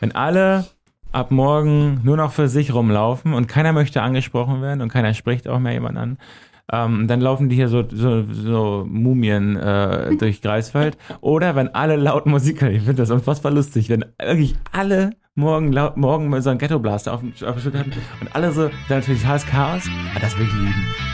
wenn alle ab morgen nur noch für sich rumlaufen und keiner möchte angesprochen werden und keiner spricht auch mehr jemand an, ähm, dann laufen die hier so, so, so Mumien äh, durch Greifswald. Oder wenn alle laut Musik hören, ich finde das unfassbar lustig, wenn wirklich alle morgen laut, morgen so einen Ghetto-Blaster auf dem, Stück hatten und alle so, dann natürlich das Chaos, aber das will ich lieben.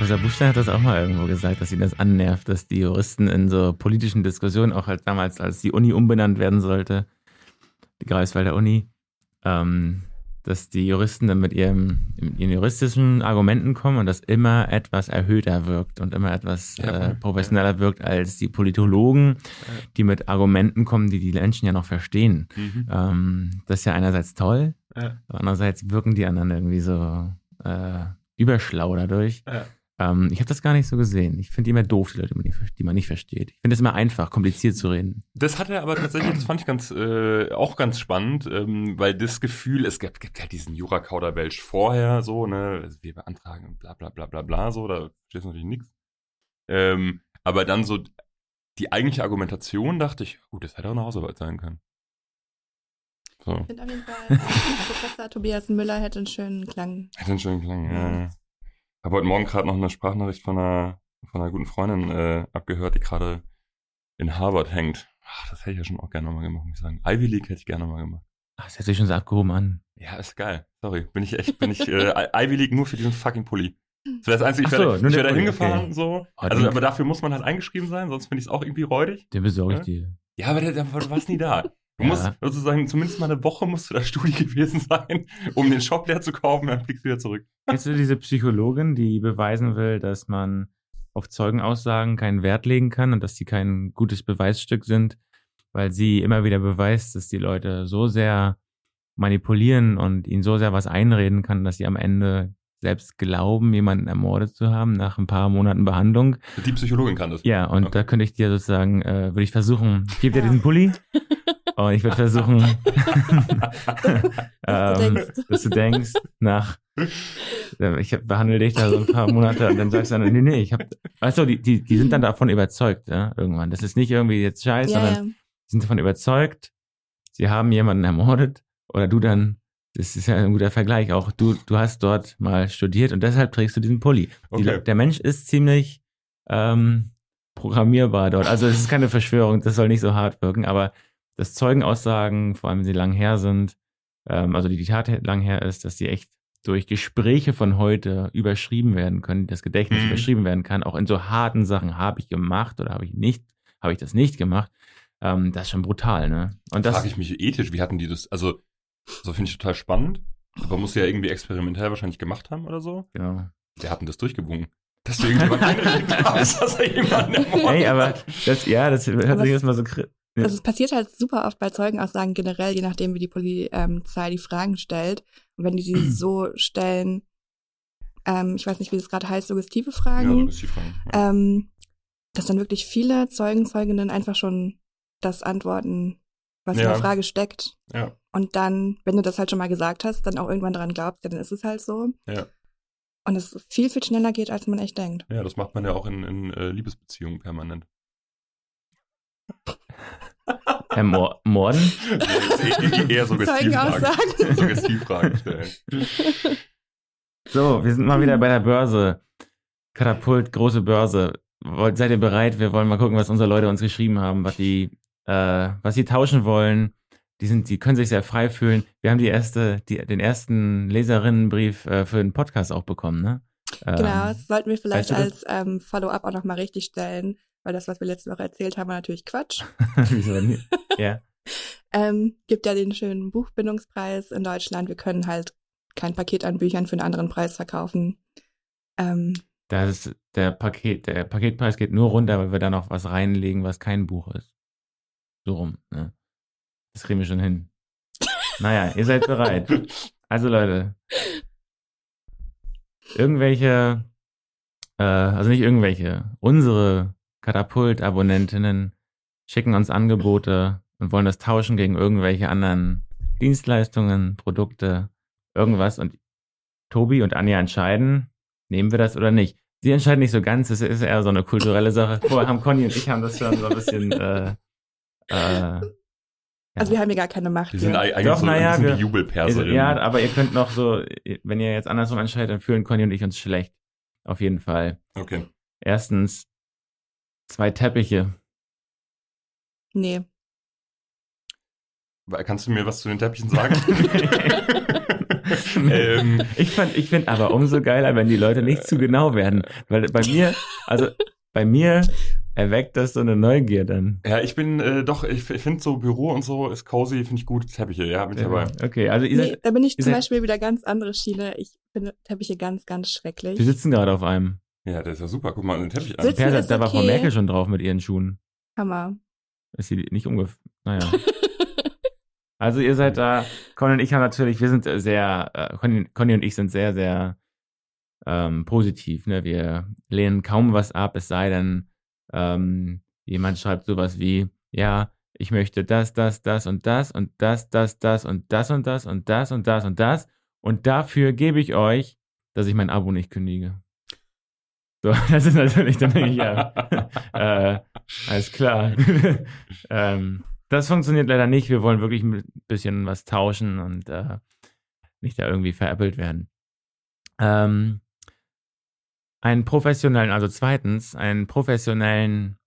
Professor Buchstein hat das auch mal irgendwo gesagt, dass ihn das annervt, dass die Juristen in so politischen Diskussionen, auch halt damals, als die Uni umbenannt werden sollte, die Greifswalder Uni, ähm, dass die Juristen dann mit ihrem, ihren juristischen Argumenten kommen und das immer etwas erhöhter wirkt und immer etwas äh, professioneller wirkt als die Politologen, die mit Argumenten kommen, die die Menschen ja noch verstehen. Mhm. Ähm, das ist ja einerseits toll, Ja. andererseits wirken die anderen irgendwie so äh, überschlau dadurch. Ja. Ähm, ich habe das gar nicht so gesehen. Ich finde die immer doof, die Leute, die man nicht, versteht. Ich finde es immer einfach, kompliziert zu reden. Das hat er aber tatsächlich, das fand ich ganz, äh, auch ganz spannend, ähm, weil das Gefühl, es gibt, gibt halt diesen Jura-Kauderwelsch vorher, so, ne, also wir beantragen bla bla bla bla bla, so, da steht natürlich nichts. Ähm, aber dann so die eigentliche Argumentation dachte ich, gut, das hätte auch eine Hausarbeit sein können. So, Ich finde auf jeden Fall, Professor Tobias Müller hätte einen schönen Klang. hätte einen schönen Klang, ja. ja. Habe heute Morgen gerade noch eine Sprachnachricht von einer, von einer guten Freundin äh, abgehört, die gerade in Harvard hängt. Ach, das hätte ich ja schon auch gerne nochmal gemacht, muss ich sagen. Ivy League hätte ich gerne nochmal gemacht. Ach, das hört sich schon so abgehoben an. Ja, ist geil. Sorry, bin ich echt, bin ich äh, Ivy League nur für diesen fucking Pulli. Das wäre das Einzige, ich so, wäre der wär da hingefahren, okay. so. Oh, Also, aber dafür muss man halt eingeschrieben sein, sonst finde ich es auch irgendwie räudig. Den besorge ich Ja? dir. Ja, aber der, der, du warst nie da. Du Ja. musst sozusagen, zumindest mal eine Woche musst du da Studie gewesen sein, um den Shop leer zu kaufen, dann fliegst du wieder zurück. Kennst du diese Psychologin, die beweisen will, dass man auf Zeugenaussagen keinen Wert legen kann und dass die kein gutes Beweisstück sind, weil sie immer wieder beweist, dass die Leute so sehr manipulieren und ihnen so sehr was einreden kann, dass sie am Ende selbst glauben, jemanden ermordet zu haben nach ein paar Monaten Behandlung. Die Psychologin kann das. Ja, und Okay. da könnte ich dir sozusagen, äh, würde ich versuchen, ich gebe dir Ja. diesen Pulli und ich würde versuchen, Dass du ähm, denkst. dass du denkst, nach, äh, ich behandle dich da so ein paar Monate und dann sagst du dann, nee, nee, ich hab, weißt du, die, die, die sind dann davon überzeugt, ja, irgendwann. Das ist nicht irgendwie jetzt Scheiß, Ja, sondern die sind davon überzeugt, sie haben jemanden ermordet oder du dann, das ist ja ein guter Vergleich auch, du, du hast dort mal studiert und deshalb trägst du diesen Pulli. Die, Okay. Der Mensch ist ziemlich ähm, programmierbar dort. Also es ist keine Verschwörung, das soll nicht so hart wirken, aber dass Zeugenaussagen, vor allem wenn sie lang her sind, ähm, also die, die Tat lang her ist, dass die echt durch Gespräche von heute überschrieben werden können, das Gedächtnis Mhm. überschrieben werden kann, auch in so harten Sachen, habe ich gemacht oder habe ich nicht, habe ich das nicht gemacht, ähm, das ist schon brutal, ne? Und das, frage ich mich ethisch, wie hatten die das, also, so finde ich total spannend, aber muss ja irgendwie experimentell wahrscheinlich gemacht haben oder so. genau. Wer hat denn das durchgewunken? Dass du irgendjemand kannst, dass er jemanden ermordet Hey, aber das, ja, das hört sich jetzt mal so Ja. Also es passiert halt super oft bei Zeugenaussagen generell, je nachdem, wie die Polizei die Fragen stellt. Und wenn die sie so stellen, ähm, ich weiß nicht, wie das gerade heißt, suggestive Ja, Fragen, so ist die Frage. Ja. ähm, dass dann wirklich viele Zeugen, Zeuginnen einfach schon das antworten, was in Ja. der Frage steckt. ja. Und dann, wenn du das halt schon mal gesagt hast, dann auch irgendwann daran glaubst, ja, dann ist es halt so. Ja. Und es viel, viel schneller geht, als man echt denkt. Ja, das macht man ja auch in, in äh, Liebesbeziehungen permanent. Ermor Morden? Nee, eher Suggestivfragen. Zeugenaussagen. Suggestivfragen stellen. So, wir sind mal wieder bei der Börse. Katapult, große Börse. Wollt, seid ihr bereit? Wir wollen mal gucken, was unsere Leute uns geschrieben haben, was die, äh, was sie tauschen wollen. Die sind, die können sich sehr frei fühlen. Wir haben die erste, die, den ersten Leserinnenbrief äh, für den Podcast auch bekommen, ne? Genau, Ähm, das sollten wir vielleicht weißt du als ähm, Follow-up auch nochmal richtig stellen, weil das, was wir letzte Woche erzählt haben, war natürlich Quatsch. Wieso nicht? ja. Ähm, gibt ja den schönen Buchbindungspreis in Deutschland. Wir können halt kein Paket an Büchern für einen anderen Preis verkaufen. Ähm, Das der Paket, der Paketpreis geht nur runter, weil wir da noch was reinlegen, was kein Buch ist. So rum, ne? Das kriegen wir schon hin. Naja, ihr seid bereit. Also Leute, irgendwelche, äh, also nicht irgendwelche, unsere Katapult-Abonnentinnen schicken uns Angebote und wollen das tauschen gegen irgendwelche anderen Dienstleistungen, Produkte, irgendwas. Und Tobi und Anja entscheiden, nehmen wir das oder nicht. Sie entscheiden nicht so ganz, es ist eher so eine kulturelle Sache. Vorher haben Conny und ich haben das schon so ein bisschen äh, äh, Also wir haben hier gar keine Macht. Wir sind hier. eigentlich Doch, so na ja, ein bisschen wir- die Jubelperserin. ja, aber ihr könnt noch so, wenn ihr jetzt andersrum entscheidet, dann fühlen Conny und ich uns schlecht. Auf jeden Fall. Okay. Erstens, zwei Teppiche. Nee. Kannst du mir was zu den Teppichen sagen? ähm, Ich fand, ich finde aber umso geiler, wenn die Leute nicht zu genau werden. Weil bei mir, also bei mir erweckt das so eine Neugier dann. ja, ich bin äh, doch, ich, ich finde so Büro und so ist cozy, finde ich gut. Teppiche, ja, bin ich dabei. Okay, also ihr nee. seid, Da bin ich zum Beispiel wieder ganz andere Schiene. Ich finde Teppiche ganz, ganz schrecklich. wir sitzen gerade auf einem. Ja, das ist ja super. Guck mal einen Teppich an. Sitz- Per, da, da war Frau okay. Merkel schon drauf mit ihren Schuhen. Hammer. Ist sie nicht ungefähr. Naja. Also ihr seid da, Conny und ich haben natürlich, wir sind sehr, äh, Conny, Conny und ich sind sehr, sehr ähm, positiv. Ne? Wir lehnen kaum was ab, es sei denn, ähm, jemand schreibt sowas wie, ja, ich möchte das, das, das und das und das, das, das und das und das und das und das und das und dafür gebe ich euch, dass ich mein Abo nicht kündige. So, das ist natürlich, dann denke ich, ja, äh, alles klar. ähm, das funktioniert leider nicht. Wir wollen wirklich ein bisschen was tauschen und äh, nicht da irgendwie veräppelt werden. Ähm, einen professionellen, also zweitens, einen professionellen,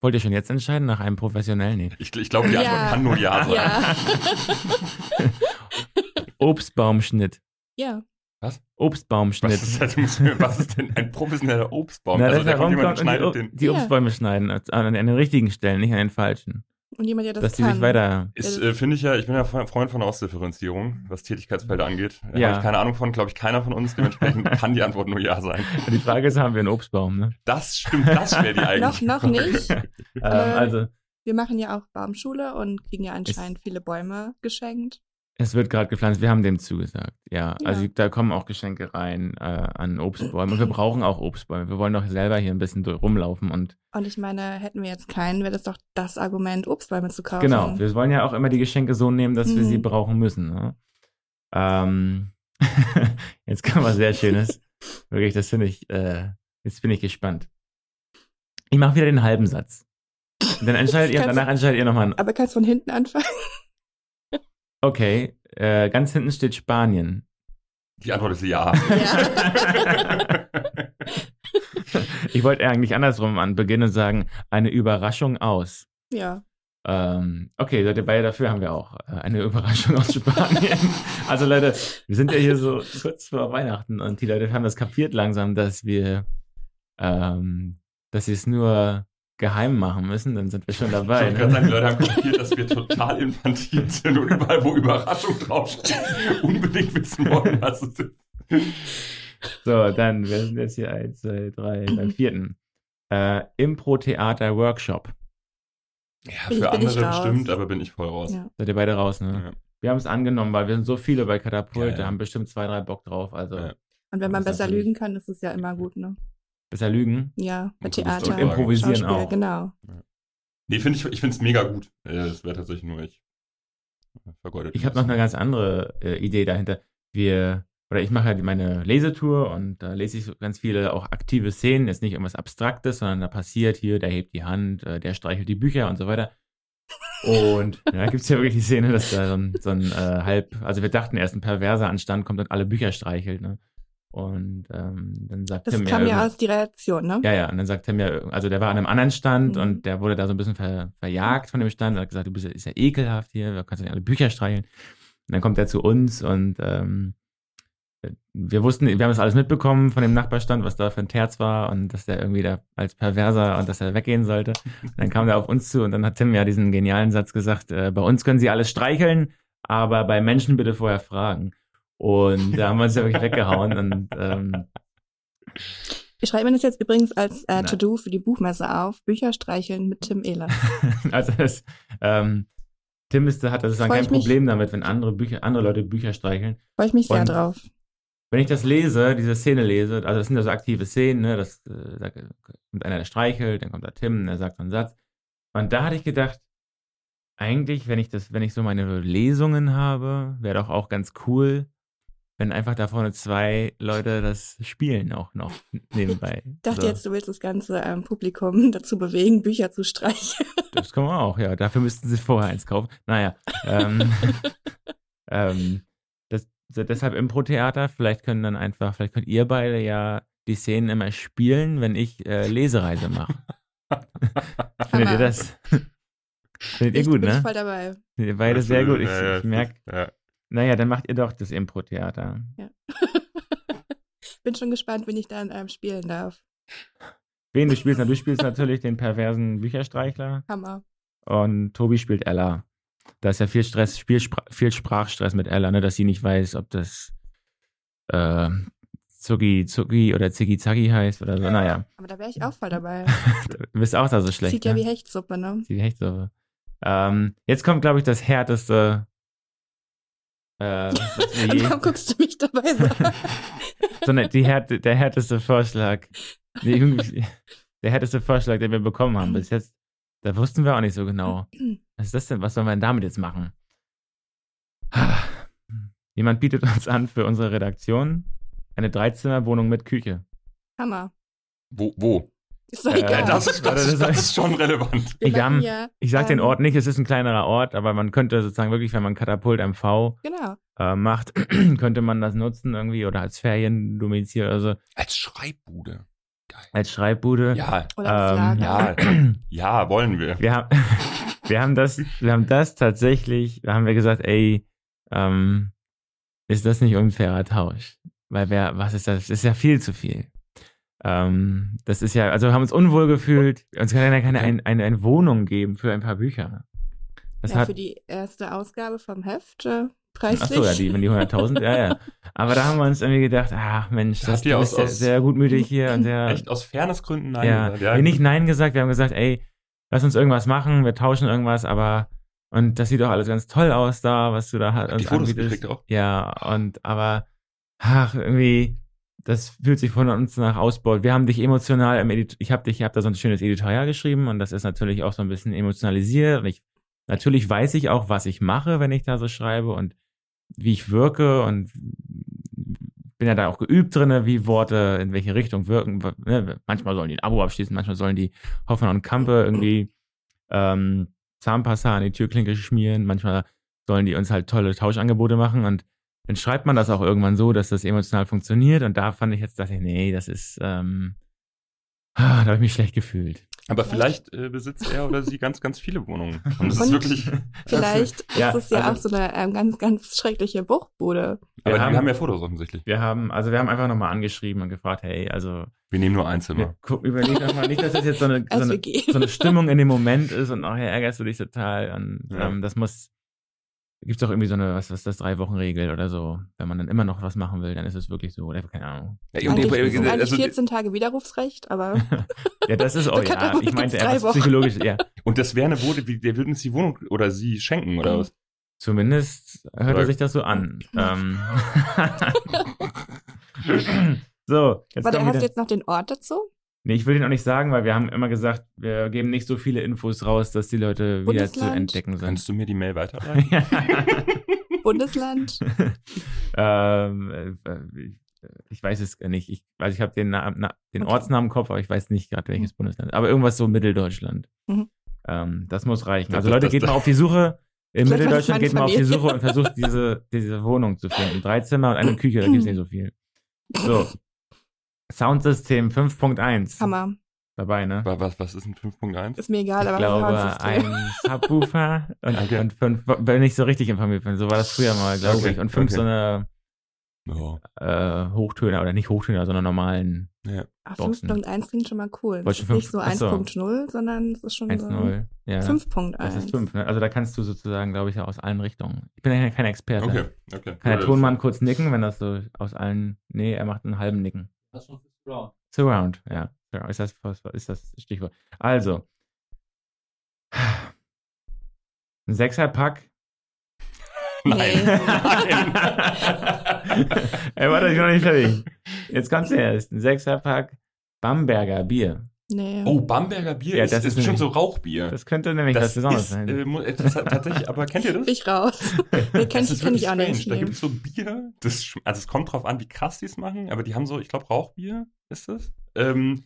wollt ihr schon jetzt entscheiden nach einem professionellen? Nee. Ich, ich glaube, die Antwort Ja. kann nur Ja sein. Ja. Obstbaumschnitt. ja. Obstbaumschnitt. Was ist, das, was ist denn ein professioneller Obstbaum? Na, also da kommt jemand und schneidet die, den. die Ja. Obstbäume schneiden, an, an den richtigen Stellen, nicht an den falschen. Und jemand, der das dass die kann. sich weiter. Ist, Ja, äh, finde ich ja, ich bin ja Freund von Ausdifferenzierung, was Tätigkeitsfelder angeht. Da Ja. habe ich keine Ahnung von, glaube ich, keiner von uns. Dementsprechend kann die Antwort nur Ja sein. Die Frage ist, haben wir einen Obstbaum, ne? Das stimmt, das wäre die Noch, eigentliche noch Frage. nicht. Ähm, Äh, also, Wir machen ja auch Baumschule und kriegen ja anscheinend viele Bäume geschenkt. Es wird gerade gepflanzt, wir haben dem zugesagt. Ja, Ja. also da kommen auch Geschenke rein äh, an Obstbäume. Und wir brauchen auch Obstbäume. Wir wollen doch selber hier ein bisschen rumlaufen und Und ich meine, hätten wir jetzt keinen, wäre das doch das Argument, Obstbäume zu kaufen. genau, wir wollen ja auch immer die Geschenke so nehmen, dass wir Mhm. sie brauchen müssen. Ne? Ähm, jetzt kommt was sehr Schönes. Wirklich, das finde ich, äh, jetzt bin ich gespannt. Ich mache wieder den halben Satz. Und dann entscheidet ihr, danach entscheidet ihr nochmal. Aber kannst von hinten anfangen? Okay, äh, ganz hinten steht Spanien. Die Antwort ist Ja. Ja. Ich wollte eigentlich andersrum an Beginn und sagen, eine Überraschung aus. ja. Ähm, okay, seid ihr beide dafür? Haben wir auch äh, eine Überraschung aus Spanien. also Leute, wir sind ja hier so kurz vor Weihnachten und die Leute haben das kapiert langsam, dass wir, ähm, dass sie es nur geheim machen müssen, dann sind wir schon Ich dabei. wollte gerade sagen, die Ne? Leute haben kapiert, dass wir total infantil sind und überall, wo Überraschung draufsteht, unbedingt wissen wollen, was es ist. So, dann, wir sind jetzt hier eins, zwei, drei, beim vierten. Äh, Impro-Theater-Workshop. Ja, Bin ich- für bin ich andere bestimmt, aber bin ich voll raus. ja. Seid ihr beide raus, ne? Ja. Wir haben es angenommen, weil wir sind so viele bei Katapult, Ja, ja. da haben bestimmt zwei, drei Bock drauf. Also Ja. Und wenn man besser lügen kann, ist es ja immer gut, ne? Besser lügen. Ja, bei Theater. Und improvisieren auch. Genau. Nee, finde ich, ich finde es mega gut. Das wäre tatsächlich nur ich. Vergeudet. Ich habe noch eine ganz andere äh, Idee dahinter. Wir, oder ich mache halt meine Lesetour und da lese ich so ganz viele auch aktive Szenen, jetzt nicht irgendwas Abstraktes, sondern da passiert hier, der hebt die Hand, äh, der streichelt die Bücher und so weiter. Und da gibt es ja wirklich die Szene, dass da so ein, so ein äh, halb, also wir dachten erst ein Perverser anstand kommt und alle Bücher streichelt, ne? Und ähm, dann sagt Das Tim kam ja aus die Reaktion, ne? Ja, ja, und dann sagt er mir, also der war an einem anderen Stand Mhm. und der wurde da so ein bisschen ver, verjagt von dem Stand und hat gesagt, du bist ja, ist ja ekelhaft hier, du kannst ja nicht alle Bücher streicheln. Und dann kommt er zu uns und ähm, wir wussten, wir haben das alles mitbekommen von dem Nachbarstand, was da für ein Terz war und dass der irgendwie da als Perverser und dass er weggehen sollte. Und dann kam der auf uns zu und dann hat Tim ja diesen genialen Satz gesagt, äh, bei uns können sie alles streicheln, aber bei Menschen bitte vorher fragen. Und da haben wir uns ja wirklich weggehauen und ähm, Ich schreibe mir das jetzt übrigens als äh. To-Do für die Buchmesse auf. Bücher streicheln mit Tim Ehlers. also das, ähm, Tim ist, hat Freu kein ich mich. Problem damit, wenn andere Bücher, andere Leute Bücher streicheln. Freue ich mich sehr Und- drauf. Wenn ich das lese, diese Szene lese, also das sind ja so aktive Szenen, ne, das äh, sagt, kommt einer, der streichelt, dann kommt da Tim, der sagt so einen Satz. Und da hatte ich gedacht, eigentlich, wenn ich das, wenn ich so meine Lesungen habe, wäre doch auch ganz cool, wenn einfach da vorne zwei Leute das spielen auch noch nebenbei. Ich dachte So. jetzt, du willst das ganze ähm, Publikum dazu bewegen, Bücher zu streichen. Das kann man auch, ja. Dafür müssten sie vorher eins kaufen. Naja. Ähm, ähm, das, so deshalb Impro-Theater. Vielleicht können dann einfach, vielleicht könnt ihr beide ja die Szenen immer spielen, wenn ich äh, Lesereise mache. Findet ihr das? Findet ihr ich gut, bin ne? voll dabei. Ihr beide sehr gut. Ich, Ja, ja, ich merke, Ja. Naja, dann macht ihr doch das Impro-Theater. Bin schon gespannt, wen ich dann ähm, spielen darf. Wen du spielst? Na, du spielst natürlich den perversen Bücherstreichler Hammer. und Tobi spielt Ella. Da ist ja viel Stress, viel, Spra viel Sprachstress mit Ella, ne, dass sie nicht weiß, ob das äh, Zucki Zucki oder Ziggy Zacki heißt oder so. Naja, Aber da wäre ich auch voll dabei. du bist auch da so schlecht. Sieht ja ne? wie Hechtsuppe, ne? Sieht wie Hechtsuppe. Ähm, jetzt kommt, glaube ich, das härteste. Äh, Warum guckst du mich dabei so an? so ne, die härte, der härteste Vorschlag. Nee, der härteste Vorschlag, den wir bekommen haben bis jetzt. Da wussten wir auch nicht so genau. Was ist das denn? Was sollen wir denn damit jetzt machen? Jemand bietet uns an für unsere Redaktion eine Dreizimmerwohnung mit Küche. Hammer. Wo? wo? Ist doch Äh, egal. Ja, das, ist, das, ist, das ist schon relevant. Wir wir haben- machen ja, Ich sage den ähm, Ort nicht, es ist ein kleinerer Ort, aber man könnte sozusagen wirklich, wenn man Katapult MV Genau. äh, macht, könnte man das nutzen irgendwie oder als Feriendomizil oder so, Als Schreibbude. Geil. als Schreibbude. Ja, Oder als Ähm, ja, ja, wollen wir. Wir haben, wir haben das, wir haben das tatsächlich, da haben wir gesagt, ey, ähm, ist das nicht unfairer Tausch? Weil wer, was ist das? Das ist ja viel zu viel. Ähm, das ist ja, also wir haben uns unwohl gefühlt. Uns kann ja keine ein, eine, eine Wohnung geben für ein paar Bücher. Das ja, hat, für die erste Ausgabe vom Heft äh, preislich. Achso, ja, die, wenn die 100.000, ja, ja. Aber da haben wir uns irgendwie gedacht, ah, Mensch, das, das aus- ist sehr, aus- sehr gutmütig hier und sehr, Echt aus Fairnessgründen nein. ja, gesagt, wir haben nicht Nein gesagt, wir haben gesagt, ey, lass uns irgendwas machen, wir tauschen irgendwas, aber und das sieht doch alles ganz toll aus da, was du da hast. Die Fotos gekriegt auch. Ja, und aber ach, irgendwie, das fühlt sich von uns nach Ausbau. Wir haben dich emotional im Edit ich habe dich, ich habe da so ein schönes Editorial geschrieben und das ist natürlich auch so ein bisschen emotionalisiert und ich natürlich weiß ich auch, was ich mache, wenn ich da so schreibe und wie ich wirke und bin ja da auch geübt drinne, wie Worte in welche Richtung wirken. Ne? Manchmal sollen die ein Abo abschließen, manchmal sollen die Hoffmann und Kampe irgendwie ähm, Zahnpasta an die Türklinke schmieren, manchmal sollen die uns halt tolle Tauschangebote machen und dann schreibt man das auch irgendwann so, dass das emotional funktioniert und da fand ich jetzt, dachte ich, nee, das ist, ähm, ah, da habe ich mich schlecht gefühlt. Aber vielleicht äh, besitzt er oder sie ganz, ganz viele Wohnungen. Und das ist Und- wirklich. Vielleicht Ja, ist es ja also- auch so eine ähm, ganz, ganz schreckliche Bruchbude. Aber haben- wir haben ja Fotos offensichtlich. Wir haben, also wir haben einfach nochmal angeschrieben und gefragt, hey, also Wir nehmen nur ein Zimmer. überleg doch mal nicht, dass das jetzt so eine, so eine, so eine Stimmung in dem Moment ist und nachher ärgerst du dich total. Und Ja. ähm, das muss, gibt's doch irgendwie so eine, was, was ist das, Drei-Wochen-Regel oder so. Wenn man dann immer noch was machen will, dann ist es wirklich so. Oder keine Ahnung. Ja, Eigentlich, äh, es sind eigentlich also, 14 Tage Widerrufsrecht, aber Ja, das ist, oh Da kann ja, ich meinte drei etwas Wochen. psychologisch, ja. und das wäre eine wie, der würde uns die Wohnung oder sie schenken, oder was? Zumindest hört er sich das so an. ähm. so, jetzt hast du wieder, jetzt noch den Ort dazu? Nee, ich will den auch nicht sagen, weil wir haben immer gesagt, wir geben nicht so viele Infos raus, dass die Leute wieder zu entdecken sind. Kannst du mir die Mail weiterleiten? Bundesland? ähm, äh, ich weiß es nicht. Ich, also ich habe den, Na na, den Okay. Ortsnamen im Kopf, aber ich weiß nicht gerade welches Bundesland. Aber irgendwas so Mitteldeutschland. Mhm. Ähm, das muss reichen. Also Leute, geht mal auf die Suche. In Vielleicht Mitteldeutschland geht mal auf die. Suche und versucht diese, diese Wohnung zu finden. Drei Zimmer und eine Küche, da gibt es nicht so viel. So. Soundsystem 5.1. Hammer. Dabei, ne? Was, was, ist ein 5.1? Ist mir egal, Ich aber glaube, ein Subwoofer und, Okay. und fünf, wenn ich so richtig informiert bin, so war das früher mal, glaube Okay, ich. Und fünf okay. so eine Ja. äh, Hochtöner oder nicht Hochtöner, sondern normalen Ah, Boxen. 5.1 klingt schon mal cool. Das ist nicht so ach so. 1.0, sondern es ist schon so 1.0. Ja. 5.1. Das ist 5, ne? Also da kannst du sozusagen, glaube ich, ja aus allen Richtungen. Ich bin ja kein Experte. Okay, okay. Kann Ja, der Tonmann kurz nicken, wenn das so aus allen. Nee, er macht einen halben Nicken. Das ist schon für Surround. Surround, ja. Ist das, ist das Stichwort. Also. Ein Sechserpack. Nein. Nein. Ey, warte, ich bin noch nicht fertig. Jetzt kommt's erst. Ein Sechserpack Bamberger Bier. Nee. Oh, Bamberger Bier Ja, ist, das ist ist bestimmt so Rauchbier. Das könnte nämlich was das Besonderes ist, sein. äh, das hat tatsächlich, aber kennt ihr das? Ich raus. Nee, kenn Das ich, ist kenn ich auch nicht. Da gibt es so Bier, das, also es kommt drauf an, wie krass die es machen, aber die haben so, ich glaube, Rauchbier ist das. Ähm,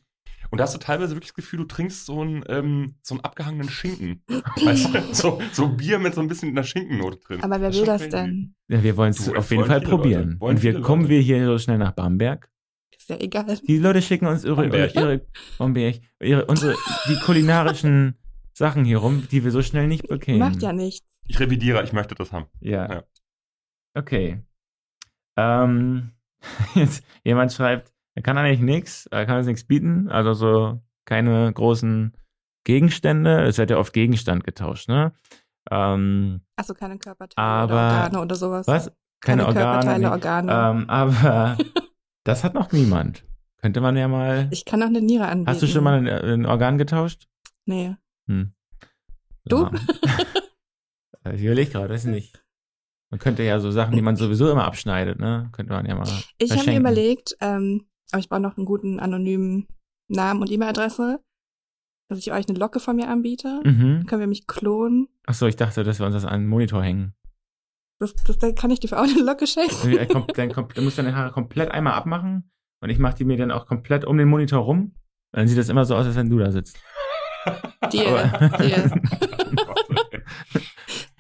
und da hast du teilweise wirklich das Gefühl, du trinkst so einen, ähm, so einen abgehangenen Schinken. weißt du? so, so Bier mit so ein bisschen einer Schinkennote drin. Aber wer ist will schon das denn? Ja, wir wollen es auf jeden Fall probieren. Und wir kommen Leute. wir hier so schnell nach Bamberg. Ist ja egal. Die Leute schicken uns ihre, Bamberg. ihre, Bamberg, ihre unsere, die kulinarischen Sachen hier rum, die wir so schnell nicht bekämen. Macht ja nichts. Ich revidiere, ich möchte das haben. Ja. Ja. Okay. Ähm, jetzt, jemand schreibt, er kann eigentlich nichts, er kann uns nichts bieten, also so keine großen Gegenstände. Es wird ja oft Gegenstand getauscht, ne? Ähm, Achso, keine Körperteile Aber- oder Organe oder sowas. was? Keine, Keine, Körperteile, Organe. Organe. Ähm, aber das hat noch niemand. Könnte man ja mal. ich kann auch eine Niere anbieten. Hast du schon mal ein, ein Organ getauscht? Nee. Hm. Du? Ich überlege gerade, weiß nicht. Man könnte ja so Sachen, die man sowieso immer abschneidet, ne? Könnte man ja mal. Ich habe mir überlegt, ähm, aber ich brauche noch einen guten anonymen Namen und E-Mail-Adresse, dass ich euch eine Locke von mir anbiete. Mhm. Dann können wir mich klonen. Achso, ich dachte, dass wir uns das an den Monitor hängen. Das, das, dann kann ich dir für auch eine Locke schenken. Dann, dann, dann musst du deine Haare komplett einmal abmachen und ich mache die mir dann auch komplett um den Monitor rum. Und dann sieht das immer so aus, als wenn du da sitzt. Deal. Deal.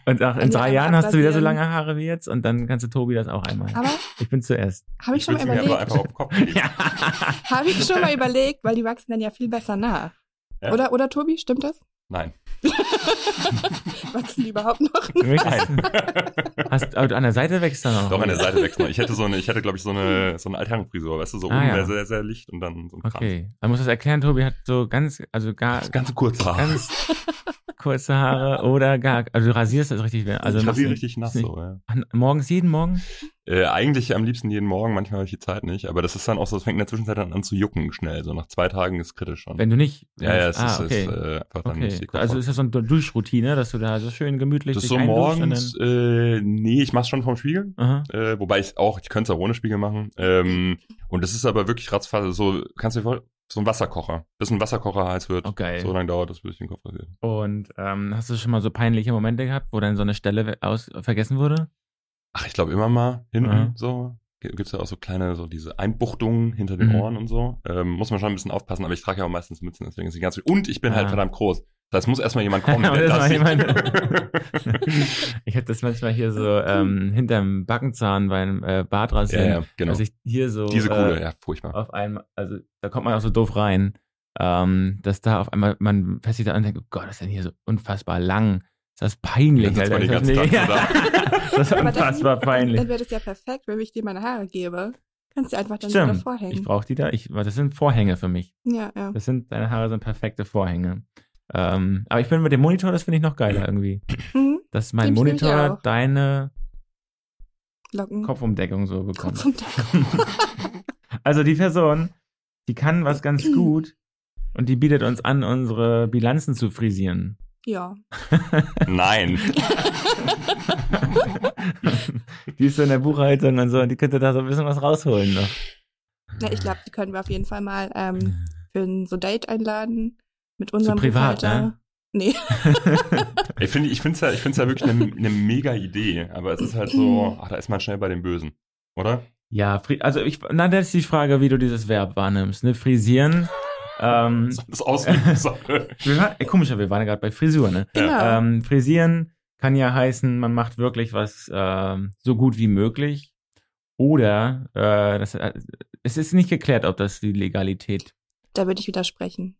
Und auch in An drei Jahren hast du wieder so lange Haare wie jetzt und dann kannst du Tobi das auch einmal. Aber Ich bin zuerst. habe ich, schon mal mir aber überlegt, einfach auf den Kopf geben. Ja. habe ich schon mal überlegt, weil die wachsen dann ja viel besser nach. Ja. Oder, oder Tobi, stimmt das? Nein. Wachsen die überhaupt noch? Du möchtest, hast, aber an der Seite wächst dann auch. Doch an der Seite wächst noch. Ich hätte so eine, ich hätte, glaube ich, so eine, so eine Altherrenfrisur, weißt du, so Ah, oben ja. wäre sehr, sehr licht und dann so ein Kranz. Okay. Man muss das erklären, Tobi hat so ganz, also gar, Das ganze kurze Haar. ganz kurze Haare oder gar, also du rasierst das richtig, also ich rasiere richtig nass so, ja. Morgens, jeden Morgen? Äh, eigentlich am liebsten jeden Morgen, manchmal habe ich die Zeit nicht, aber das ist dann auch so, es fängt in der Zwischenzeit dann an zu jucken schnell. So nach zwei Tagen ist kritisch schon. Wenn du nicht. ja, ja, es ah, ist, okay. ist äh, einfach dann okay. die Also ist das so eine Duschroutine, dass du da so schön gemütlich das ist so morgens, äh, nee, ich mach's schon vom Spiegel. Äh, wobei ich auch, ich könnte es auch ohne Spiegel machen. Ähm, und das ist aber wirklich ratzfatz, so, kannst du dir vor, so ein Wasserkocher. Bis ein Wasserkocher heiß wird. Geil. So lange dauert das, bis ich den Kopf rasiert. Und ähm, hast du schon mal so peinliche Momente gehabt, wo dann so eine Stelle aus vergessen wurde? Ach, ich glaube immer mal hinten Aha. so. G- Gibt's ja auch so kleine, so diese Einbuchtungen hinter den Mhm. Ohren und so. Ähm, muss man schon ein bisschen aufpassen, aber ich trage ja auch meistens Mützen, deswegen ist die ganz Und ich bin halt Ah. verdammt groß. Das muss erstmal jemand kommen, das sieht. ich hätte das manchmal hier so ähm, hinterm Backenzahn beim äh, ja, Bartrasieren. ja, genau. Also ich hier so Diese Kuhle, äh, ja, furchtbar. auf einmal, also da kommt man auch so doof rein, ähm, dass da auf einmal man fest sich da an und denkt, oh Gott, das ist denn hier so unfassbar lang. Ist das peinlich, man Alter. den Ist das, das ist unfassbar peinlich. Dann wäre das ja perfekt, wenn ich dir meine Haare gebe. Kannst du einfach dann wieder Stimmt. Ich vorhängen. brauche die da. Ich, das sind Vorhänge für mich. Ja, ja. Das sind, deine Haare sind perfekte Vorhänge. Ähm, aber ich bin mit dem Monitor, das finde ich noch geiler irgendwie. Mhm. Dass mein Monitor deine Locken. Kopfumdeckung so bekommt. Kopf und Deckel. Also die Person, die kann was ganz gut und die bietet uns an, unsere Bilanzen zu frisieren. Ja. Nein. die ist so in der Buchhaltung und so und die könnte da so ein bisschen was rausholen noch. Na, ich glaube, die können wir auf jeden Fall mal ähm, für ein so Date einladen. Mit unserem privat, Buchhalter. ne? Nee. Ich finde ich find's ja, ich find's ja wirklich eine, eine mega Idee, aber es ist halt so, ach, da ist man schnell bei den Bösen. Oder? Ja, also ich, na, das ist die Frage, wie du dieses Verb wahrnimmst, ne? Frisieren. ähm, Das ist Auslegungssache. komischer, wir waren ja gerade bei Frisur, ne? Genau. Ähm, frisieren kann ja heißen, man macht wirklich was ähm, so gut wie möglich. Oder äh, das, äh, es ist nicht geklärt, ob das die Legalität. Da würde ich widersprechen.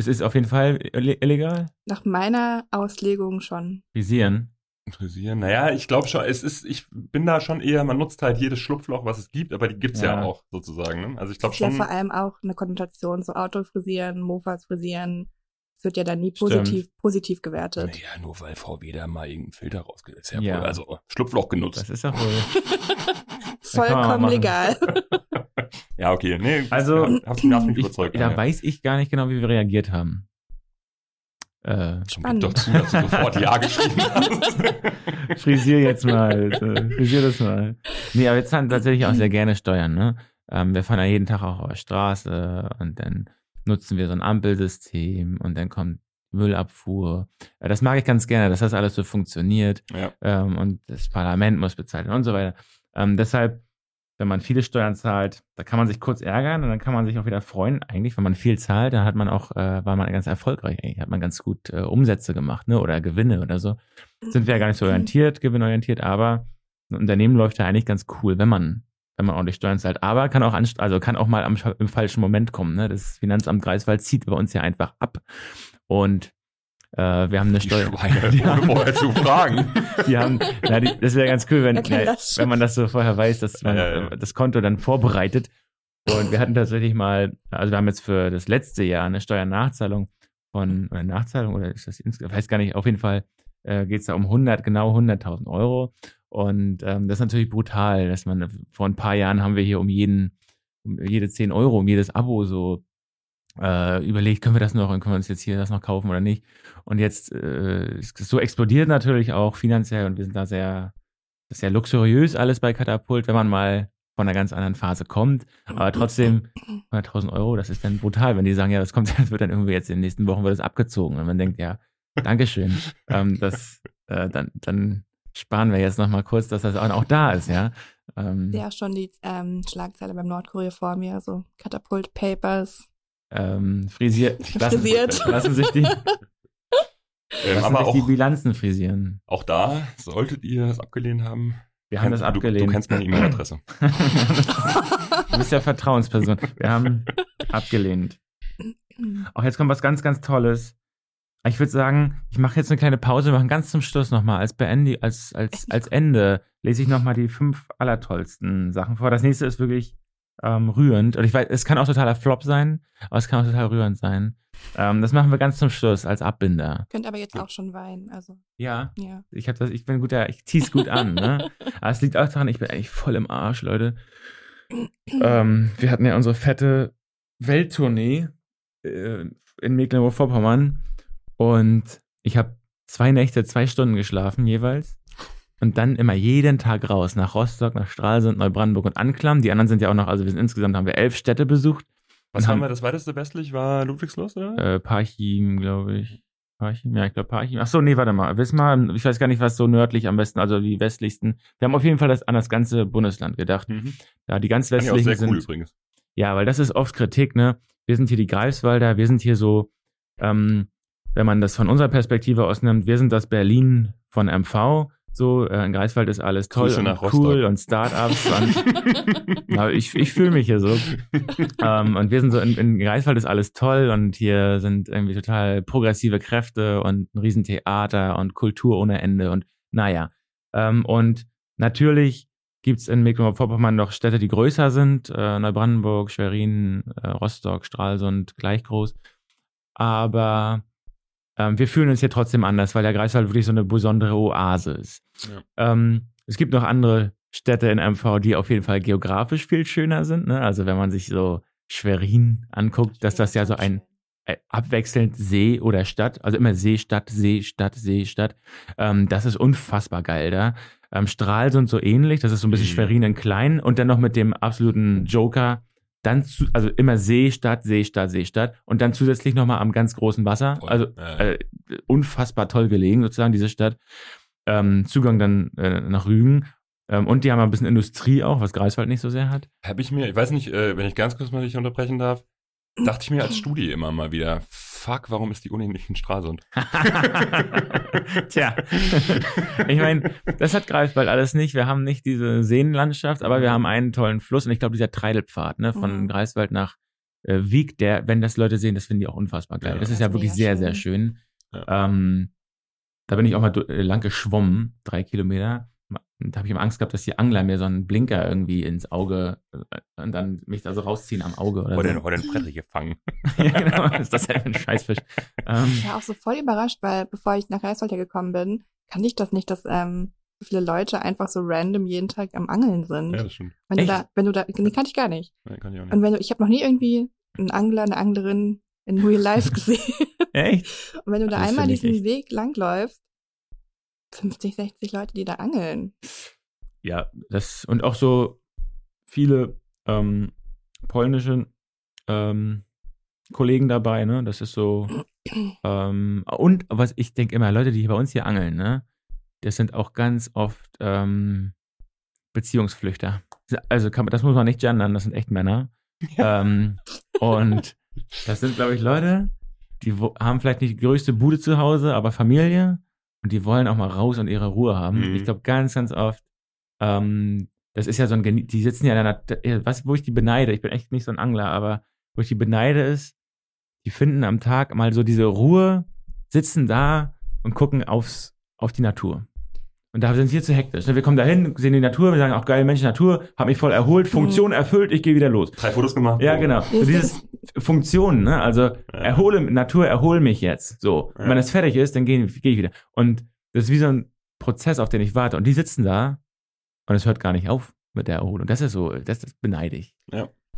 Es ist auf jeden Fall ille- illegal. Nach meiner Auslegung schon. Frisieren. Frisieren. Naja, ich glaube schon, es ist, ich bin da schon eher, man nutzt halt jedes Schlupfloch, was es gibt, aber die gibt's ja, Ja. auch sozusagen. Ne? Also ich Das glaube ist ja schon. vor allem auch eine Konnotation, so Autofrisieren, Mofas frisieren. Wird ja dann nie Stimmt. positiv, positiv gewertet. Naja, nur weil VW da mal irgendeinen Filter rausgesetzt hat. Ja. Also Schlupfloch genutzt. Das ist auch wohl. Vollkommen legal. Ja, okay. Nee, Also, ja, hast, hast mich Ich, überzeugt. da ja. weiß ich gar nicht genau, wie wir reagiert haben. Äh, Schon gib doch zu, dass du sofort Ja geschrieben hast. frisier jetzt mal. äh, frisier das mal. Nee, aber jetzt haben wir tatsächlich auch sehr gerne Steuern, ne? Ähm, wir fahren ja jeden Tag auch auf der Straße und dann nutzen wir so ein Ampelsystem und dann kommt Müllabfuhr. Äh, Das mag ich ganz gerne, dass das alles so funktioniert Ja. ähm, und das Parlament muss bezahlt werden und so weiter. Ähm, deshalb, wenn man viele Steuern zahlt, da kann man sich kurz ärgern und dann kann man sich auch wieder freuen. Eigentlich, wenn man viel zahlt, dann hat man auch, äh, war man ganz erfolgreich. Eigentlich hat man ganz gut äh, Umsätze gemacht, ne? Oder Gewinne oder so. Sind wir ja gar nicht so orientiert, gewinnorientiert, aber ein Unternehmen läuft ja eigentlich ganz cool, wenn man wenn man ordentlich Steuern zahlt. Aber kann auch anst also kann auch mal am, im falschen Moment kommen. Ne? Das Finanzamt Greifswald zieht bei uns ja einfach ab. Und äh, wir haben eine Die Steuer. Schweine, Die haben- ohne vorher zu fragen. die haben, na, die, das wäre ganz cool, wenn, schon. wenn man das so vorher weiß, dass man Ja, ja. äh, das Konto dann vorbereitet. Und wir hatten tatsächlich mal, also wir haben jetzt für das letzte Jahr eine Steuernachzahlung von, oder Nachzahlung, oder ist das insgesamt, weiß gar nicht, auf jeden Fall äh, geht es da um 100, genau 100.000 Euro. Und ähm, das ist natürlich brutal, dass man, vor ein paar Jahren haben wir hier um jeden, um jede 10 Euro, um jedes Abo so äh, überlegt, können wir das noch und können wir uns jetzt hier das noch kaufen oder nicht. Und jetzt äh, ist so explodiert natürlich auch finanziell und wir sind da sehr, sehr luxuriös alles bei Katapult, wenn man mal von einer ganz anderen Phase kommt. Aber trotzdem 100.000 Euro, das ist dann brutal, wenn die sagen, ja, das kommt, das wird dann irgendwie jetzt in den nächsten Wochen wird das abgezogen und man denkt, ja, Dankeschön, ähm, das, äh, dann, dann sparen wir jetzt noch mal kurz, dass das auch, auch da ist, ja. Ähm, Ja, schon die ähm, Schlagzeile beim Nordkorea vor mir, so Katapult Papers. ähm, frisiert, lassen, Frisiert. lassen sich die, Ähm, lassen aber sich die auch, Bilanzen frisieren. auch da solltet ihr es abgelehnt haben. Wir haben das du, abgelehnt. Du kennst meine E-Mail-Adresse. du bist ja Vertrauensperson. Wir haben abgelehnt. Auch jetzt kommt was ganz, ganz Tolles. Ich würde sagen, ich mache jetzt eine kleine Pause, wir machen ganz zum Schluss nochmal als Beende, als, als, als Ende lese ich nochmal die fünf allertollsten Sachen vor. Das nächste ist wirklich ähm, rührend. Und ich weiß, es kann auch totaler Flop sein, aber es kann auch total rührend sein. Ähm, das machen wir ganz zum Schluss als Abbinder. Könnt aber jetzt auch schon weinen, also Ja, ja. ich hab das, ich bin guter, ich zieh's gut an, ne? Aber es liegt auch daran, ich bin eigentlich voll im Arsch, Leute. Ähm, wir hatten ja unsere fette Welttournee äh, in Mecklenburg-Vorpommern und ich habe zwei Nächte, zwei Stunden geschlafen jeweils und dann immer jeden Tag raus nach Rostock, nach Stralsund, Neubrandenburg und Anklam. Die anderen sind ja auch noch, also wir sind insgesamt haben wir elf Städte besucht. Was haben haben- wir? Das weiteste westlich war Ludwigslos, oder? Äh, Parchim, glaube ich. Parchim, ja, ich glaube Parchim. Ach so, nee, warte mal. Wismar, ich weiß gar nicht, was so nördlich am besten, also die westlichsten. Wir haben auf jeden Fall das, an das ganze Bundesland gedacht. Mhm. Da die ganz ich auch westlichen sehr cool sind. übrigens. Ja, weil das ist oft Kritik, ne? Wir sind hier die Greifswalder, wir sind hier so, ähm, wenn man das von unserer Perspektive aus nimmt, wir sind das Berlin von MV. So, äh, in Greifswald ist alles toll Grüße und nach cool und Startups und ich, ich fühle mich hier so. ähm, und wir sind so, in, in Greifswald ist alles toll und hier sind irgendwie total progressive Kräfte und ein Riesentheater und Kultur ohne Ende und naja. Ähm, und natürlich gibt's in Mecklenburg-Vorpommern noch Städte, die größer sind. Äh, Neubrandenburg, Schwerin, äh, Rostock, Stralsund, gleich groß. Aber ähm, wir fühlen uns hier trotzdem anders, weil der Greifswald wirklich so eine besondere Oase ist. Ja. Ähm, es gibt noch andere Städte in MV, die auf jeden Fall geografisch viel schöner sind. Ne? Also wenn man sich so Schwerin anguckt, dass das ja so ein äh, abwechselnd See oder Stadt, also immer See, Stadt, See, Stadt, See, Stadt. Ähm, das ist unfassbar geil da. Ähm, Stralsund so ähnlich, das ist so ein bisschen Mhm. Schwerin in klein und dann noch mit dem absoluten Joker, dann zu, also immer See, Stadt, See, Stadt, See, Stadt und dann zusätzlich nochmal am ganz großen Wasser. Voll. Also Äh, äh, unfassbar toll gelegen, sozusagen, diese Stadt. Ähm, Zugang dann äh, nach Rügen. Ähm, und die haben ein bisschen Industrie auch, was Greifswald nicht so sehr hat. Habe ich mir, ich weiß nicht, äh, wenn ich ganz kurz mal dich unterbrechen darf, dachte ich mir als Studie immer mal wieder, fuck, warum ist die Uni nicht in Stralsund? Tja, ich meine, das hat Greifswald alles nicht. Wir haben nicht diese Seenlandschaft, aber wir haben einen tollen Fluss und ich glaube, dieser Treidelpfad ne, von Mhm. Greifswald nach äh, Wieg, der, wenn das Leute sehen, das finden die auch unfassbar geil. Ja, das ist das ja ist wirklich mega sehr, schön. sehr schön. Ja. Ähm, da bin ich auch mal äh, lang geschwommen, drei Kilometer. Und da habe ich immer Angst gehabt, dass die Angler mir so einen Blinker irgendwie ins Auge äh, und dann mich da so rausziehen am Auge oder Oder so. den, oder den Fredrik gefangen. ja, genau, was ist das für ein Scheißfisch? Ähm, Ich war auch so voll überrascht, weil bevor ich nach Greifswald gekommen bin, kannte ich das nicht, dass ähm, so viele Leute einfach so random jeden Tag am Angeln sind. Ja, das stimmt. wenn du echt? da, wenn du da, nee, kannte ich gar nicht. Nee, kann ich auch nicht. Und wenn du, ich habe noch nie irgendwie einen Angler, eine Anglerin in Real Life gesehen. echt? Und wenn du da Das ist einmal diesen echt- Weg langläufst, 50, 60 Leute, die da angeln. Ja, das und auch so viele ähm, polnische ähm, Kollegen dabei, ne? Das ist so. Ähm, und was ich denke immer, Leute, die bei uns hier angeln, ne? Das sind auch ganz oft ähm, Beziehungsflüchter. Also kann, das muss man nicht gendern, das sind echt Männer. Ähm, und das sind, glaube ich, Leute, die haben vielleicht nicht die größte Bude zu Hause, aber Familie und die wollen auch mal raus und ihre Ruhe haben. Mhm. Ich glaube, ganz, ganz oft, ähm, das ist ja so ein, Genie- die sitzen ja in einer, was, wo ich die beneide, ich bin echt nicht so ein Angler, aber wo ich die beneide ist, die finden am Tag mal so diese Ruhe, sitzen da und gucken aufs, auf die Natur. Und da sind wir zu hektisch. ne? Wir kommen da hin, sehen die Natur, wir sagen auch geil, Mensch, Natur, hab mich voll erholt, Funktion erfüllt, ich gehe wieder los. Drei Fotos gemacht. Ja, genau. So dieses Funktionen, ne? Also erhole, Natur, erhol mich jetzt. So. Und Ja. wenn das fertig ist, dann gehe geh ich wieder. Und das ist wie so ein Prozess, auf den ich warte. Und die sitzen da und es hört gar nicht auf mit der Erholung. Das ist so, das, das beneide ich.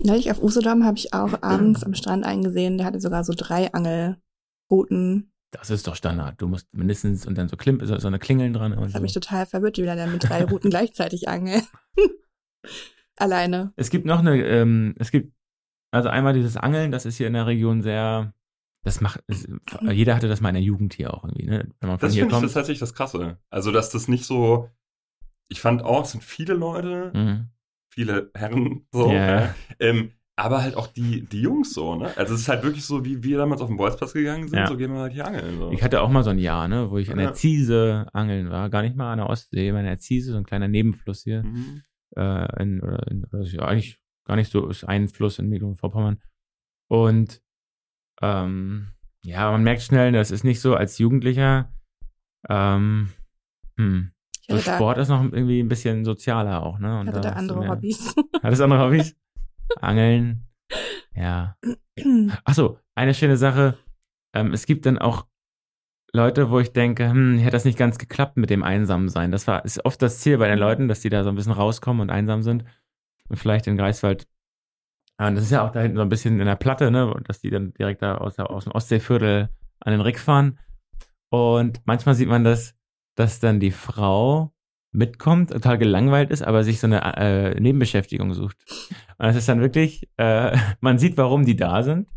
Neulich auf Usedom habe ich auch abends am Strand einen gesehen, der hatte sogar so drei Angelrouten. Das ist doch Standard. Du musst mindestens und dann so, Klim so, so eine Klingeln dran und Das so. hat mich total verwirrt, wie der dann mit drei Routen gleichzeitig angelt. Alleine. Es gibt noch eine, ähm, es gibt, also einmal dieses Angeln, das ist hier in der Region sehr, das macht, es, jeder hatte das mal in der Jugend hier auch irgendwie, ne? Wenn man von Das hier finde ich kommt. das tatsächlich das Krasse. Also, dass das nicht so. Ich fand auch, es sind viele Leute, Mhm. viele Herren, so. Ja, ja. Ähm, aber halt auch die, die Jungs so, ne? Also, es ist halt wirklich so, wie wir damals auf den Bolzplatz gegangen sind, Ja. so gehen wir halt hier angeln. So. Ich hatte auch mal so ein Jahr, ne, wo ich an der Ja. Ziese angeln war. Gar nicht mal an der Ostsee, aber an der Ziese, so ein kleiner Nebenfluss hier. Mhm. Äh, in, oder in, oder ist ja eigentlich gar nicht so, ist ein Fluss in Mecklenburg-Vorpommern. Und ähm, ja, man merkt schnell, das ist nicht so als Jugendlicher. Ähm, hm, Ich so hatte, da, Sport ist noch irgendwie ein bisschen sozialer auch, ne? Und hatte da du andere mehr- Hobbys. Hattest andere Hobbys? Angeln. Ja. Achso, eine schöne Sache. Ähm, es gibt dann auch Leute, wo ich denke, hm, hätte das nicht ganz geklappt mit dem Einsamsein. Das war, ist oft das Ziel bei den Leuten, dass die da so ein bisschen rauskommen und einsam sind. Und vielleicht in Greifswald. Ja, Und das ist ja auch da hinten so ein bisschen in der Platte, ne, dass die dann direkt da aus, der, aus dem Ostseeviertel an den Rick fahren. Und manchmal sieht man das, dass dann die Frau mitkommt, total gelangweilt ist, aber sich so eine äh, Nebenbeschäftigung sucht. Und das ist dann wirklich, äh, man sieht, warum die da sind,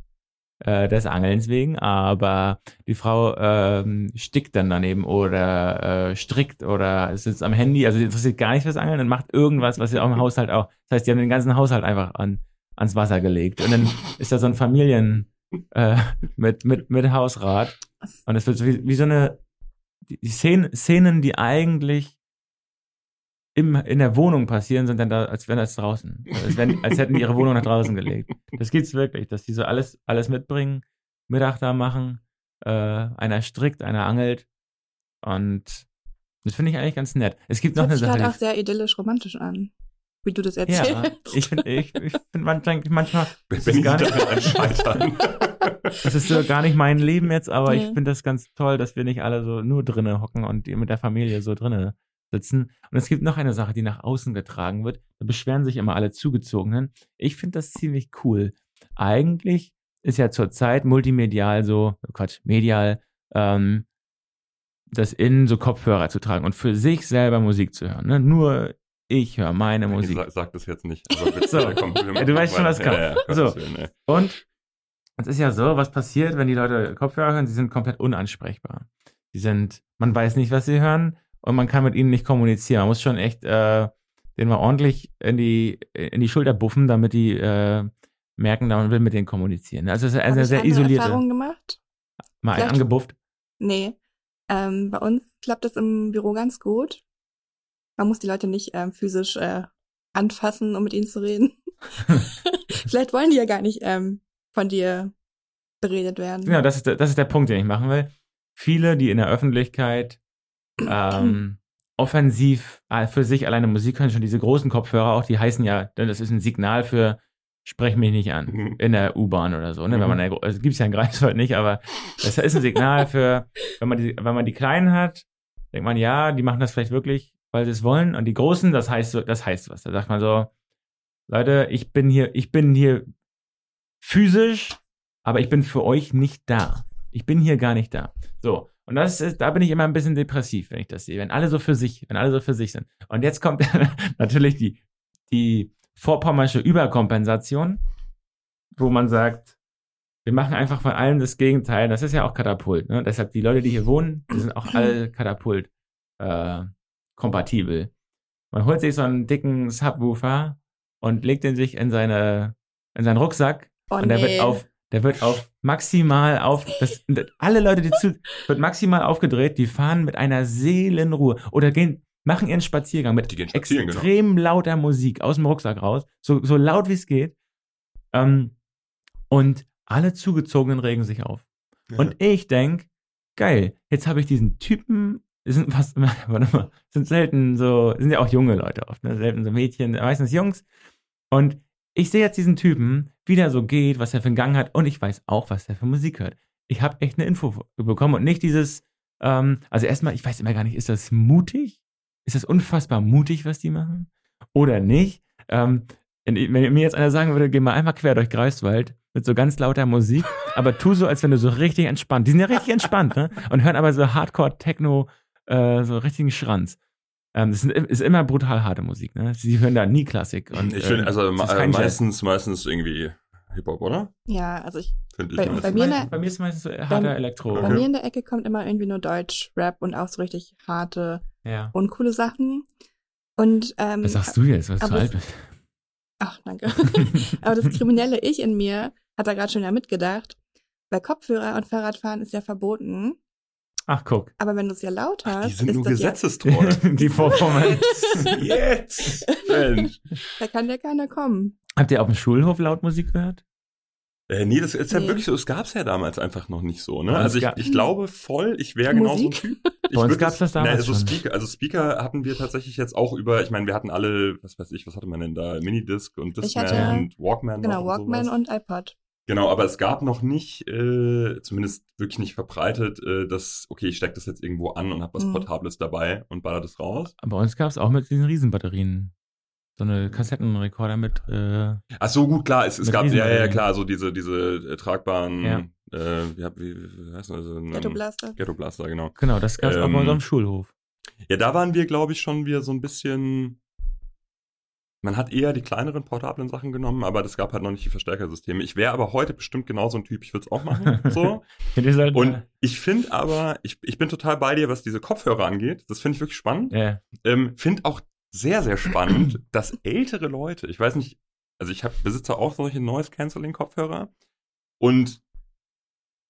äh, des Angelns wegen, aber die Frau ähm, stickt dann daneben oder äh, strickt oder sitzt am Handy, also sie interessiert gar nicht fürs Angeln und macht irgendwas, was sie auch im Haushalt auch. Das heißt, die haben den ganzen Haushalt einfach an, ans Wasser gelegt. Und dann ist da so ein Familien äh, mit, mit, mit Hausrat. Und es wird so wie, wie so eine die Szenen, Szenen, die eigentlich im, in der Wohnung passieren, sind dann da, als wären das draußen. Also Als, wenn, als hätten die ihre Wohnung nach draußen gelegt. Das gibt's wirklich, dass die so alles, alles mitbringen, Mittag da machen, äh, einer strickt, einer angelt. Und das finde ich eigentlich ganz nett. Es gibt Das noch hört eine Sache. gerade auch die- sehr idyllisch romantisch an, wie du das ja, erzählst. ich finde, ich, ich find manchmal, manchmal das ist ich gar nicht, das ist so gar nicht mein Leben jetzt, aber ich Nee. finde das ganz toll, dass wir nicht alle so nur drinnen hocken und mit der Familie so drinnen sitzen. Und es gibt noch eine Sache, die nach außen getragen wird. Da beschweren sich immer alle Zugezogenen. Ich finde das ziemlich cool. Eigentlich ist ja zurzeit multimedial so, oh Quatsch, medial, ähm, das in so Kopfhörer zu tragen und für sich selber Musik zu hören. Ne? Nur ich höre meine Musik. Sag, sag das jetzt nicht. Aber bitte, So. du weißt schon, was kommt. Ja, ja, So. Willen, ey. Und es ist ja so, was passiert, wenn die Leute Kopfhörer hören? Sie sind komplett unansprechbar. Sie sind, man weiß nicht, was sie hören und man kann mit ihnen nicht kommunizieren. Man muss schon echt äh, den mal ordentlich in die, in die Schulter buffen, damit die äh, merken, man will mit denen kommunizieren. Also es ist Hab eine ich sehr andere isolierte. Erfahrungen gemacht? Mal einen Vielleicht- angebufft. Nee. Ähm, bei uns klappt das im Büro ganz gut. Man muss die Leute nicht ähm, physisch äh, anfassen, um mit ihnen zu reden. Vielleicht wollen die ja gar nicht ähm, von dir beredet werden. Genau, das ist, der, das ist der Punkt, den ich machen will. Viele, die in der Öffentlichkeit ähm, offensiv äh, für sich alleine Musik hören, schon diese großen Kopfhörer auch, die heißen ja, das ist ein Signal für sprech mich nicht an Mhm. in der U-Bahn oder so, ne? Wenn Mhm. man, also gibt's ja in Greifswald nicht, aber das ist ein Signal für, wenn man die, wenn man die Kleinen hat, denkt man, ja, die machen das vielleicht wirklich, weil sie es wollen. Und die Großen, das heißt so, das heißt was. Da sagt man so, Leute, ich bin hier, ich bin hier physisch, aber ich bin für euch nicht da. Ich bin hier gar nicht da. So. Und das ist, da bin ich immer ein bisschen depressiv, wenn ich das sehe. Wenn alle so für sich, wenn alle so für sich sind. Und jetzt kommt natürlich die, die vorpommersche Überkompensation, wo man sagt, wir machen einfach von allem das Gegenteil. Das ist ja auch Katapult. Ne? Deshalb die Leute, die hier wohnen, die sind auch alle Katapult äh, kompatibel. Man holt sich so einen dicken Subwoofer und legt den sich in seine in seinen Rucksack Oh, und der nee. wird auf der wird auf maximal auf das, alle Leute die zu wird maximal aufgedreht, die fahren mit einer Seelenruhe oder gehen machen ihren Spaziergang mit genau. extrem lauter Musik aus dem Rucksack raus, so so laut wie es geht. Ähm, und alle Zugezogenen regen sich auf. Und ich denk, geil, jetzt habe ich diesen Typen, sind fast, warte mal, sind selten so, sind ja auch junge Leute oft, ne? selten so Mädchen, meistens Jungs. Und ich sehe jetzt diesen Typen, wie der so geht, was er für einen Gang hat und ich weiß auch, was der für Musik hört. Ich habe echt eine Info bekommen und nicht dieses, ähm, also erstmal, ich weiß immer gar nicht, ist das mutig? Ist das unfassbar mutig, was die machen? Oder nicht? Ähm, wenn wenn mir jetzt einer sagen würde, geh mal einmal quer durch Greifswald mit so ganz lauter Musik, aber tu so, als wenn du so richtig entspannt. Die sind ja richtig entspannt, ne? Und hören aber so Hardcore-Techno, äh, so richtigen Schranz. Ähm, das ist immer brutal harte Musik, ne? Sie hören da nie Klassik. Und, ich finde, äh, also äh, Jazz. meistens, meistens irgendwie Hip-Hop, oder? Ja, also ich, Finde ich Bei- bei mir in der- bei mir ist meistens so harter Bei- Elektro. bei Okay. mir in der Ecke kommt immer irgendwie nur Deutsch, Rap und auch so richtig harte, Ja. uncoole Sachen. Und, ähm, Was sagst du jetzt, was du alt bist? Ach, danke. Aber das kriminelle Ich in mir hat da gerade schon ja mitgedacht. Bei Kopfhörer und Fahrradfahren ist ja verboten. Ach, guck. Aber wenn du es ja laut hast, Die sind ist nur gesetzestreu. Die Vorformen. Jetzt! Mensch! ja, da kann ja keiner kommen. Habt ihr auf dem Schulhof laut Musik gehört? Äh, nee, das ist ja Nee. wirklich so, es gab's ja damals einfach noch nicht so, ne? Bei Also ich, ich glaube voll, ich wäre genau so ein? Typ. Ich Bei uns würd gab's das damals ne, also schon. Speaker, also Speaker hatten wir tatsächlich jetzt auch über, ich meine, wir hatten alle, was weiß ich, was hatte man denn da? Minidisc und Discman und Walkman. Genau, und Walkman sowas. und iPod. Genau, aber es gab noch nicht, äh, zumindest wirklich nicht verbreitet, äh, dass, okay, ich stecke das jetzt irgendwo an und habe was Mhm. Portables dabei und baller das raus. Bei uns gab es auch mit diesen Riesenbatterien. So eine Kassettenrekorder mit, äh, Ach so, gut, klar, es, es gab, ja, ja, klar, so diese, diese äh, tragbaren, Ja. äh, wie, wie, wie heißt das? Also, Ghetto Blaster. Ghetto Blaster, genau. genau, das gab es auch Ähm, bei unserem Schulhof. Ja, da waren wir, glaube ich, schon wieder so ein bisschen. Man hat eher die kleineren portablen Sachen genommen, aber das gab halt noch nicht die Verstärkersysteme. Ich wäre aber heute bestimmt genauso ein Typ, ich würde es auch machen. So. Sollten- Und ich finde aber, ich, ich bin total bei dir, was diese Kopfhörer angeht. Das finde ich wirklich spannend. ja. Ähm, finde auch sehr, sehr spannend, dass ältere Leute, ich weiß nicht, also ich hab, besitze auch solche Noise-Canceling-Kopfhörer und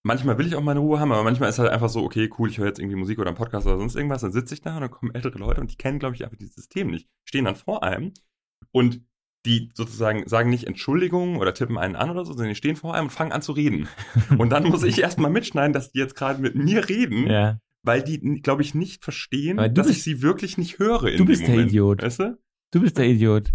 manchmal will ich auch meine Ruhe haben, aber manchmal ist halt einfach so, okay, cool, ich höre jetzt irgendwie Musik oder einen Podcast oder sonst irgendwas, dann sitze ich da und dann kommen ältere Leute und die kennen, glaube ich, einfach dieses System nicht, stehen dann vor einem und die sozusagen sagen nicht Entschuldigung oder tippen einen an oder so, sondern die stehen vor einem und fangen an zu reden. Und dann muss ich erstmal mitschneiden, dass die jetzt gerade mit mir reden, ja. weil die, glaube ich, nicht verstehen, dass bist- ich sie wirklich nicht höre in du dem bist der Moment. Idiot. Weißt du? Du bist der Idiot.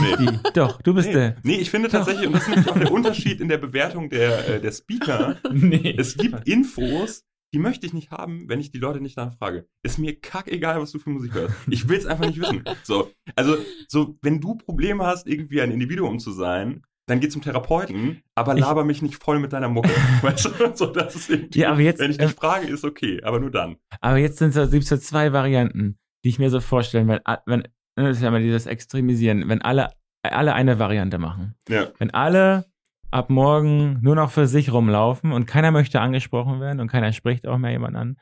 Nee. Die, doch, du bist Nee. der. nee, ich finde tatsächlich, und das ist nämlich auch der Unterschied in der Bewertung der, äh, der Speaker, Nee. es gibt Infos, die möchte ich nicht haben, wenn ich die Leute nicht nachfrage. Ist mir kackegal, was du für Musik hörst. Ich will es einfach nicht wissen. So, also, so, wenn du Probleme hast, irgendwie ein Individuum zu sein, dann geh zum Therapeuten, aber Ich- laber mich nicht voll mit deiner Mucke. weißt du? So, das ist irgendwie, Ja, aber jetzt, wenn ich äh, dich frage, ist okay, aber nur dann. aber jetzt sind so, gibt's so zwei Varianten, die ich mir so vorstelle, wenn, wenn, das ist ja mal dieses Extremisieren, wenn alle, alle eine Variante machen. Ja. Wenn alle ab morgen nur noch für sich rumlaufen und keiner möchte angesprochen werden und keiner spricht auch mehr jemand an,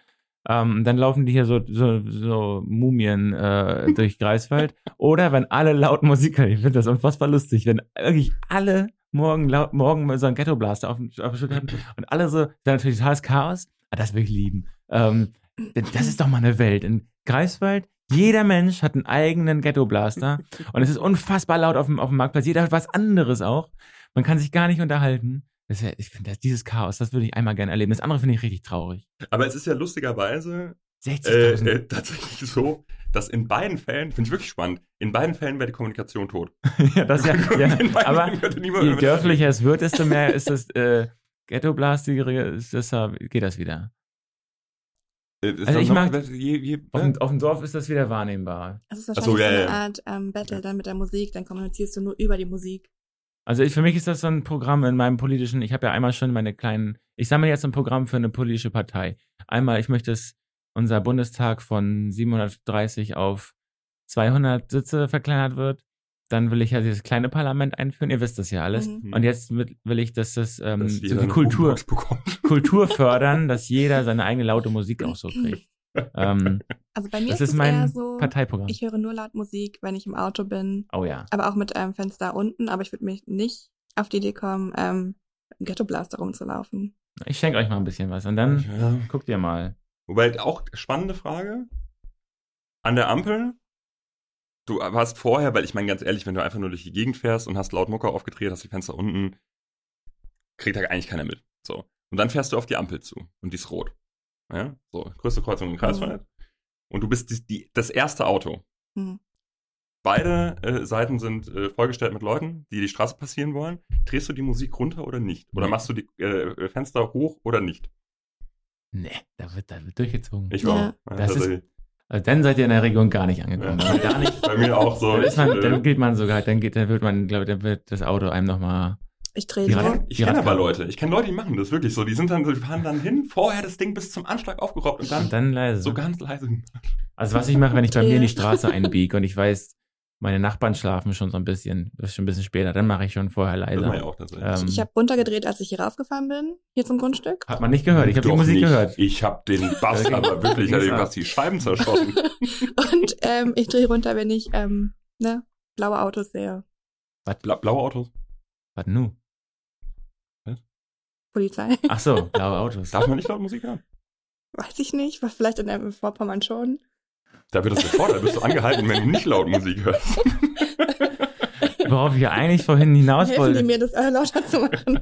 ähm, dann laufen die hier so, so, so Mumien äh, durch Greifswald. Oder wenn alle laut Musik hören, ich finde das unfassbar lustig, wenn wirklich alle morgen laut, morgen so einen Ghetto-Blaster auf auf dem hatten und alle so, dann natürlich totales Chaos, aber das will ich lieben. Ähm, das ist doch mal eine Welt. In Greifswald, jeder Mensch hat einen eigenen Ghetto-Blaster und es ist unfassbar laut auf dem, auf dem Marktplatz. Jeder hat was anderes auch. Man kann sich gar nicht unterhalten. Das wär, ich finde, das- dieses Chaos, das würde ich einmal gerne erleben. Das andere finde ich richtig traurig. Aber es ist ja lustigerweise 60.000. äh, äh, tatsächlich so, dass in beiden Fällen, finde ich wirklich spannend, in beiden Fällen wäre die Kommunikation tot. ja, das ja, ja. Aber je dörflicher es wird, desto mehr ist das äh, Ghetto-Blastigere, deshalb geht das wieder. Äh, ist Also ich mag- je, je, Auf dem, auf dem Dorf ist das wieder wahrnehmbar. Es ist wahrscheinlich so, ja, so, eine ja. Art ähm, Battle dann mit der Musik, dann kommunizierst du nur über die Musik. Also ich, für mich ist das so ein Programm in meinem politischen, ich habe ja einmal schon meine kleinen, ich sammle jetzt ein Programm für eine politische Partei. Einmal, ich möchte, dass unser Bundestag von 730 auf 200 Sitze verkleinert wird. dann will ich ja dieses kleine Parlament einführen. Ihr wisst das ja alles. Mhm. Und jetzt will ich, dass das ähm, Dass so Kultur. Kultur fördern, dass jeder seine eigene laute Musik auch so kriegt. Ähm, Also bei mir das ist ist es eher mein so, Parteiprogramm. ich höre nur laut Musik, wenn ich im Auto bin, oh ja. aber auch mit einem Fenster unten, aber ich würde mich nicht auf die Idee kommen, ähm, im Ghetto Blaster rumzulaufen. Ich schenke euch mal ein bisschen was und dann Ja. guckt ihr mal. Wobei auch spannende Frage. An der Ampel, du hast vorher, weil ich meine ganz ehrlich, wenn du einfach nur durch die Gegend fährst und hast laut Mucke aufgedreht, hast die Fenster unten, kriegt da eigentlich keiner mit. So. Und dann fährst du auf die Ampel zu und die ist rot. Ja? So, größte Kreuzung im Kreiswald. Und du bist die, die, das erste Auto. Hm. Beide äh, Seiten sind äh, vollgestellt mit Leuten, die die Straße passieren wollen. Drehst du die Musik runter oder nicht? Oder machst du die äh, Fenster hoch oder nicht? Nee, da wird, da wird durchgezogen. Ich Ja. auch. Ja, Das ist-. Also dann seid ihr in der Region gar nicht angekommen. Ja. Gar nicht. Bei mir auch so. Dann, man, Ich, dann äh, gilt man sogar, dann geht, dann wird man, glaube ich, dann wird das Auto einem nochmal. Ich drehe. Rad- Ich kenne aber. Leute. Ich kenne Leute, die machen das wirklich so. Die sind dann, so, die fahren dann hin, vorher das Ding bis zum Anschlag aufgeraubt und dann, Und dann leise. so ganz leise. Also was ich mache, wenn ich bei mir in die. Straße einbiege und ich weiß, meine Nachbarn schlafen schon so ein bisschen, das ist schon ein bisschen später, dann mache ich schon vorher Das mache ich leise. auch tatsächlich. Ähm, Ich habe runtergedreht, als ich hier raufgefahren bin, hier zum Grundstück. Hat man nicht gehört, ich habe die Doch Musik nicht. gehört. Ich habe den Bass Okay. aber wirklich, ich fast die Scheiben zerschossen. Und ähm, ich drehe runter, wenn ich ähm, ne, blaue Autos sehe. Bla blaue Autos. Was nu? Polizei. Ach so, blaue Autos. Darf man nicht laut Musik hören? Weiß ich nicht, was vielleicht in einem Vorpommern schon. Da wird das gefordert. Da bist du angehalten, wenn du nicht laut Musik hörst. Worauf ich eigentlich vorhin hinaus Helfen die wollte. mir, das äh, lauter zu machen.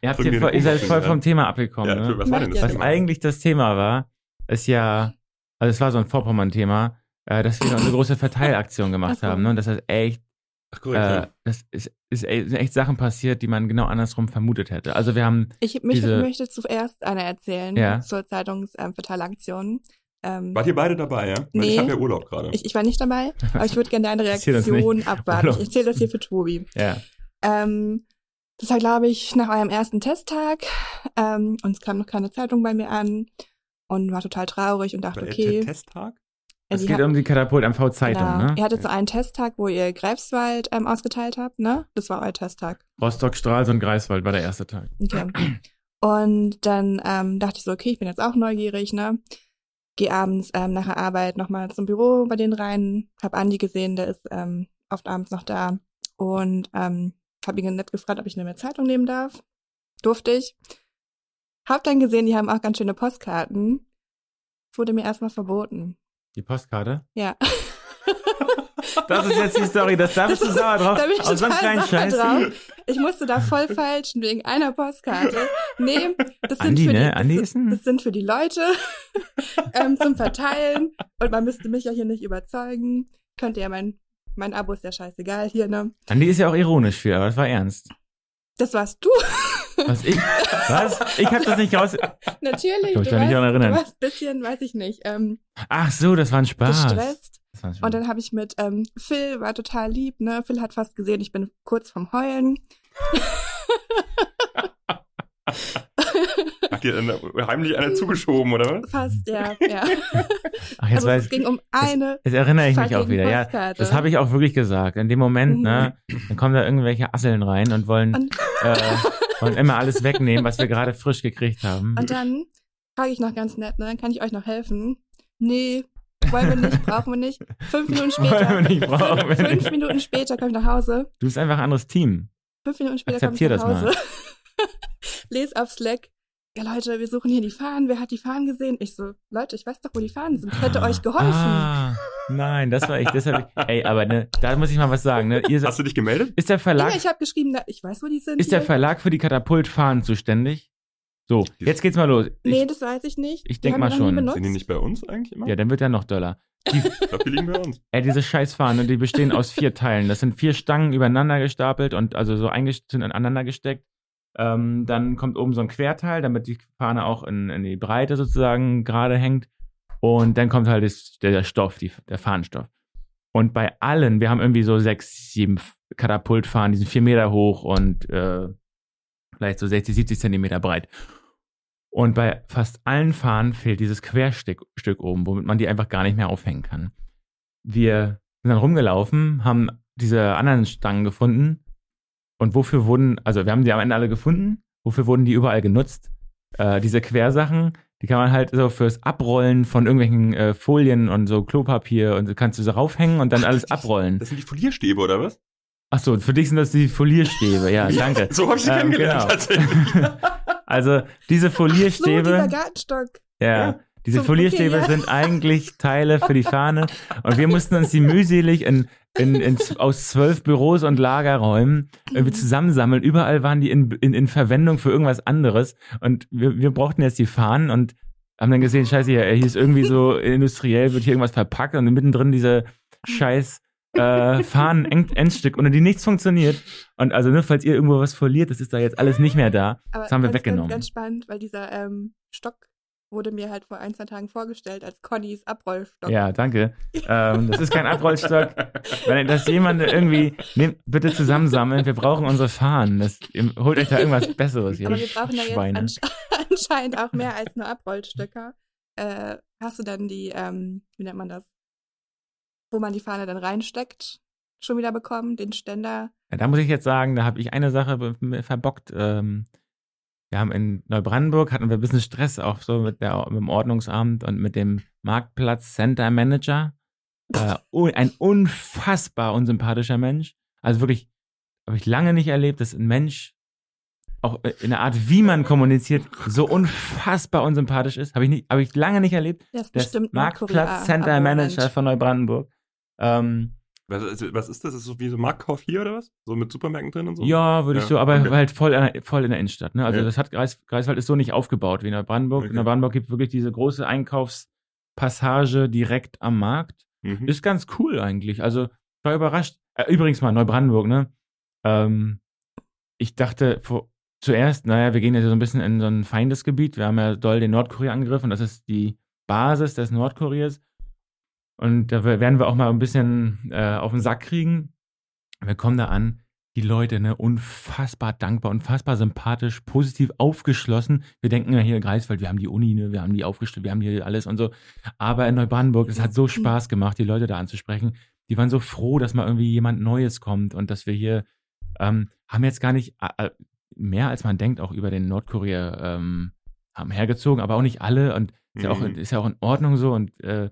Ihr, habt hier wir voll, ihr seid voll vom. Thema abgekommen. Ja, ne? was war denn das Was Thema? eigentlich das Thema war, ist ja, also es war so ein Vorpommern-Thema, äh, dass wir eine große Verteilaktion gemacht Ach so. haben. Ne? Und das heißt echt, Ach, korrekt, äh, ja. das ist, ist echt, sind echt Sachen passiert, die man genau andersrum vermutet hätte. Also wir haben, Ich mich, Diese- möchte zuerst eine erzählen Ja. zur Zeitungsverteilaktion. Ähm, Wart ihr beide dabei, ja? Weil Nee. Ich habe ja Urlaub gerade. ich, ich war nicht dabei, aber ich würde gerne deine Reaktion abwarten. Urlaub. Ich erzähle das hier für Tobi. ja, Ähm, das war, glaube ich, nach eurem ersten Testtag. Ähm, und es kam noch keine Zeitung bei mir an und war total traurig und dachte, okay. Testtag? Es geht hat- um die Katapult MV Zeitung, genau. ne? Ihr hattet so einen Testtag, wo ihr Greifswald ähm, ausgeteilt habt, ne? Das war euer Testtag. Rostock, Stralsund, Greifswald war der erste Tag. Okay. Und dann ähm, dachte ich so, okay, ich bin jetzt auch neugierig, ne? Geh abends ähm, nach der Arbeit nochmal zum Büro bei denen rein, hab Andi gesehen, der ist ähm, oft abends noch da und ähm, hab ihn nett gefragt, ob ich eine Zeitung nehmen darf. Durfte ich. Hab dann gesehen, die haben auch ganz schöne Postkarten. Wurde mir erstmal verboten. Die Postkarte. Ja. Das ist jetzt die Story, das da bist du sauer drauf. Da bin ich Aus total kleinen Scheiß. drauf. Ich musste da voll falsch wegen einer Postkarte. Nee, das sind Andi, für ne? die, Andi das, ist das sind für die Leute ähm, zum Verteilen. Und man müsste mich ja hier nicht überzeugen. Könnte ja mein, mein Abo ist ja scheißegal hier, ne? Andi ist ja auch ironisch für, aber das war ernst. Das warst du. Was ich? Was? Ich hab das nicht raus. Natürlich. Kann mich da nicht dran erinnern. Du warst ein bisschen, weiß ich nicht, ähm, Ach so, das war ein Spaß. gestresst. War. Und dann habe ich mit ähm, Phil, war total lieb, ne? Phil hat fast gesehen, ich bin kurz vom Heulen. Hat dir dann heimlich einer zugeschoben, oder was? Fast, ja, ja. Ach, jetzt also weiß es ging um eine Jetzt erinnere ich mich auch wieder. Ja, das habe ich auch wirklich gesagt. In dem Moment, Mhm. ne, dann kommen da irgendwelche Asseln rein und wollen, Und- äh, wollen immer alles wegnehmen, was wir gerade frisch gekriegt haben. Und dann frage ich noch ganz nett, ne, dann kann ich euch noch helfen. Nee, wollen wir nicht, brauchen wir nicht. Fünf Minuten später. Wollen wir nicht, brauchen wir fünf nicht. Minuten später komme ich nach Hause. Du bist einfach ein anderes Team. Fünf Minuten später komme ich Akzeptier nach das Hause. Les auf Slack. Ja, Leute, wir suchen hier die Fahnen. Wer hat die Fahnen gesehen? Ich so, Leute, ich weiß doch, wo die Fahnen sind. Ich hätte euch geholfen. Ah, nein, das war ich. Deshalb, ey, aber ne, da muss ich mal was sagen. Ne? Ihr, Hast du dich gemeldet? ist der Verlag, Ja, ich habe geschrieben, na, ich weiß, wo die sind. ist der hier. Verlag für die Katapultfahnen zuständig? So, jetzt geht's mal los. Ich, Nee, das weiß ich nicht. ich Die denk haben mal schon. Sind die nicht bei uns eigentlich immer? ja, dann wird er noch doller. Ich glaube, die liegen bei uns. Ey, diese Scheißfahnen, die bestehen aus vier Teilen. Das sind vier Stangen übereinander gestapelt und also so aneinander gesteckt. Ähm, dann kommt oben so ein Querteil, damit die Fahne auch in, in die Breite sozusagen gerade hängt. Und dann kommt halt das, der, der Stoff, die, der Fahnenstoff. Und bei allen, wir haben irgendwie so sechs, sieben Katapultfahnen, die sind vier Meter hoch und äh, vielleicht so 60, 70 Zentimeter breit. Und bei fast allen Fahnen fehlt dieses Querstück Stück oben, womit man die einfach gar nicht mehr aufhängen kann. Wir sind dann rumgelaufen, haben diese anderen Stangen gefunden. Und wofür wurden, also wir haben die am Ende alle gefunden. Wofür wurden die überall genutzt? Äh, diese Quersachen, die kann man halt so fürs Abrollen von irgendwelchen äh, Folien und so Klopapier und so kannst du so raufhängen und dann Ach, alles abrollen. Das sind die Folierstäbe, oder was? Ach so, für dich sind das die Folierstäbe. Ja, danke. So habe ich sie Ähm, kennengelernt, genau. tatsächlich. Also diese So, dieser Folierstäbe, Gartenstock. ja, Ja. Diese Folierstäbe okay, ja. sind eigentlich Teile für die Fahne und wir mussten uns die mühselig in, in, in, aus zwölf Büros und Lagerräumen irgendwie zusammensammeln. Überall waren die in, in, in Verwendung für irgendwas anderes und wir, wir brauchten jetzt die Fahnen und haben dann gesehen, scheiße, hier, hier ist irgendwie so industriell, wird hier irgendwas verpackt und mittendrin diese scheiß äh, Fahnen End Endstück, ohne die nichts funktioniert. Und also, ne, falls ihr irgendwo was verliert, das ist da jetzt alles nicht mehr da. Aber Das haben wir ganz, weggenommen. Ganz, ganz spannend, weil dieser ähm, Stock wurde mir halt vor ein, zwei Tagen vorgestellt als Connys Abrollstock. Ja, danke. ähm, das ist kein Abrollstock. Wenn das jemand irgendwie, nehmt bitte zusammensammeln, wir brauchen unsere Fahnen. Das, holt euch da irgendwas Besseres, ihr Aber wir brauchen da jetzt Schweine. ansche anscheinend auch mehr als nur Abrollstöcker. Äh, hast du dann die, ähm, wie nennt man das? Wo man die Fahne dann reinsteckt, schon wieder bekommen, den Ständer. Ja, da muss ich jetzt sagen, da habe ich eine Sache verbockt. Ähm, wir haben in Neubrandenburg hatten wir ein bisschen Stress auch so mit, der, mit dem Ordnungsamt und mit dem Marktplatz Center Manager. Äh, ein unfassbar unsympathischer Mensch. Also wirklich, habe ich lange nicht erlebt, dass ein Mensch auch in der Art, wie man kommuniziert, so unfassbar unsympathisch ist. Habe ich, nicht- habe ich lange nicht erlebt. Der ist bestimmt Marktplatz Center Manager von Neubrandenburg. Ähm, Was, also, was ist das? Ist das so wie so Marktkauf hier oder was? So mit Supermärkten drin und so? Ja, würde ich Ja, so, aber okay. halt voll in, der, voll in der Innenstadt. Ne? Also Ja. das hat Greis, Greifswald ist so nicht aufgebaut wie in Neubrandenburg. Okay. In Neubrandenburg gibt wirklich diese große Einkaufspassage direkt am Markt. Mhm. Ist ganz cool eigentlich. Also ich war überrascht. Äh, übrigens mal Neubrandenburg, ne? Ähm, ich dachte vor, zuerst, naja, wir gehen jetzt so ein bisschen in so ein Feindesgebiet. Wir haben ja doll den Nordkorea angegriffen. Das ist die Basis des Nordkoreas. Und da werden wir auch mal ein bisschen äh, auf den Sack kriegen. Wir kommen da an, die Leute, ne, unfassbar dankbar, unfassbar sympathisch, positiv aufgeschlossen. Wir denken ja hier in Greifswald, wir haben die Uni, ne, wir haben die aufgestellt, wir haben hier alles und so. Aber in Neubrandenburg, es hat so Spaß gemacht, die Leute da anzusprechen. Die waren so froh, dass mal irgendwie jemand Neues kommt und dass wir hier ähm, haben jetzt gar nicht äh, mehr als man denkt auch über den Nordkorea ähm, haben hergezogen, aber auch nicht alle und ist ja auch, Mhm. ist ja auch in Ordnung so und äh,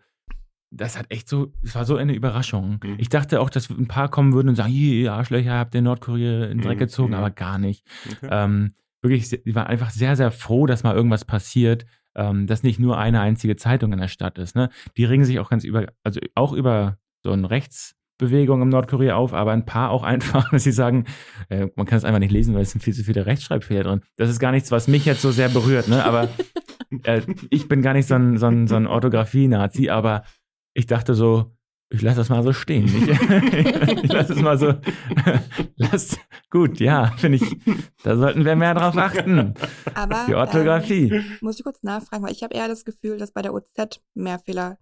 das hat echt so, es war so eine Überraschung. Mhm. Ich dachte auch, dass ein paar kommen würden und sagen, hier, ihr Arschlöcher, habt ihr Nordkorea in den Dreck Mhm, gezogen, mhm. aber gar nicht. Okay. Ähm, wirklich, die waren einfach sehr, sehr froh, dass mal irgendwas passiert, ähm, dass nicht nur eine einzige Zeitung in der Stadt ist. Ne? Die regen sich auch ganz über, also auch über so eine Rechtsbewegung im Nordkorea auf, aber ein paar auch einfach, dass sie sagen, äh, man kann es einfach nicht lesen, weil es sind viel zu viele Rechtschreibfehler drin. Das ist gar nichts, was mich jetzt so sehr berührt, ne? Aber äh, ich bin gar nicht so ein, so ein, so ein Orthographie-Nazi, aber ich dachte so, ich lasse das mal so stehen. Ich, ich lasse es mal so. Lass, gut, ja, finde ich, da sollten wir mehr drauf achten. Aber Die Orthographie. Ähm, muss ich kurz nachfragen, weil ich habe eher das Gefühl, dass bei der OZ mehr Fehler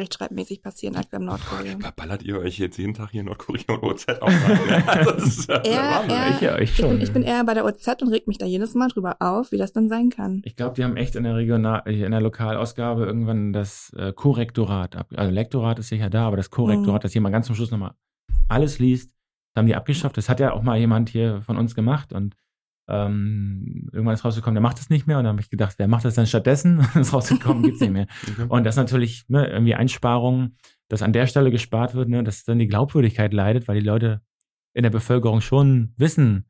rechtschreibmäßig passieren als beim Nordkorea. Ballert ihr euch jetzt jeden Tag hier in Nordkorea und OZ auf? also, das ist ja der Er- Wahnsinn. er- ich Ich bin, schon. ich bin eher bei der OZ und reg mich da jedes Mal drüber auf, wie das dann sein kann. Ich glaube, die haben echt in der Regional, in der Lokalausgabe irgendwann das äh, Korrektorat ab. Also Lektorat ist sicher da, aber das Korrektorat, Mhm. dass jemand ganz zum Schluss nochmal alles liest, das haben die abgeschafft. Das hat ja auch mal jemand hier von uns gemacht und ähm, irgendwann ist rausgekommen, der macht das nicht mehr. Und dann habe ich gedacht, wer macht das dann stattdessen? ist rausgekommen, gibt's nicht mehr. Okay. Und das natürlich ne, irgendwie Einsparungen, dass an der Stelle gespart wird, ne, dass dann die Glaubwürdigkeit leidet, weil die Leute in der Bevölkerung schon wissen,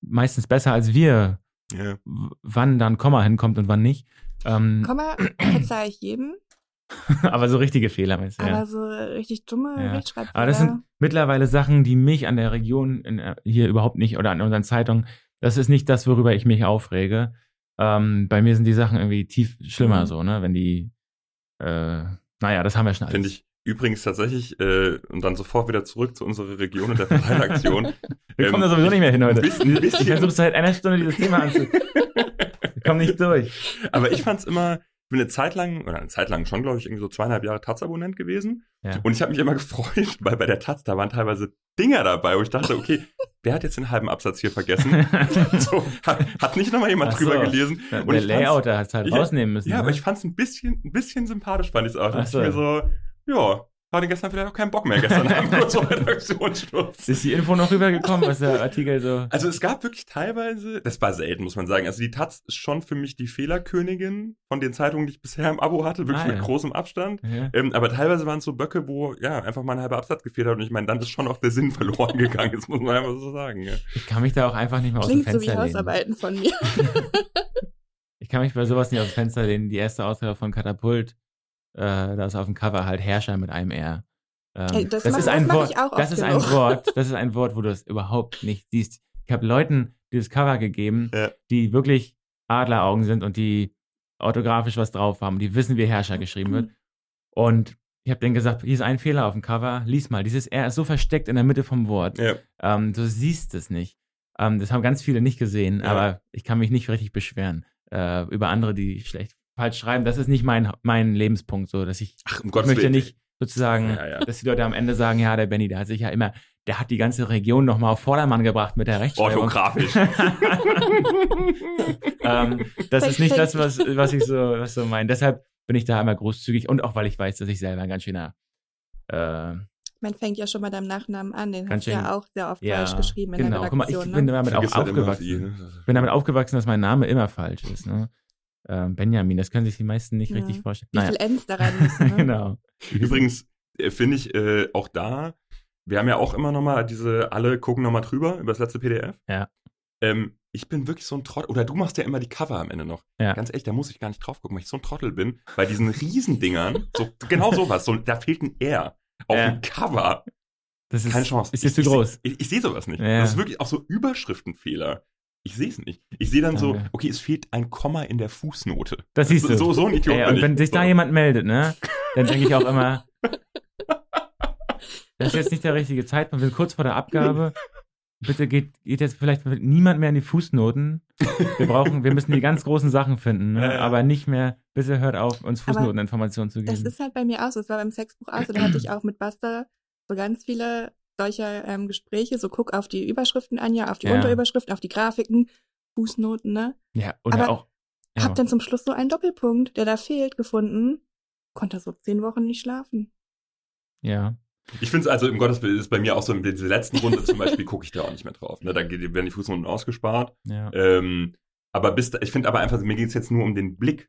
meistens besser als wir, w- wann dann Komma hinkommt und wann nicht. Ähm, Komma verzeihe ich jedem, aber so richtige Fehler, meinst du, aber ja. so richtig dumme Ja. Rechtschreibfehler. Aber das sind mittlerweile Sachen, die mich an der Region in, der- hier überhaupt nicht oder an unseren Zeitungen, das ist nicht das, worüber ich mich aufrege. Ähm, bei mir sind die Sachen irgendwie tief schlimmer Mhm. so, ne, wenn die, äh, naja, das haben wir schon alles. Finde ich übrigens tatsächlich, äh, und dann sofort wieder zurück zu unserer Region und der Verteilaktion. Wir kommen da Ähm, sowieso nicht mehr hin heute. Bisschen, ein Ich bisschen, versuche seit einer Stunde dieses Thema anzu. Wir kommen nicht durch. aber ich fand's immer, ich bin eine Zeit lang, oder eine Zeit lang schon, glaube ich, irgendwie so zweieinhalb Jahre Taz-Abonnent gewesen. Ja. Und ich habe mich immer gefreut, weil bei der Taz, da waren teilweise Dinger dabei, wo ich dachte, okay, wer hat jetzt den halben Absatz hier vergessen? so, hat, hat nicht nochmal jemand so. drüber gelesen. Der Und der hat es halt Ja, rausnehmen müssen. Ja, ne? aber ich fand's ein bisschen, ein bisschen sympathisch, fand ich es auch. Da ich so. mir so, ja, hatte gestern vielleicht auch keinen Bock mehr, gestern Abend kurz vor Redaktionsschluss. Ist die Info noch rübergekommen, was der Artikel so. Also es gab wirklich teilweise, das war selten, muss man sagen. Also die Taz ist schon für mich die Fehlerkönigin von den Zeitungen, die ich bisher im Abo hatte, wirklich Ah, mit ja. großem Abstand. Ja. Ähm, aber teilweise waren es so Böcke, wo ja einfach mal ein halber Absatz gefehlt hat und ich meine, dann ist schon auch der Sinn verloren gegangen. Das muss man einfach so sagen. Ja. Ich kann mich da auch einfach nicht mehr aus Klingt dem so wie Fenster lehnen. Hausarbeiten von mir. Ich kann mich bei sowas nicht aus dem Fenster lehnen. Die erste Ausgabe von Katapult, äh, da ist auf dem Cover halt Herrscher mit einem R. Ähm, das das mach- ist das ein Wort. das ist ein. Wort. Das ist ein Wort, wo du es überhaupt nicht siehst. Ich habe Leuten dieses Cover gegeben, Ja. die wirklich Adleraugen sind und die orthografisch was drauf haben, die wissen, wie Herrscher geschrieben wird. Und ich habe denen gesagt, hier ist ein Fehler auf dem Cover, lies mal. Dieses R ist so versteckt in der Mitte vom Wort. Ja. Ähm, du siehst es nicht. Ähm, das haben ganz viele nicht gesehen, Ja. aber ich kann mich nicht richtig beschweren äh, über andere, die schlecht falsch schreiben. Das ist nicht mein, mein Lebenspunkt, so dass ich, Ach, um ich möchte Willen. nicht sozusagen, Ja, ja. dass die Leute am Ende sagen, ja, der Benny, der hat sich ja immer, der hat die ganze Region nochmal auf Vordermann gebracht mit der Rechtschreibung. Orthografisch. ähm, das ist nicht das, was, was ich so, was so meine. Deshalb bin ich da immer großzügig und auch weil ich weiß, dass ich selber ein ganz schöner äh, Man fängt ja schon bei deinem Nachnamen an, den Ganz hast du ja auch sehr oft Ja, falsch geschrieben in genau. der Guck mal, ich Redaktion. bin ne? damit auch halt aufgewachsen. viel, ne? Ich bin damit aufgewachsen, dass mein Name immer falsch ist. Ne? Ähm, Benjamin, das können sich die meisten nicht Ja. richtig vorstellen. Wie Naja. viel Ns da rein müssen. Ne? genau. Übrigens äh, finde ich äh, auch da, wir haben ja auch immer noch mal diese, alle gucken noch mal drüber über das letzte PDF. Ja. Ähm, ich bin wirklich so ein Trottel, oder du machst ja immer die Cover am Ende noch. Ja. Ganz ehrlich, da muss ich gar nicht drauf gucken, weil ich so ein Trottel bin. Bei diesen Riesendingern, so, genau sowas, so, da fehlt ein R. Auf Ja. dem Cover, Das ist, keine Chance. Ist jetzt zu ich, groß. Ich, ich, ich sehe sowas nicht. Ja. Das ist wirklich auch so Überschriftenfehler. Ich sehe es nicht. Ich sehe dann so, Ja. okay, es fehlt ein Komma in der Fußnote. Das siehst du. So, so ein Idiot Ey, und wenn sich da jemand meldet, ne, dann denke ich auch immer, das ist jetzt nicht der richtige Zeitpunkt. Wir sind kurz vor der Abgabe. Bitte geht, geht jetzt vielleicht niemand mehr in die Fußnoten. Wir brauchen, wir müssen die ganz großen Sachen finden, ne? Aber nicht mehr, bitte hört auf, uns Fußnoteninformationen zu Das geben. ist halt bei mir auch so. Es war beim Sexbuch auch so. Da hatte ich auch mit Buster so ganz viele solcher ähm, Gespräche. So guck auf die Überschriften an, ja, auf die Ja. Unterüberschriften, auf die Grafiken, Fußnoten, ne? ja, oder aber auch. Ja. Hab dann zum Schluss so einen Doppelpunkt, der da fehlt, gefunden. Konnte so zehn Wochen nicht schlafen. ja. Ich finde es also im Gottes Willen ist bei mir auch so in dieser letzten Runde zum Beispiel gucke ich da auch nicht mehr drauf. Ne, da werden die Fußnoten ausgespart. ja. Ähm, aber bis da, ich finde aber einfach, mir geht es jetzt nur um den Blick.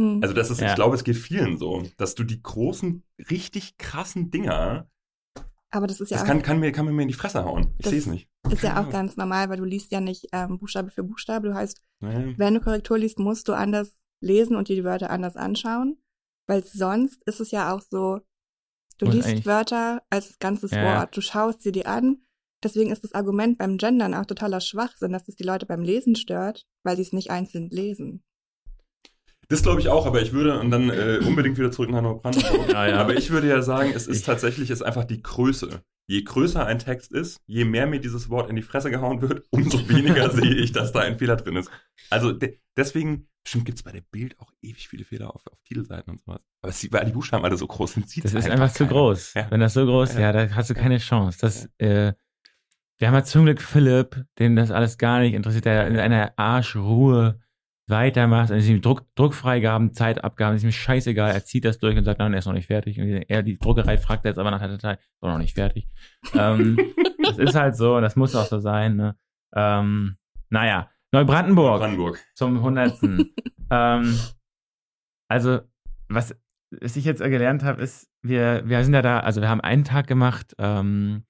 Hm. Also das ist, Ja. ich glaube, es geht vielen so, dass du die großen, richtig krassen Dinger, aber das ist ja das auch, kann, kann, mir, kann mir in die Fresse hauen. Ich sehe es nicht. ist ja auch ganz normal, weil du liest ja nicht ähm, Buchstabe für Buchstabe. Du heißt, Nee. wenn du Korrektur liest, musst du anders lesen und dir die Wörter anders anschauen. Weil sonst ist es ja auch so, du Muss liest eigentlich- Wörter als ganzes Ja, ja. Wort, du schaust sie dir an. Deswegen ist das Argument beim Gendern auch totaler Schwachsinn, dass es die Leute beim Lesen stört, weil sie es nicht einzeln lesen. Das glaube ich auch, aber ich würde, und dann äh, unbedingt wieder zurück nach Neubrandenburg. Ja, ja. Aber ich würde ja sagen, es ist Ich- tatsächlich ist einfach die Größe. Je größer ein Text ist, je mehr mir dieses Wort in die Fresse gehauen wird, umso weniger sehe ich, dass da ein Fehler drin ist. Also de deswegen, bestimmt gibt es bei der Bild auch ewig viele Fehler auf, auf Titelseiten und sowas. Aber sieht, weil die Buchstaben alle so groß sind, sieht Das ist einfach zu groß. Ja. Wenn das so groß, Ja. ja, da hast du keine Chance. Das, äh, wir haben ja zum Glück Philipp, den das alles gar nicht interessiert, der in einer Arschruhe weitermacht, und ihm Druck, Druckfreigaben, Zeitabgaben, ist ihm scheißegal, er zieht das durch und sagt, nein, er ist noch nicht fertig. Und er, die Druckerei fragt jetzt aber nach der Datei, ist noch nicht fertig. ähm, das ist halt so, das muss auch so sein. Ne? Ähm, naja, Neubrandenburg Brandenburg. zum Hundertsten. ähm, also, was, was ich jetzt gelernt habe, ist, wir, wir sind ja da, also wir haben einen Tag gemacht, ähm,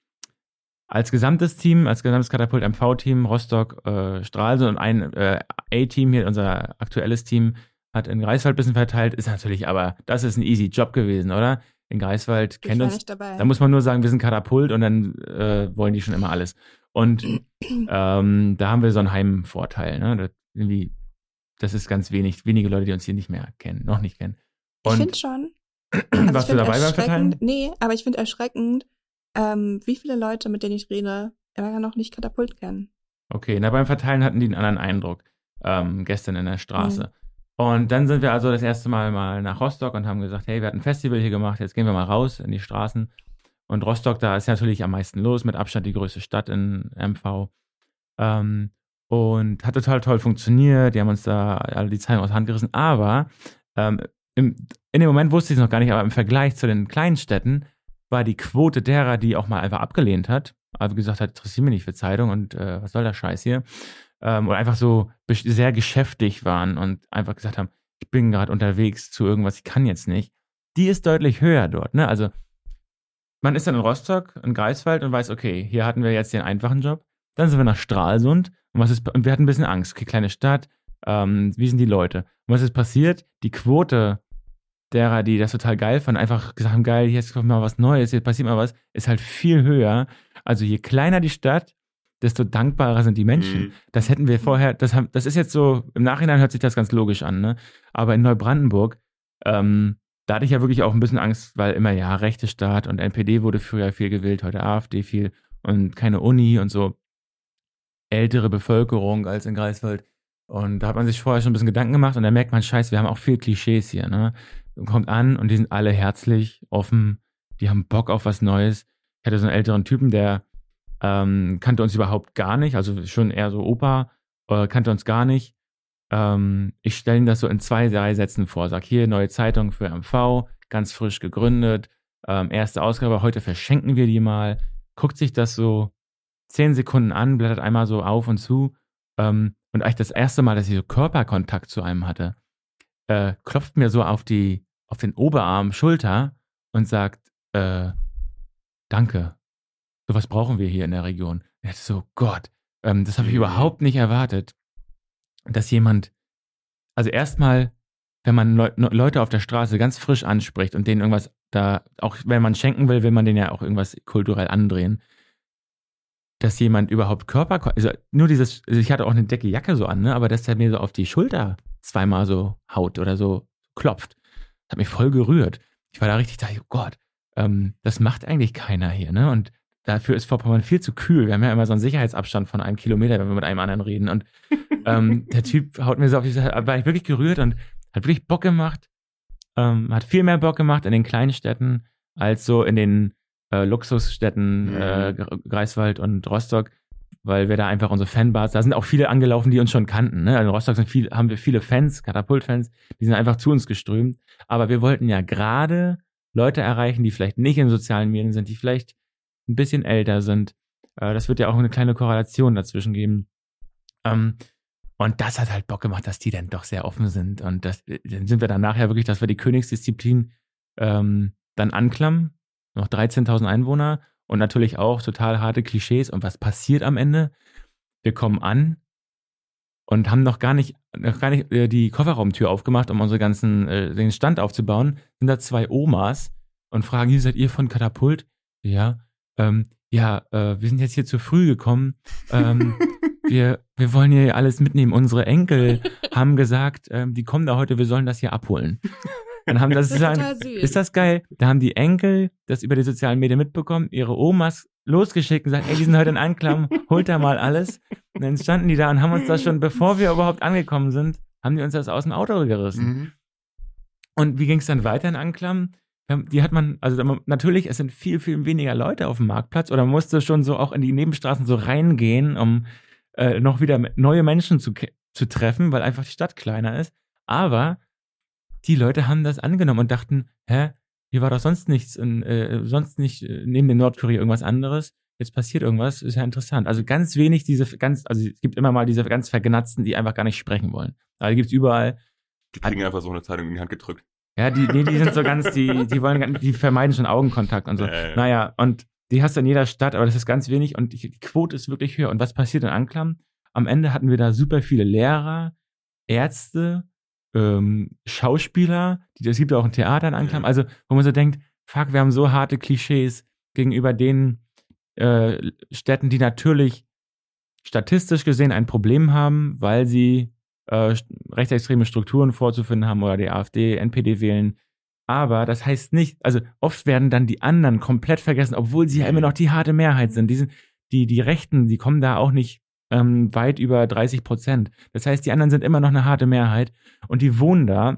als gesamtes Team, als gesamtes Katapult MV-Team, Rostock, äh, Stralsund und ein äh, A-Team hier, unser aktuelles Team, hat in Greifswald ein bisschen verteilt, ist natürlich, aber das ist ein easy Job gewesen, oder? In Greifswald Ich kennt uns da muss man nur sagen, wir sind Katapult und dann äh, wollen die schon immer alles. Und ähm, da haben wir so einen Heimvorteil. Ne? Das, irgendwie, das ist ganz wenig, wenige Leute, die uns hier nicht mehr kennen, noch nicht kennen. ich Und finde schon. Also warst ich du dabei beim Verteilen? Nee, aber ich finde erschreckend, ähm, wie viele Leute, mit denen ich rede, immer noch nicht Katapult kennen. Okay, na beim Verteilen hatten die einen anderen Eindruck ähm, gestern in der Straße. Mhm. Und dann sind wir also das erste Mal mal nach Rostock und haben gesagt, hey, wir hatten ein Festival hier gemacht, jetzt gehen wir mal raus in die Straßen. Und Rostock, da ist natürlich am meisten los, mit Abstand die größte Stadt in MV. Ähm, und hat total toll funktioniert. Die haben uns da alle die Zeilen aus der Hand gerissen. Aber ähm, im, in dem Moment wusste ich es noch gar nicht, aber im Vergleich zu den kleinen Städten war die Quote derer, die auch mal einfach abgelehnt hat, also gesagt hat, interessiert mich nicht für Zeitung und äh, was soll der Scheiß hier, ähm, oder einfach so sehr geschäftig waren und einfach gesagt haben, ich bin gerade unterwegs zu irgendwas, ich kann jetzt nicht, die ist deutlich höher dort. Ne? Also man ist dann in Rostock, in Greifswald und weiß, okay, hier hatten wir jetzt den einfachen Job. Dann sind wir nach Stralsund und was ist, wir hatten ein bisschen Angst. Okay, kleine Stadt, ähm, wie sind die Leute? Und was ist passiert? Die Quote derer, die das total geil fanden, einfach gesagt haben, geil, jetzt kommt mal was Neues, hier passiert mal was, ist halt viel höher. Also je kleiner die Stadt, desto dankbarer sind die Menschen. Mhm. Das hätten wir vorher, das, haben, das ist jetzt so, im Nachhinein hört sich das ganz logisch an, ne? Aber in Neubrandenburg, ähm, da hatte ich ja wirklich auch ein bisschen Angst, weil immer, ja, rechte Staat und NPD wurde früher viel gewählt, heute AfD viel und keine Uni und so ältere Bevölkerung als in Greifswald. Und da hat man sich vorher schon ein bisschen Gedanken gemacht und da merkt man, scheiße, wir haben auch viel Klischees hier, ne? Kommt an und die sind alle herzlich, offen, die haben Bock auf was Neues. Ich hatte so einen älteren Typen, der ähm, kannte uns überhaupt gar nicht, also schon eher so Opa, äh, kannte uns gar nicht. Ähm, ich stelle ihm das so in zwei, drei Sätzen vor. Sag hier, neue Zeitung für MV, ganz frisch gegründet, ähm, erste Ausgabe, heute verschenken wir die mal. Guckt sich das so zehn Sekunden an, blättert einmal so auf und zu. Ähm, und eigentlich das erste Mal, dass ich so Körperkontakt zu einem hatte, äh, klopft mir so auf die, auf den Oberarm, Schulter und sagt, äh, danke. So was brauchen wir hier in der Region. Dachte so, Gott, ähm, das habe ich mhm. überhaupt nicht erwartet dass jemand, also erstmal, wenn man Le Leute auf der Straße ganz frisch anspricht und denen irgendwas da, auch wenn man schenken will, will man denen ja auch irgendwas kulturell andrehen, dass jemand überhaupt Körper, also nur dieses, also ich hatte auch eine dicke Jacke so an, ne, aber dass der mir so auf die Schulter zweimal so haut oder so klopft, hat mich voll gerührt. Ich war da richtig, da, oh Gott, ähm, das macht eigentlich keiner hier, ne, und dafür ist Vorpommern viel zu kühl. Wir haben ja immer so einen Sicherheitsabstand von einem Kilometer, wenn wir mit einem anderen reden. Und ähm, der Typ haut mir so auf die Seite, war ich wirklich gerührt und hat wirklich Bock gemacht. Ähm, hat viel mehr Bock gemacht in den kleinen Städten als so in den äh, Luxusstädten mhm. äh, Greifswald und Rostock, weil wir da einfach unsere Fanbars, da sind auch viele angelaufen, die uns schon kannten. Ne? Also in Rostock sind viel, haben wir viele Fans, Katapult-Fans, die sind einfach zu uns geströmt. Aber wir wollten ja gerade Leute erreichen, die vielleicht nicht in sozialen Medien sind, die vielleicht ein bisschen älter sind. Äh, das wird ja auch eine kleine Korrelation dazwischen geben. Ähm, und das hat halt Bock gemacht, dass die dann doch sehr offen sind. Und das, dann sind wir dann nachher wirklich, dass wir die Königsdisziplin ähm, dann anklammen. Noch 13.000 Einwohner und natürlich auch total harte Klischees. Und was passiert am Ende? Wir kommen an und haben noch gar nicht, noch gar nicht äh, die Kofferraumtür aufgemacht, um unsere ganzen, äh, den Stand aufzubauen. Sind da zwei Omas und fragen, hier seid ihr von Katapult? Ja ähm, ja, äh, wir sind jetzt hier zu früh gekommen. Ähm, wir, wir wollen hier alles mitnehmen. Unsere Enkel haben gesagt, ähm, die kommen da heute, wir sollen das hier abholen. Dann haben das, das ist, dann, ist das geil? Da haben die Enkel das über die sozialen Medien mitbekommen, ihre Omas losgeschickt und gesagt, ey, die sind heute in Anklam, holt da mal alles. Und dann standen die da und haben uns das schon, bevor wir überhaupt angekommen sind, haben die uns das aus dem Auto gerissen. Mhm. Und wie ging es dann weiter in Anklam? die hat man, also natürlich, es sind viel, viel weniger Leute auf dem Marktplatz oder man musste schon so auch in die Nebenstraßen so reingehen, um äh, noch wieder neue Menschen zu, zu treffen, weil einfach die Stadt kleiner ist. Aber die Leute haben das angenommen und dachten, hä, hier war doch sonst nichts, in, äh, sonst nicht äh, neben dem Nordkorea irgendwas anderes. Jetzt passiert irgendwas, ist ja interessant. Also ganz wenig diese ganz, also es gibt immer mal diese ganz Vergnatzten, die einfach gar nicht sprechen wollen. Aber die gibt es überall. Die kriegen einfach so eine Zeitung in die Hand gedrückt. Ja, die, die, die sind so ganz, die, die wollen, die vermeiden schon Augenkontakt und so. Äh. Naja, und die hast du in jeder Stadt, aber das ist ganz wenig und die, die Quote ist wirklich höher. Und was passiert in Anklam? Am Ende hatten wir da super viele Lehrer, Ärzte, ähm, Schauspieler, die, es gibt auch ein Theater in Anklam. Also, wo man so denkt, fuck, wir haben so harte Klischees gegenüber den äh, Städten, die natürlich statistisch gesehen ein Problem haben, weil sie äh, rechtsextreme Strukturen vorzufinden haben oder die AfD, NPD wählen. Aber das heißt nicht, also oft werden dann die anderen komplett vergessen, obwohl sie ja immer noch die harte Mehrheit sind. Die, sind, die, die Rechten, die kommen da auch nicht ähm, weit über 30 Prozent. Das heißt, die anderen sind immer noch eine harte Mehrheit und die wohnen da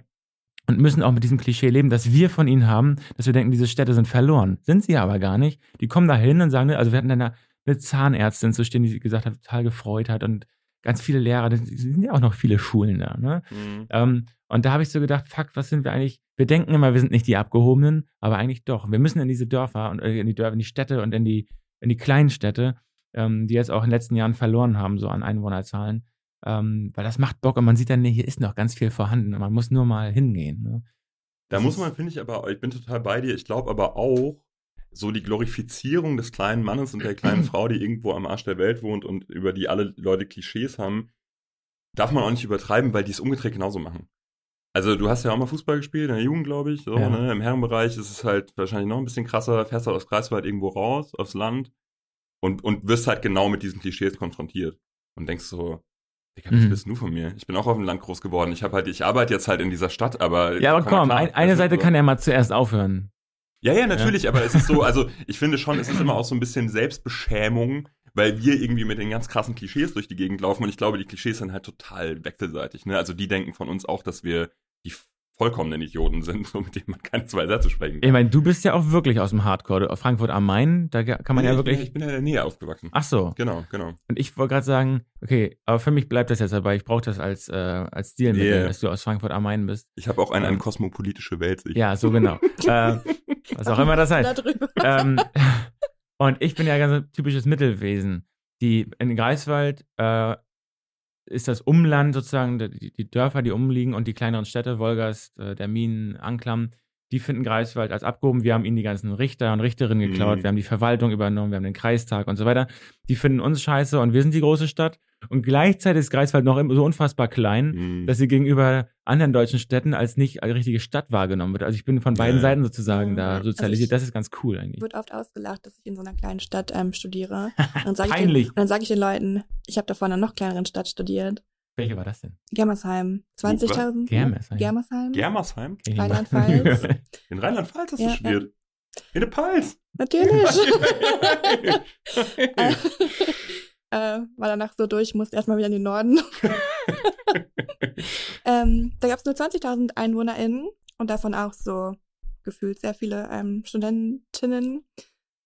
und müssen auch mit diesem Klischee leben, dass wir von ihnen haben, dass wir denken, diese Städte sind verloren. Sind sie aber gar nicht. Die kommen da hin und sagen, also wir hatten dann eine, eine Zahnärztin zu stehen, die gesagt hat, total gefreut hat und ganz viele Lehrer, das sind ja auch noch viele Schulen da. Ne? Mhm. Ähm, und da habe ich so gedacht, fuck, was sind wir eigentlich? Wir denken immer, wir sind nicht die Abgehobenen, aber eigentlich doch. Wir müssen in diese Dörfer und äh, in die Dörfer, in die Städte und in die, in die kleinen Städte, ähm, die jetzt auch in den letzten Jahren verloren haben, so an Einwohnerzahlen. Ähm, weil das macht Bock und man sieht dann, nee, hier ist noch ganz viel vorhanden und man muss nur mal hingehen. Ne? Da Das muss man, finde ich, aber, ich bin total bei dir. Ich glaube aber auch, so die Glorifizierung des kleinen Mannes und der kleinen Frau, die irgendwo am Arsch der Welt wohnt und über die alle Leute Klischees haben, darf man auch nicht übertreiben, weil die es umgedreht genauso machen. Also du hast ja auch mal Fußball gespielt, in der Jugend, glaube ich. So, Ja. ne? Im Herrenbereich ist es halt wahrscheinlich noch ein bisschen krasser, fährst halt aus Greifswald irgendwo raus, aufs Land und, und wirst halt genau mit diesen Klischees konfrontiert. Und denkst so, Digga, was Mhm. bist du von mir? Ich bin auch auf dem Land groß geworden. Ich habe halt, ich arbeite jetzt halt in dieser Stadt, aber. Ja, aber komm klar. ein, eine Seite so. kann ja mal zuerst aufhören. Ja, ja, natürlich, aber es ist so, also ich finde schon, es ist immer auch so ein bisschen Selbstbeschämung, weil wir irgendwie mit den ganz krassen Klischees durch die Gegend laufen und ich glaube, die Klischees sind halt total wechselseitig. Ne? Also die denken von uns auch, dass wir die vollkommenen Idioten sind, so mit denen man keine zwei Sätze sprechen Ich kann. meine, du bist ja auch wirklich aus dem Hardcore. Frankfurt am Main, da kann man Nee, ja ich, bin, wirklich. ich bin ja in der Nähe aufgewachsen. Ach so. Genau, genau. Und ich wollte gerade sagen, okay, aber für mich bleibt das jetzt dabei. Ich brauche das als, äh, als Stilmittel, Yeah. dass du aus Frankfurt am Main bist. Ich habe auch eine, eine Ähm. kosmopolitische Weltsicht. Ja, so genau. äh, was auch immer das heißt. Ähm, und ich bin ja ganz ein typisches Mittelwesen. Die in Greifswald äh, ist das Umland sozusagen, die, die Dörfer, die umliegen und die kleineren Städte, Wolgast, äh, der Minen, Anklam, die finden Greifswald als abgehoben. Wir haben ihnen die ganzen Richter und Richterinnen geklaut, Mhm. wir haben die Verwaltung übernommen, wir haben den Kreistag und so weiter. Die finden uns scheiße und wir sind die große Stadt. Und gleichzeitig ist Greifswald noch immer so unfassbar klein, Mhm. dass sie gegenüber anderen deutschen Städten als nicht als richtige Stadt wahrgenommen wird. Also ich bin von beiden Ja. Seiten sozusagen da Ja. sozialisiert. Also das ist ganz cool eigentlich. wird oft ausgelacht, dass ich in so einer kleinen Stadt ähm, studiere. Und dann sage ich, den- sag ich den Leuten, ich habe davor in einer noch kleineren Stadt studiert. Welche war das denn? Germersheim. 20.000. Germersheim. Germersheim. Germersheim? Rheinland-Pfalz. In Rheinland-Pfalz hast Ja, du ja. studiert. In der Pfalz. Natürlich. äh, war danach so durch, musste erstmal wieder in den Norden. ähm, da gab es nur 20.000 EinwohnerInnen und davon auch so gefühlt sehr viele ähm, Studentinnen.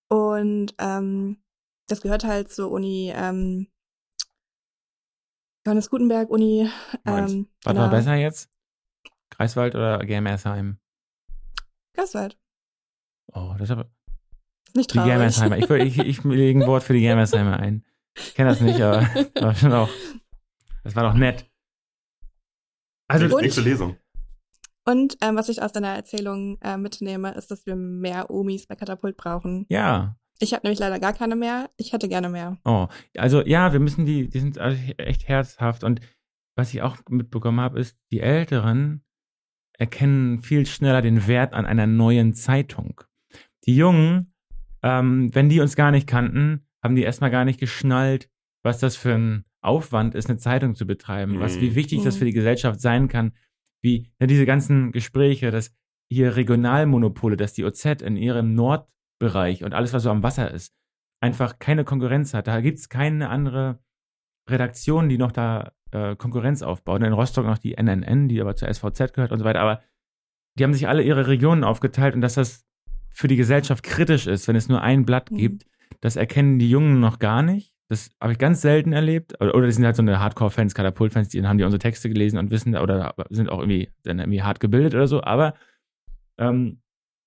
Und ähm, das gehört halt zur Uni ähm, Johannes Gutenberg Uni. Ähm, Was war besser jetzt? Greifswald oder Germersheim? Greifswald. Oh, das ist aber. Nicht Die traurig. Germersheimer. Ich, ich, ich lege ein Wort für die Germersheimer ein. Ich kenne das nicht, aber war schon auch. Das war doch nett. Also, Und- Nächste Lesung. Und ähm, was ich aus deiner Erzählung äh, mitnehme, ist, dass wir mehr Omis bei Katapult brauchen. ja. Ich habe nämlich leider gar keine mehr. Ich hätte gerne mehr. Oh, also ja, wir müssen die, die sind echt herzhaft. Und was ich auch mitbekommen habe, ist, die Älteren erkennen viel schneller den Wert an einer neuen Zeitung. Die Jungen, ähm, wenn die uns gar nicht kannten, haben die erstmal gar nicht geschnallt, was das für ein Aufwand ist, eine Zeitung zu betreiben, was Mhm. wie wichtig das Mhm. für die Gesellschaft sein kann, wie ja, diese ganzen Gespräche, dass hier Regionalmonopole, dass die OZ in ihrem Nordbereich und alles, was so am Wasser ist, einfach keine Konkurrenz hat. Da gibt es keine andere Redaktion, die noch da äh, Konkurrenz aufbaut. In Rostock noch die NNN, die aber zur SVZ gehört und so weiter. Aber die haben sich alle ihre Regionen aufgeteilt und dass das für die Gesellschaft kritisch ist, wenn es nur ein Blatt Mhm. gibt, das erkennen die Jungen noch gar nicht. Das habe ich ganz selten erlebt. Oder, oder die sind halt so eine Hardcore-Fans, Katapult-Fans, die haben die unsere Texte gelesen und wissen oder sind auch irgendwie dann irgendwie hart gebildet oder so. Aber ähm,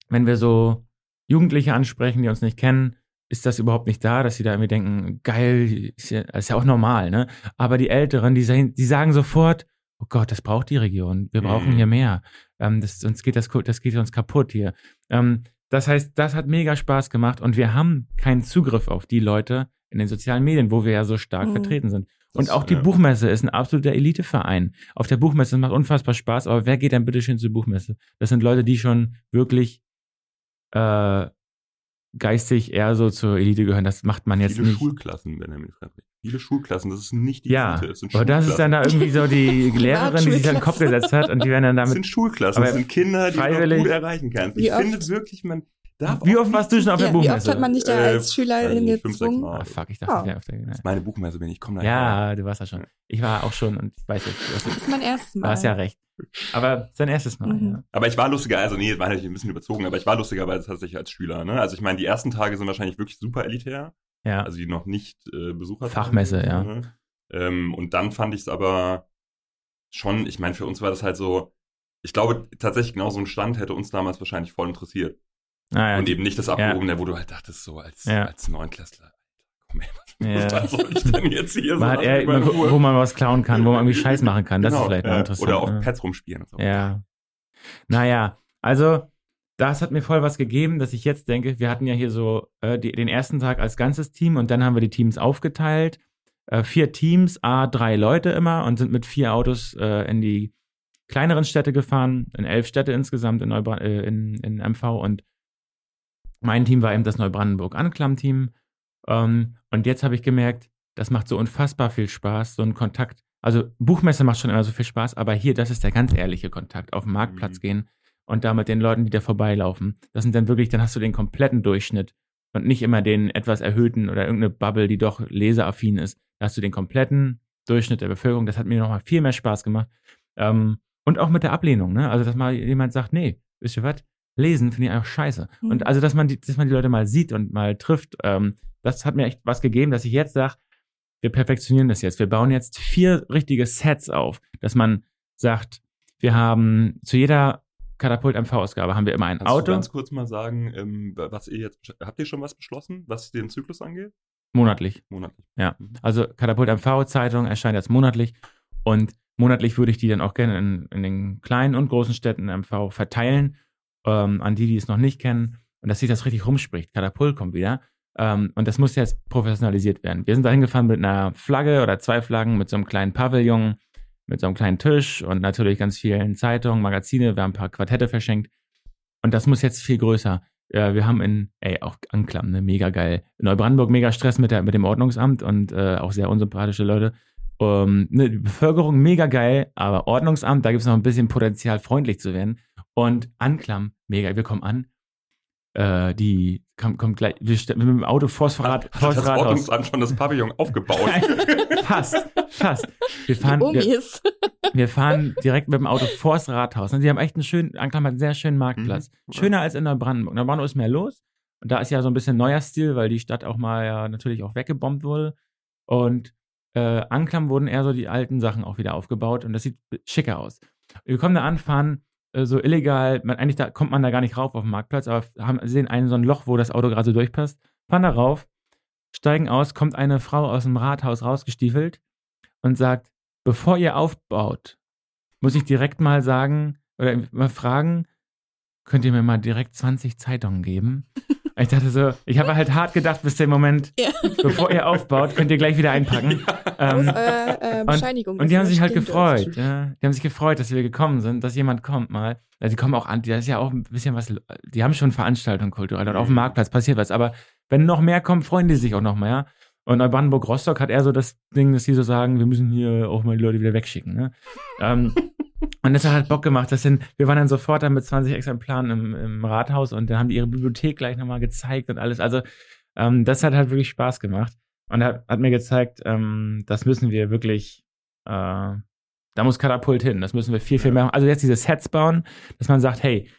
wenn wir so Jugendliche ansprechen, die uns nicht kennen, ist das überhaupt nicht da, dass sie da irgendwie denken, geil, ist ja, ist ja auch normal, ne? Aber die Älteren, die, sagen- die sagen sofort, oh Gott, das braucht die Region, wir brauchen Mhm. hier mehr. Ähm, das, sonst geht das, das geht uns kaputt hier. Ähm, das heißt, das hat mega Spaß gemacht und wir haben keinen Zugriff auf die Leute in den sozialen Medien, wo wir ja so stark Mhm. vertreten sind. Und Das- auch die ja. Buchmesse ist ein absoluter Eliteverein. Auf der Buchmesse macht unfassbar Spaß, aber wer geht denn bitte schön zur Buchmesse? Das sind Leute, die schon wirklich äh, geistig eher so zur Elite gehören. Das macht man jetzt Viele nicht. Schulklassen, Benjamin Friedrich. Viele Schulklassen, das ist nicht die ja, Elite, sind aber das ist dann da irgendwie so die Lehrerin, die sich an den Kopf gesetzt hat und die werden dann Das damit. sind Schulklassen, das sind Kinder, die noch gut erreichen kannst. Wie Ich finde wirklich, man darf Wie oft warst du schon auf der Ja, wie oft Buchmesse? hat man dich da Äh, als Schüler fünf, sechs hingezwungen? Mal. Ah, fuck, ich dachte, Oh. ich wäre auf der. Das ist meine Buchmesse, bin ich komme da Ja, du warst da schon. Ich war auch schon und ich weiß jetzt, du Das ist mein erstes Mal. du hast ja recht. Aber sein erstes Mal, Mhm. ja. Aber ich war lustiger, also nee, war natürlich ein bisschen überzogen, aber ich war lustigerweise tatsächlich als Schüler. Ne? Also ich meine, die ersten Tage sind wahrscheinlich wirklich super elitär, Ja. also die noch nicht äh, Besucher. Fachmesse, ja. Ne? Ähm, und dann fand ich es aber schon, ich meine, für uns war das halt so, ich glaube tatsächlich genau so ein Stand hätte uns damals wahrscheinlich voll interessiert. Ah, ja, und eben nicht das Abgehobene, wo du halt dachtest, so als, Ja. als Neunklässler, Ja. was soll ich denn jetzt hier man lass eher, in wo, man was klauen kann, wo man irgendwie Scheiß machen kann. Das Genau, ist vielleicht ja. interessant. Oder auf ne? Pads rumspielen und so. Ja. Naja, also das hat mir voll was gegeben, dass ich jetzt denke, wir hatten ja hier so äh, die, den ersten Tag als ganzes Team und dann haben wir die Teams aufgeteilt. Äh, vier Teams, a drei Leute immer und sind mit vier Autos äh, in die kleineren Städte gefahren, in elf Städte insgesamt in, Neubra äh, in, in MV und mein Team war eben das Neubrandenburg-Anklam-Team. Ähm, und jetzt habe ich gemerkt, das macht so unfassbar viel Spaß, so ein Kontakt. Also Buchmesse macht schon immer so viel Spaß, aber hier, das ist der ganz ehrliche Kontakt. Auf den Marktplatz Mhm. gehen und da mit den Leuten, die da vorbeilaufen. Das sind dann wirklich, dann hast du den kompletten Durchschnitt und nicht immer den etwas erhöhten oder irgendeine Bubble, die doch leseraffin ist. Da hast du den kompletten Durchschnitt der Bevölkerung. Das hat mir nochmal viel mehr Spaß gemacht. Ähm, und auch mit der Ablehnung, ne? Also, dass mal jemand sagt, nee, wisst ihr was? Lesen finde ich einfach scheiße. Mhm. Und also, dass man, die, dass man die Leute mal sieht und mal trifft, ähm, das hat mir echt was gegeben, dass ich jetzt sage, wir perfektionieren das jetzt. Wir bauen jetzt vier richtige Sets auf, dass man sagt, wir haben zu jeder Katapult MV-Ausgabe haben wir immer ein Kannst Auto du ganz kurz mal sagen, ähm, was ihr jetzt, habt ihr schon was beschlossen, was den Zyklus angeht? monatlich. Monatlich. Ja. Also Katapult MV-Zeitung erscheint jetzt monatlich und monatlich würde ich die dann auch gerne in, in den kleinen und großen Städten MV verteilen, ähm, an die, die es noch nicht kennen und dass sich das richtig rumspricht. Katapult kommt wieder. Ähm, und das muss jetzt professionalisiert werden. Wir sind da hingefahren mit einer Flagge oder zwei Flaggen, mit so einem kleinen Pavillon, mit so einem kleinen Tisch und natürlich ganz vielen Zeitungen, Magazine. Wir haben ein paar Quartette verschenkt. Und das muss jetzt viel größer. Ja, wir haben in, ey, auch Anklam, ne, mega geil. In Neubrandenburg mega Stress mit, der, mit dem Ordnungsamt und äh, auch sehr unsympathische Leute. Ähm, ne, die Bevölkerung mega geil, aber Ordnungsamt, da gibt es noch ein bisschen Potenzial, freundlich zu werden. Und Anklam, mega, wir kommen an. Äh, die kommt, kommt gleich, wir mit dem Auto vors Rad, Hat vors das Rathaus. Ordnungsamt schon das Pavillon aufgebaut? fast, fast. Wir Die fahren, wir, wir fahren direkt mit dem Auto vors Rathaus. Und die haben echt einen schönen, Anklam hat einen sehr schönen Marktplatz. Mhm. Schöner als in Neubrandenburg. Neubrandenburg ist mehr los. Und da ist ja so ein bisschen neuer Stil, weil die Stadt auch mal ja natürlich auch weggebombt wurde. Und äh, Anklam wurden eher so die alten Sachen auch wieder aufgebaut und das sieht schicker aus. Wir kommen da an, fahren so illegal, man, eigentlich da kommt man da gar nicht rauf auf den Marktplatz, aber haben, sehen einen so ein Loch, wo das Auto gerade so durchpasst, fahren da rauf, steigen aus, kommt eine Frau aus dem Rathaus rausgestiefelt und sagt, bevor ihr aufbaut, muss ich direkt mal sagen oder mal fragen, könnt ihr mir mal direkt 20 Zeitungen geben? Ich dachte so, ich habe halt hart gedacht bis dem Moment, Ja. bevor ihr aufbaut, könnt ihr gleich wieder einpacken. Ähm, Eure äh, Bescheinigung. und die haben sich halt gefreut. Ja. Die haben sich gefreut, dass wir gekommen sind, dass jemand kommt mal. Ja, die kommen auch an, da ist ja auch ein bisschen was, die haben schon Veranstaltungen kulturell und auf dem Mhm. Marktplatz passiert was. Aber wenn noch mehr kommen, freuen die sich auch noch mehr. Und Neubrandenburg-Rostock hat eher so das Ding, dass die so sagen, wir müssen hier auch mal die Leute wieder wegschicken. Ne? ähm, und das hat halt Bock gemacht. Das sind, wir waren dann sofort dann mit 20 Exemplaren im, im Rathaus und dann haben die ihre Bibliothek gleich nochmal gezeigt und alles. Also ähm, das hat halt wirklich Spaß gemacht. Und hat, hat mir gezeigt, ähm, das müssen wir wirklich, äh, da muss Katapult hin. Das müssen wir viel, viel mehr machen. Also jetzt diese Sets bauen, dass man sagt, hey,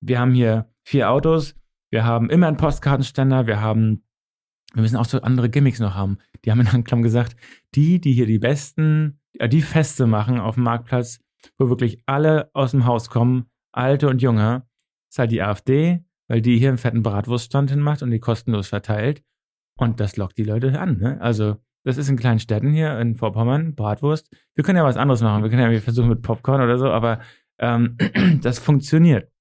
wir haben hier vier Autos, wir haben immer einen Postkartenständer, wir haben, wir müssen auch so andere Gimmicks noch haben. Die haben in Anklam gesagt, die, die hier die besten, äh, die Feste machen auf dem Marktplatz, wo wirklich alle aus dem Haus kommen, alte und junge, ist halt die AfD, weil die hier einen fetten Bratwurststand hinmacht und die kostenlos verteilt. Und das lockt die Leute an, ne? Also, das ist in kleinen Städten hier in Vorpommern, Bratwurst. Wir können ja was anderes machen. Wir können ja versuchen mit Popcorn oder so, aber ähm, das funktioniert.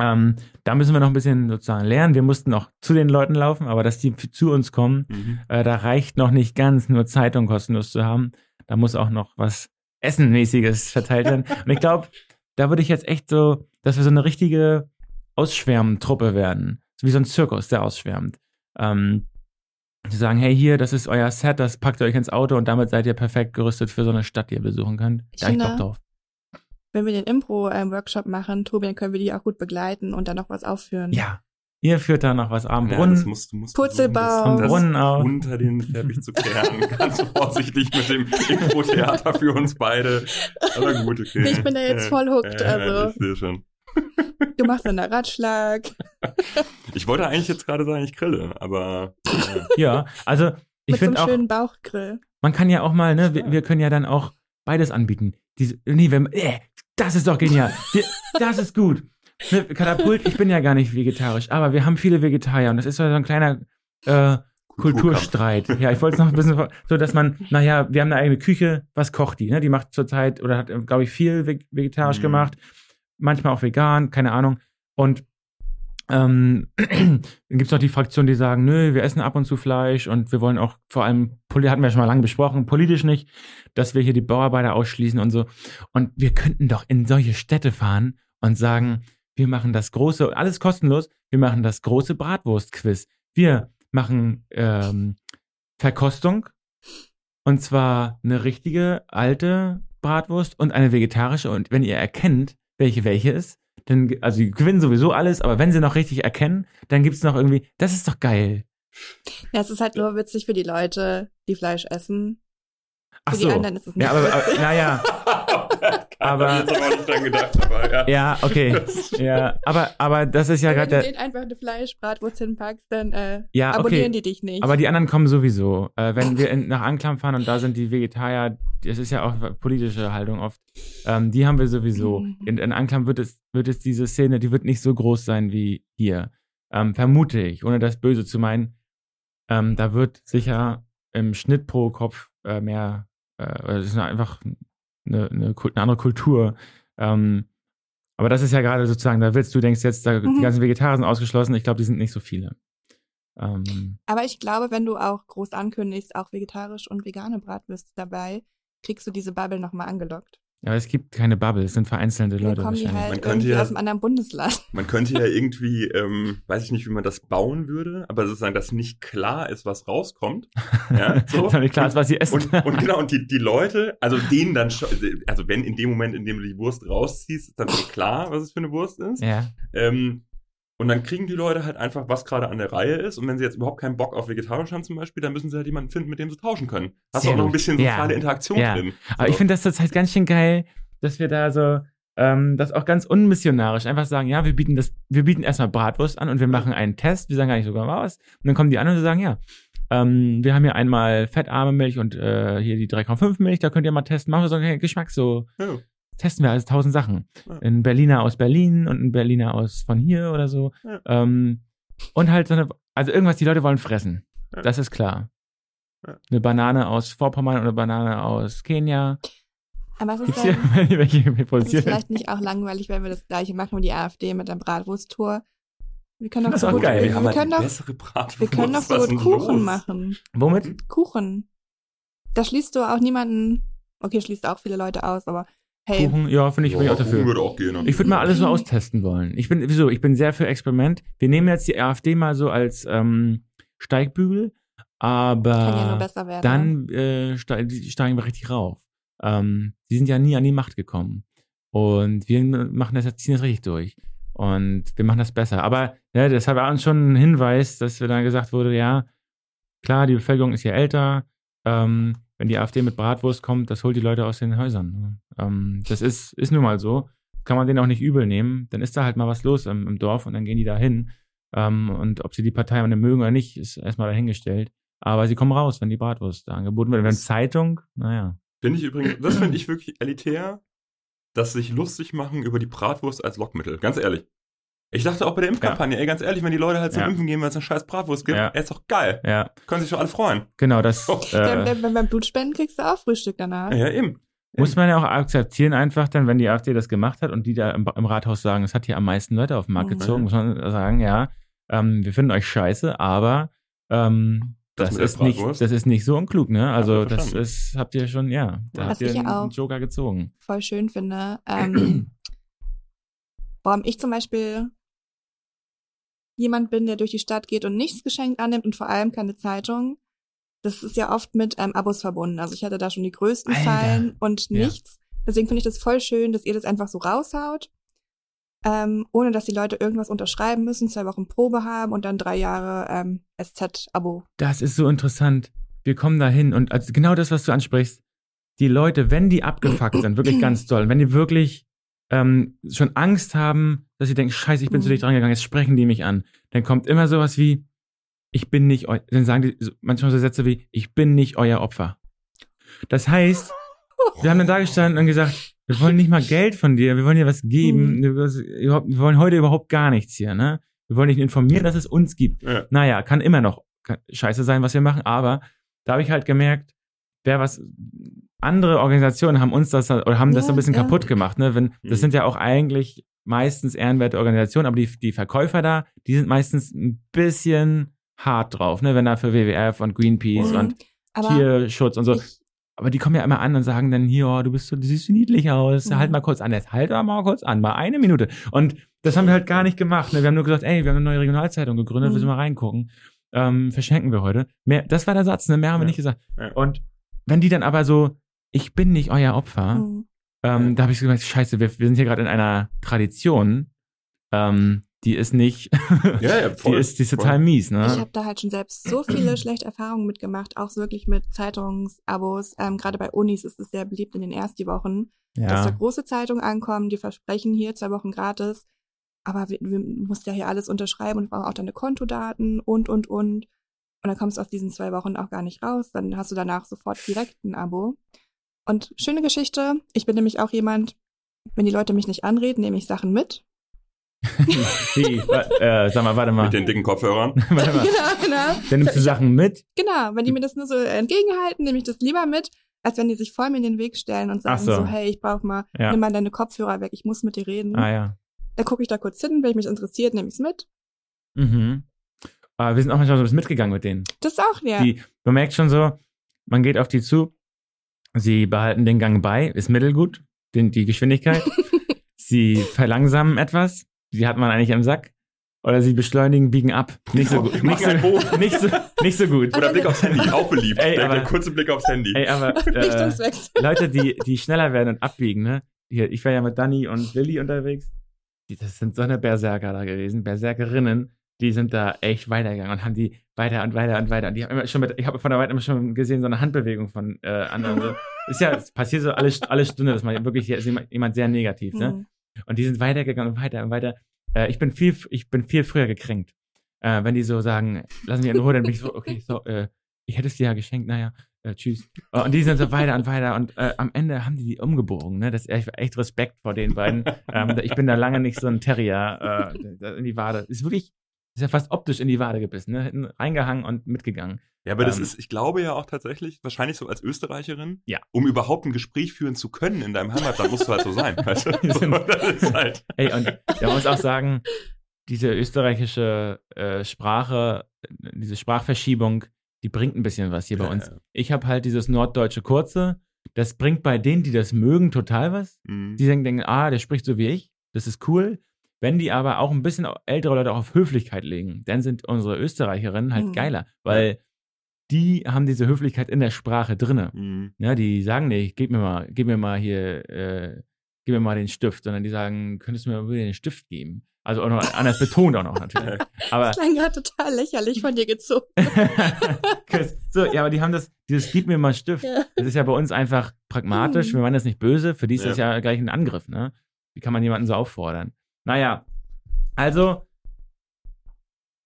Ähm, da müssen wir noch ein bisschen sozusagen lernen. Wir mussten auch zu den Leuten laufen, aber dass die zu uns kommen, Mhm. äh, da reicht noch nicht ganz, nur Zeitung kostenlos zu haben. Da muss auch noch was Essenmäßiges verteilt werden. Und ich glaube, da würde ich jetzt echt so, dass wir so eine richtige Ausschwärmtruppe werden. So wie so ein Zirkus, der ausschwärmt. Ähm, die sagen, hey, hier, das ist euer Set, das packt ihr euch ins Auto und damit seid ihr perfekt gerüstet für so eine Stadt, die ihr besuchen könnt. Ich Da hab ich finde- Bock drauf. Wenn wir den Impro-Workshop machen, Tobi, dann können wir die auch gut begleiten und dann noch was aufführen. Ja. Ihr führt da noch was am Ja, Brunnen, das musst, du musst Purzelbaum. versuchen, am das, Brunnen das auch. unter den Teppich zu kehren. Ganz vorsichtig mit dem Impro-Theater für uns beide. Aber gut, okay. Ich bin da jetzt voll hooked, Ja, also. Ich sehe schon. Du machst dann einen Ratschlag. Ich wollte eigentlich jetzt gerade sagen, ich grille, aber äh, Ja, also ich Mit so einem finde auch, schönen Bauchgrill. man kann ja auch mal, ne, wir, wir können ja dann auch beides anbieten. Diese, nee, wenn, äh, das ist doch genial. Wir, das ist gut. Ne, Katapult, ich bin ja gar nicht vegetarisch, aber wir haben viele Vegetarier und das ist so ein kleiner äh, Kulturstreit. Ja, ich wollte es noch ein bisschen, so dass man, naja, wir haben eine eigene Küche, was kocht die? Ne? Die macht zurzeit oder hat, glaube ich, viel veg- vegetarisch Mhm. gemacht, manchmal auch vegan, keine Ahnung. Und ähm, dann gibt es noch die Fraktion, die sagen, nö, wir essen ab und zu Fleisch und wir wollen auch vor allem, hatten wir schon mal lange besprochen, politisch nicht, dass wir hier die Bauarbeiter ausschließen und so. Und wir könnten doch in solche Städte fahren und sagen, wir machen das große, alles kostenlos, wir machen das große Bratwurst-Quiz. Wir machen ähm, Verkostung und zwar eine richtige alte Bratwurst und eine vegetarische. Und wenn ihr erkennt, welche welche ist, dann, also die gewinnen sowieso alles, aber wenn sie noch richtig erkennen, dann gibt's noch irgendwie, das ist doch geil. Ja, es ist halt nur witzig für die Leute, die Fleisch essen. Ach Für die so. anderen ist es nicht Ja, aber, aber naja, Aber- Ich habe auch nicht dran gedacht, aber ja. ja, okay. Ja, aber, aber das ist ja Wenn gerade du der, denen einfach eine Fleischbratwurst hinpackst, dann äh, Ja, okay. abonnieren die dich nicht. Aber die anderen kommen sowieso. Äh, wenn wir in, nach Anklam fahren und da sind die Vegetarier, das ist ja auch politische Haltung oft, ähm, die haben wir sowieso. Mhm. In, in Anklam wird es, wird es diese Szene, die wird nicht so groß sein wie hier. Ähm, vermute ich, ohne das Böse zu meinen. Ähm, da wird sicher im Schnitt pro Kopf äh, mehr, äh, das ist einfach eine, eine, eine andere Kultur. Ähm, aber das ist ja gerade sozusagen, da willst du denkst jetzt, da, die Mhm. ganzen Vegetarier sind ausgeschlossen. Ich glaube, die sind nicht so viele. Ähm, Aber ich glaube, wenn du auch groß ankündigst, auch vegetarisch und vegane Bratwürste dabei, kriegst du diese Bubble nochmal angelockt. Ja, aber es gibt keine Bubble, es sind vereinzelte Leute wahrscheinlich. halt Man könnte ja- aus einem anderen Bundesland. Man könnte ja irgendwie, ähm, weiß ich nicht, wie man das bauen würde, aber sozusagen, dass nicht klar ist, was rauskommt. Ja, so. Ist doch nicht klar, ist, was sie essen. Und, und genau, und die, die Leute, also denen dann schon, also wenn in dem Moment, in dem du die Wurst rausziehst, ist dann schon klar, was es für eine Wurst ist. ja. Ähm, und dann kriegen die Leute halt einfach, was gerade an der Reihe ist. Und wenn sie jetzt überhaupt keinen Bock auf vegetarisch haben zum Beispiel, dann müssen sie halt jemanden finden, mit dem sie tauschen können. Hast du Sehr auch noch ein bisschen Ja. soziale Interaktion Ja. drin. Aber So. ich finde das zurzeit ganz schön geil, dass wir da so, ähm, das auch ganz unmissionarisch einfach sagen, ja, wir bieten das, wir bieten erstmal Bratwurst an und wir machen einen Test, wir sagen gar nicht sogar was. Und dann kommen die an und sagen, ja, ähm, wir haben hier einmal fettarme Milch und äh, hier die 3,5 Milch, da könnt ihr mal testen. Machen wir so einen Geschmack so, Ja. Testen wir also tausend Sachen. Ja. Ein Berliner aus Berlin und ein Berliner aus von hier oder so. Ja. Ähm, und halt so eine, also irgendwas, die Leute wollen fressen. Ja. Das ist klar. Ja. Eine Banane aus Vorpommern oder eine Banane aus Kenia. Aber es ist, dann, hier welche wir es ist produzieren? vielleicht nicht auch langweilig, wenn wir das gleiche machen wie die AfD mit der Bratwursttour. Wir können doch Das so ist auch gut, geil. wir, Wir haben wir halt können doch, bessere Bratwurst. wir können doch so gut Kuchen los? machen. Womit? Kuchen. Da schließt du auch niemanden, okay, schließt auch viele Leute aus, aber hey, Kuchen? Ja, finde ich, bin ich Ja, auch dafür. würde auch gehen. ne? Ich würde mal alles so austesten wollen. Ich bin, wieso? Ich bin sehr für Experiment. Wir nehmen jetzt die AfD mal so als ähm, Steigbügel, aber kann ja nur besser werden. dann äh, ste die steigen wir richtig rauf. Ähm, die sind ja nie an die Macht gekommen. Und wir machen das, ziehen das richtig durch. Und wir machen das besser. Aber ja, das war uns schon ein Hinweis, dass wir dann gesagt wurde, ja, klar, die Bevölkerung ist ja älter. Ähm, wenn die AfD mit Bratwurst kommt, das holt die Leute aus den Häusern. Ähm, das ist, ist nun mal so. Kann man denen auch nicht übel nehmen. Dann ist da halt mal was los im, im Dorf und dann gehen die da hin. Ähm, und ob sie die Partei mögen oder nicht, ist erstmal dahingestellt. Aber sie kommen raus, wenn die Bratwurst da angeboten wird. Wenn Zeitung, naja. Finde ich übrigens, das finde ich wirklich elitär, dass sich lustig machen über die Bratwurst als Lockmittel. Ganz ehrlich. Ich dachte auch bei der Impfkampagne, ey, ganz ehrlich, wenn die Leute halt zum Ja. Impfen gehen, weil es eine scheiß Bratwurst gibt, Ja. ey, ist doch geil. Ja, Können sich doch alle freuen. genau, das Oh. Wenn, äh, wenn, wenn beim Blutspenden kriegst du auch Frühstück danach. Ja, eben. muss man ja auch akzeptieren, einfach dann, wenn die AfD das gemacht hat und die da im, im Rathaus sagen, es hat hier am meisten Leute auf den Markt Mhm. gezogen, muss man sagen, ja, ähm, wir finden euch scheiße, aber ähm, Das das, ist nicht, das ist nicht so unklug, ne? Also das ist, habt ihr schon, ja, da Was habt ihr ja einen auch- Joker gezogen. voll schön finde. Ähm, warum ich zum Beispiel jemand bin, der durch die Stadt geht und nichts geschenkt annimmt und vor allem keine Zeitung. Das ist ja oft mit ähm, Abos verbunden. Also ich hatte da schon die größten Alter. Zahlen und Ja. nichts. Deswegen finde ich das voll schön, dass ihr das einfach so raushaut, ähm, ohne dass die Leute irgendwas unterschreiben müssen, zwei Wochen Probe haben und dann drei Jahre ähm, SZ-Abo. Das ist so interessant. Wir kommen da hin und also genau das, was du ansprichst, die Leute, wenn die abgefuckt sind, wirklich ganz doll, wenn die wirklich ähm, schon Angst haben, dass sie denken, scheiße, ich bin zu Mhm. dicht dran gegangen, jetzt sprechen die mich an, dann kommt immer sowas wie, ich bin nicht eu, dann sagen die manchmal so Sätze wie, ich bin nicht euer Opfer. Das heißt, wir haben dann da gestanden und gesagt, wir wollen nicht mal Geld von dir, wir wollen dir was geben, wir überhaupt- wir wollen heute überhaupt gar nichts hier, ne? Wir wollen dich informieren, dass es uns gibt. Ja. Naja, kann immer noch scheiße sein, was wir machen, aber da habe ich halt gemerkt, wer was, andere Organisationen haben uns das, oder haben das so Ja, ein bisschen ja. kaputt gemacht, ne? Wenn, Mhm. das sind ja auch eigentlich meistens ehrenwerte Organisationen, aber die, die Verkäufer da, die sind meistens ein bisschen hart drauf, ne? Wenn da für WWF und Greenpeace Mhm. und Aber Tierschutz und so. ich, Aber die kommen ja immer an und sagen dann, hier, oh, du bist so, du siehst so niedlich aus, Mhm. halt mal kurz an. Jetzt halt doch mal kurz an, mal eine Minute. Und das haben wir halt gar nicht gemacht. Ne? Wir haben nur gesagt, ey, wir haben eine neue Regionalzeitung gegründet, Mhm. willst du mal reingucken? Ähm, verschenken wir heute. Mehr, das war der Satz, ne? Mehr haben wir Ja. nicht gesagt. Ja. Und wenn die dann aber so, ich bin nicht euer Opfer, Mhm. ähm, Ja. da habe ich so gesagt, scheiße, wir, wir sind hier gerade in einer Tradition, ähm, die ist nicht, Ja, ja, voll. die ist, die ist voll. total mies, ne? Ich habe da halt schon selbst so viele schlechte Erfahrungen mitgemacht, auch so wirklich mit Zeitungsabos. Ähm, Gerade bei Unis ist es sehr beliebt in den ersten Wochen, dass da ja. große Zeitungen ankommen, die versprechen hier zwei Wochen gratis. Aber wir, wir mussten ja hier alles unterschreiben und brauchen auch deine Kontodaten und, und, und. Und dann kommst du aus diesen zwei Wochen auch gar nicht raus. Dann hast du danach sofort direkt ein Abo. Und schöne Geschichte. Ich bin nämlich auch jemand, wenn die Leute mich nicht anreden, nehme ich Sachen mit. Wie, äh, sag mal, warte mal. Mit den dicken Kopfhörern. warte mal. genau, genau. Dann nimmst du Sachen mit? Genau, wenn die mir das nur so entgegenhalten, nehme ich das lieber mit, als wenn die sich voll mir in den Weg stellen und sagen Ach so. so. hey, ich brauch mal, Ja. nimm mal deine Kopfhörer weg, ich muss mit dir reden. Ah ja. Dann gucke ich da kurz hin, wenn mich interessiert, nehme ich's mit. Mhm. Aber wir sind auch manchmal so ein bisschen mitgegangen mit denen. Das auch ja. Die, man merkt schon so, man geht auf die zu, sie behalten den Gang bei, ist mittelgut, den, die Geschwindigkeit. sie verlangsamen etwas, die hat man eigentlich im Sack. Oder sie beschleunigen, biegen ab. Nicht so Genau, gut. Nicht so, nicht, so, nicht so gut. Oder Blick aufs Handy, auch beliebt. Ey, der, aber- der kurze Blick aufs Handy. Ey, aber äh. Leute, die, die schneller werden und abbiegen, ne? Hier, ich war ja mit Dani und Lilly unterwegs. Die, das sind so eine Berserker da gewesen, Berserkerinnen, die sind da echt weitergegangen und haben die weiter und weiter und weiter. Und die haben immer schon mit, ich habe von der Weite immer schon gesehen, so eine Handbewegung von äh, anderen. So. Ist ja, es passiert so alle, alle Stunde, dass man wirklich, ist jemand, sehr negativ, ne? Hm. Und die sind weitergegangen und weiter und weiter. Äh, ich bin viel, ich bin viel früher gekränkt. Äh, wenn die so sagen, lassen wir in Ruhe, dann bin ich so, okay, so, äh, ich hätte es dir ja geschenkt, naja, äh, tschüss. Äh, Und die sind so weiter und weiter und äh, am Ende haben die die umgebogen, ne? Das ist echt, echt Respekt vor den beiden. ähm, ich bin da lange nicht so ein Terrier äh, in die Wade. Ist wirklich, ist ja fast optisch in die Wade gebissen, ne? Hinten reingehangen und mitgegangen. Ja, aber das Ähm, ist, ich glaube ja auch tatsächlich, wahrscheinlich so als Österreicherin, Ja. um überhaupt ein Gespräch führen zu können in deinem Heimatland, musst du halt so sein. Weißt du? Sind- das ist halt. Ey, und da muss auch sagen, diese österreichische äh, Sprache, diese Sprachverschiebung, die bringt ein bisschen was hier bei Ja, uns. ja. Ich habe halt dieses norddeutsche Kurze. Das bringt bei denen, die das mögen, total was. Mhm. Die denken, ah, der spricht so wie ich. Das ist cool. Wenn die aber auch ein bisschen ältere Leute auch auf Höflichkeit legen, dann sind unsere Österreicherinnen halt Mhm. geiler, weil die haben diese Höflichkeit in der Sprache drinne. Mhm. Ja, die sagen nicht, gib mir mal, gib mir mal hier, äh, gib mir mal den Stift, sondern die sagen, könntest du mir mal den Stift geben? Also auch noch anders betont auch noch natürlich. Aber Das klang gerade total lächerlich von dir gezogen. so, ja, aber die haben das, dieses gib mir mal Stift. Ja. Das ist ja bei uns einfach pragmatisch. Mhm. Wir meinen das nicht böse. Für die ist Ja. das ja gleich ein Angriff, ne? Wie kann man jemanden so auffordern? Naja, also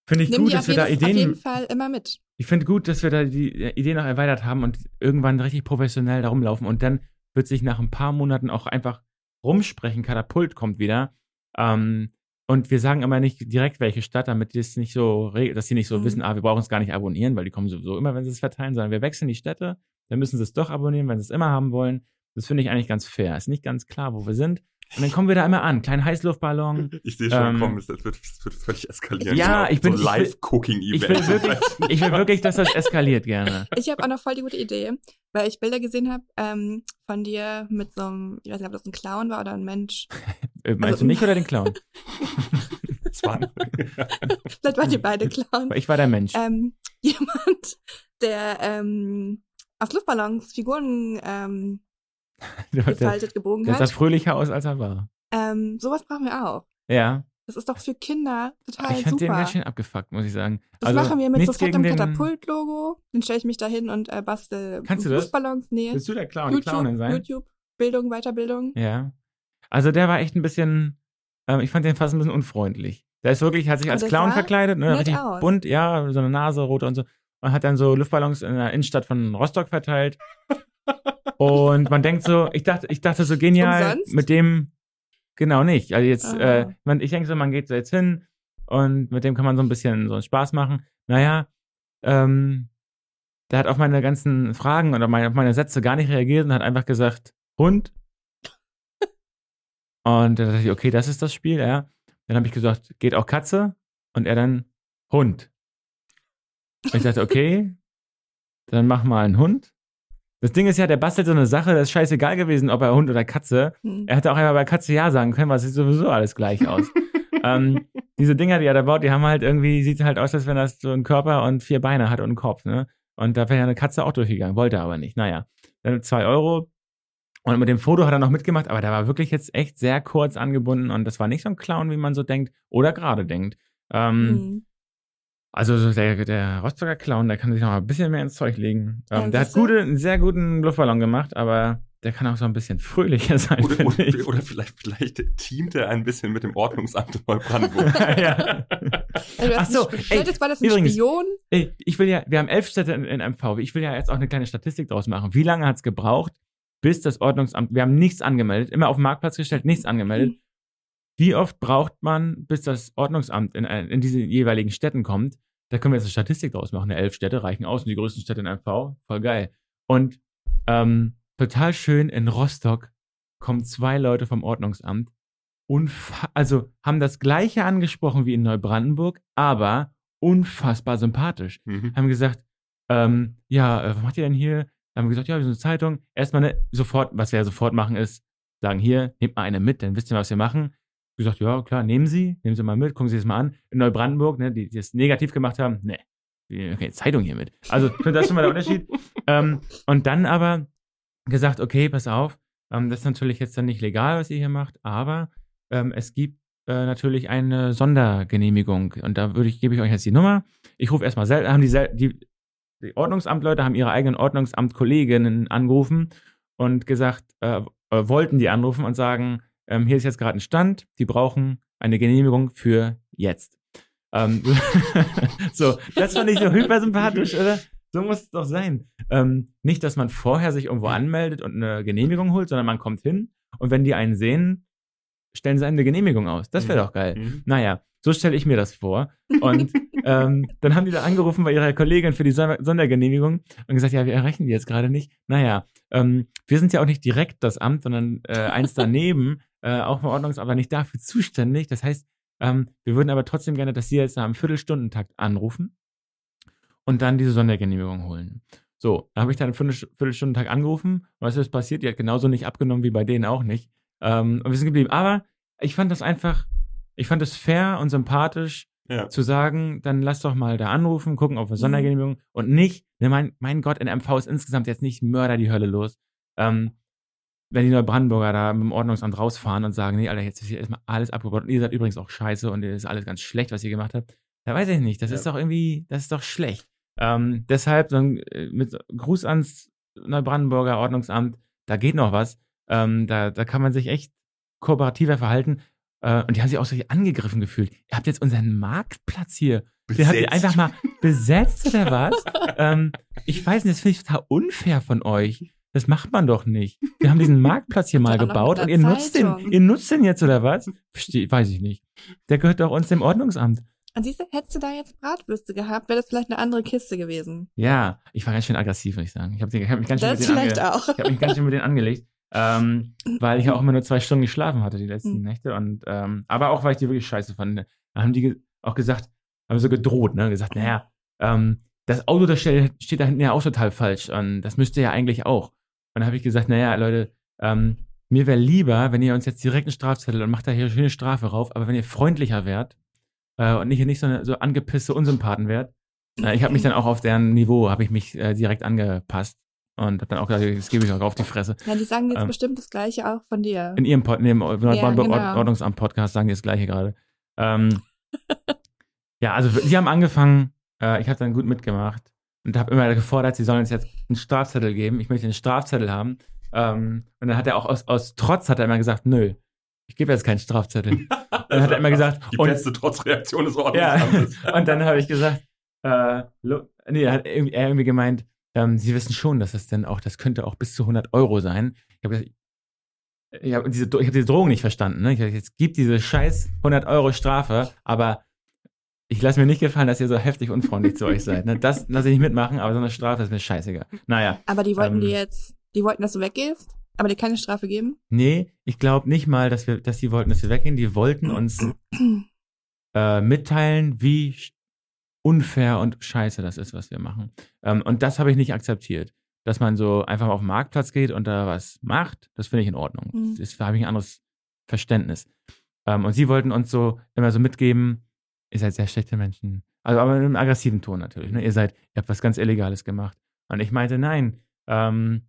finde ich Nimm gut, dass wir da jedes, auf jeden Ideen. Fall immer mit. Ich finde gut, dass wir da die äh, Ideen noch erweitert haben und irgendwann richtig professionell da rumlaufen und dann wird sich nach ein paar Monaten auch einfach rumsprechen. Katapult kommt wieder. Ähm, und wir sagen immer nicht direkt welche Stadt, damit die es nicht so, dass sie nicht so Mhm. wissen, ah, wir brauchen es gar nicht abonnieren, weil die kommen sowieso immer, wenn sie es verteilen, sondern wir wechseln die Städte, dann müssen sie es doch abonnieren, wenn sie es immer haben wollen. Das finde ich eigentlich ganz fair. Ist nicht ganz klar, wo wir sind. Und dann kommen wir da immer an. Kleinen Heißluftballon. Ich sehe schon, Ähm, komm, es wird, es wird völlig eskalieren. Ja, So ich bin- So ich will- Live-Cooking-Event. Ich will wirklich, ich will wirklich, dass das eskaliert gerne. Ich habe auch noch voll die gute Idee, weil ich Bilder gesehen habe ähm, von dir mit so einem, ich weiß nicht, ob das ein Clown war oder ein Mensch. Äh, Meinst Also- du mich oder den Clown? Das war- Vielleicht waren die beide Clowns. Ich war der Mensch. Ähm, jemand, der ähm, aus Luftballons Figuren ähm, gefaltet, gebogen der sah hat. fröhlicher aus, als er war. Ähm, sowas brauchen wir auch. Ja. Das ist doch für Kinder total ich fand den super. ganz schön abgefuckt, muss ich sagen. Das also, machen wir mit so fettem Katapult-Logo. Dann stelle ich mich da hin und äh, bastel Kannst du das? Luftballons. Nee. Willst du der Clown, die Clownin YouTube, sein? YouTube, Bildung, Weiterbildung. Ja. Also der war echt ein bisschen, ähm, ich fand den fast ein bisschen unfreundlich. Der ist wirklich, hat sich als das Clown sah verkleidet, ne? Richtig aus. bunt, ja, so eine Nase, rote und so. Und hat dann so Luftballons in der Innenstadt von Rostock verteilt. und man denkt so, ich dachte, ich dachte so genial, Umsonst? mit dem, genau nicht. Also jetzt, äh, man, ich denke so, man geht so jetzt hin und mit dem kann man so ein bisschen so einen Spaß machen. Naja, ähm, der hat auf meine ganzen Fragen oder meine, auf meine Sätze gar nicht reagiert und hat einfach gesagt, Hund. Und dann dachte ich, okay, das ist das Spiel, ja. Dann habe ich gesagt, geht auch Katze? Und er dann, Hund. Und ich dachte, okay, dann mach mal einen Hund. Das Ding ist ja, der bastelt so eine Sache, das ist scheißegal gewesen, ob er Hund oder Katze. Hm. Er hätte auch einfach bei Katze Ja sagen können, weil es sieht sowieso alles gleich aus. ähm, diese Dinger, die er da baut, die haben halt irgendwie, sieht halt aus, als wenn das so einen Körper und vier Beine hat und einen Kopf, ne? Und da wäre ja eine Katze auch durchgegangen, wollte er aber nicht. Naja, dann zwei Euro. Und mit dem Foto hat er noch mitgemacht, aber der war wirklich jetzt echt sehr kurz angebunden und das war nicht so ein Clown, wie man so denkt oder gerade denkt. Ähm, Hm. Also so der, der Rostocker Clown, der kann sich noch mal ein bisschen mehr ins Zeug legen. Ähm, Ja, der hat gute, einen sehr guten Luftballon gemacht, aber der kann auch so ein bisschen fröhlicher sein, Oder, oder, oder vielleicht, vielleicht teamt er ein bisschen mit dem Ordnungsamt Neubrandenburg. ja. Also, Ach so, ey, jetzt war das ein übrigens- Spion. Ey, ich will ja, wir haben elf Städte in, in MV. Ich will ja jetzt auch eine kleine Statistik draus machen. Wie lange hat es gebraucht, bis das Ordnungsamt, wir haben nichts angemeldet, immer auf den Marktplatz gestellt, nichts angemeldet. Wie oft braucht man, bis das Ordnungsamt in, ein- in diese jeweiligen Städten kommt? Da können wir jetzt eine Statistik draus machen. Ne, Elf Städte reichen aus und die größten Städte in MV. Voll geil. Und ähm, total schön in Rostock kommen zwei Leute vom Ordnungsamt unfa also haben das gleiche angesprochen wie in Neubrandenburg, aber unfassbar sympathisch. Mhm. Haben gesagt, ähm, ja, äh, was macht ihr denn hier? Haben gesagt, ja, wir sind eine Zeitung. Erstmal ne, sofort, was wir ja sofort machen, ist sagen, hier, nehmt mal eine mit, dann wisst ihr, was wir machen. Gesagt, ja, klar, nehmen Sie, nehmen Sie mal mit, gucken Sie es mal an. In Neubrandenburg, ne, die, die es negativ gemacht haben, ne, keine Zeitung hier mit. Also, das schon mal der Unterschied. ähm, und dann aber gesagt, okay, pass auf, ähm, das ist natürlich jetzt dann nicht legal, was ihr hier macht, aber ähm, es gibt äh, natürlich eine Sondergenehmigung. Und da würde ich, gebe ich euch jetzt die Nummer. Ich rufe erstmal selber, haben die, die, die Ordnungsamtleute haben ihre eigenen Ordnungsamtkolleginnen angerufen und gesagt, äh, wollten die anrufen und sagen, ähm, hier ist jetzt gerade ein Stand, die brauchen eine Genehmigung für jetzt. Ähm, so, das fand ich so hyper sympathisch, oder? So muss es doch sein. Ähm, nicht, dass man vorher sich irgendwo anmeldet und eine Genehmigung holt, sondern man kommt hin und wenn die einen sehen, stellen sie einem eine Genehmigung aus. Das wäre Mhm. doch geil. Mhm. Naja, so stelle ich mir das vor. Und ähm, dann haben die da angerufen bei ihrer Kollegin für die Sonder Sondergenehmigung und gesagt, ja, wir erreichen die jetzt gerade nicht. Naja, ähm, wir sind ja auch nicht direkt das Amt, sondern äh, eins daneben, äh, auch vom Ordnungsamt, aber nicht dafür zuständig. Das heißt, ähm, wir würden aber trotzdem gerne, dass Sie jetzt nach einem Viertelstundentakt anrufen und dann diese Sondergenehmigung holen. So, da habe ich dann einen Viertel Viertelstundentag angerufen was ist passiert? Die hat genauso nicht abgenommen wie bei denen auch nicht. Ähm, und wir sind geblieben. Aber ich fand das einfach, ich fand es fair und sympathisch, Ja. zu sagen, dann lass doch mal da anrufen, gucken auf eine Sondergenehmigung und nicht, ne, mein, mein Gott, in MV ist insgesamt jetzt nicht Mörder die Hölle los. Ähm, wenn die Neubrandenburger da mit dem Ordnungsamt rausfahren und sagen, nee, Alter, jetzt ist hier erstmal alles abgebaut und ihr seid übrigens auch scheiße und ihr ist alles ganz schlecht, was ihr gemacht habt. Da weiß ich nicht, das Ja. ist doch irgendwie, das ist doch schlecht. Ähm, deshalb dann äh, mit Gruß ans Neubrandenburger Ordnungsamt, da geht noch was. Ähm, da, da kann man sich echt kooperativer verhalten. Äh, und die haben sich auch so angegriffen gefühlt. Ihr habt jetzt unseren Marktplatz hier. Den habt ihr Besetzt. einfach mal besetzt oder was? ähm, ich weiß nicht, das finde ich total unfair von euch. Das macht man doch nicht. Wir haben diesen Marktplatz hier mal gebaut und ihr nutzt den, Zeitung. ihr nutzt den jetzt oder was? Versteh, weiß ich nicht. Der gehört doch uns dem Ordnungsamt. Und siehst du, hättest du da jetzt Bratwürste gehabt, wäre das vielleicht eine andere Kiste gewesen. Ja, ich war ganz schön aggressiv, muss ich sagen. Ich habe hab mich ganz schön Das mit denen vielleicht ange- auch. Ich habe mich ganz schön mit denen angelegt, ähm, weil ich ja auch immer nur zwei Stunden geschlafen hatte die letzten Mhm. Nächte und ähm, aber auch weil ich die wirklich scheiße fand. Da haben die ge auch gesagt, haben so gedroht, ne, gesagt, naja, ähm, das Auto das steht, steht da hinten ja auch total falsch und das müsste ja eigentlich auch. Und dann habe ich gesagt, naja, Leute, ähm, mir wäre lieber, wenn ihr uns jetzt direkt einen Strafzettel und macht da hier eine schöne Strafe rauf, aber wenn ihr freundlicher wärt äh, und nicht, nicht so, eine, so angepisste Unsympathen wärt, äh, ich habe mich dann auch auf deren Niveau, habe ich mich äh, direkt angepasst und habe dann auch gesagt, das gebe ich auch auf die Fresse. Ja, die sagen jetzt Ähm, bestimmt das Gleiche auch von dir. In ihrem Pod, in dem Nordbrandenburg genau. Ordnungsamt-Podcast sagen die das Gleiche gerade. Ähm, ja, also sie haben angefangen, äh, ich habe dann gut mitgemacht und habe immer gefordert, sie sollen uns jetzt einen Strafzettel geben. Ich möchte einen Strafzettel haben. Ähm, und dann hat er auch aus, aus Trotz hat er immer gesagt, nö. ich gebe jetzt keinen Strafzettel. Dann hat er immer gesagt, Die und, beste Trotzreaktion des ja, Ordnungsamtes. und dann habe ich gesagt, äh, nee, er hat irgendwie, er irgendwie gemeint, ähm, Sie wissen schon, dass das dann auch, das könnte auch bis zu 100 Euro sein. Ich habe ich habe diese, ich hab diese Drohung nicht verstanden. Ne? Ich hab, gesagt, jetzt gibt diese scheiß 100 Euro Strafe, aber ich lasse mir nicht gefallen, dass ihr so heftig unfreundlich zu euch seid. Ne? Das lasse ich nicht mitmachen, aber so eine Strafe ist mir scheißegal. Naja, Aber die wollten Ähm. dir jetzt, die wollten, dass du weggehst, aber dir keine Strafe geben? nee, ich glaube nicht mal, dass wir, dass die wollten, dass wir weggehen. Die wollten uns äh, mitteilen, wie unfair und scheiße das ist, was wir machen. Ähm, und das habe ich nicht akzeptiert. Dass man so einfach auf den Marktplatz geht und da was macht, das finde ich in Ordnung. Mhm. Das habe ich ein anderes Verständnis. Ähm, und sie wollten uns so immer so mitgeben, ihr seid sehr schlechte Menschen. Also aber in einem aggressiven Ton natürlich. Ne? Ihr seid, ihr habt was ganz Illegales gemacht. Und ich meinte, nein, ähm,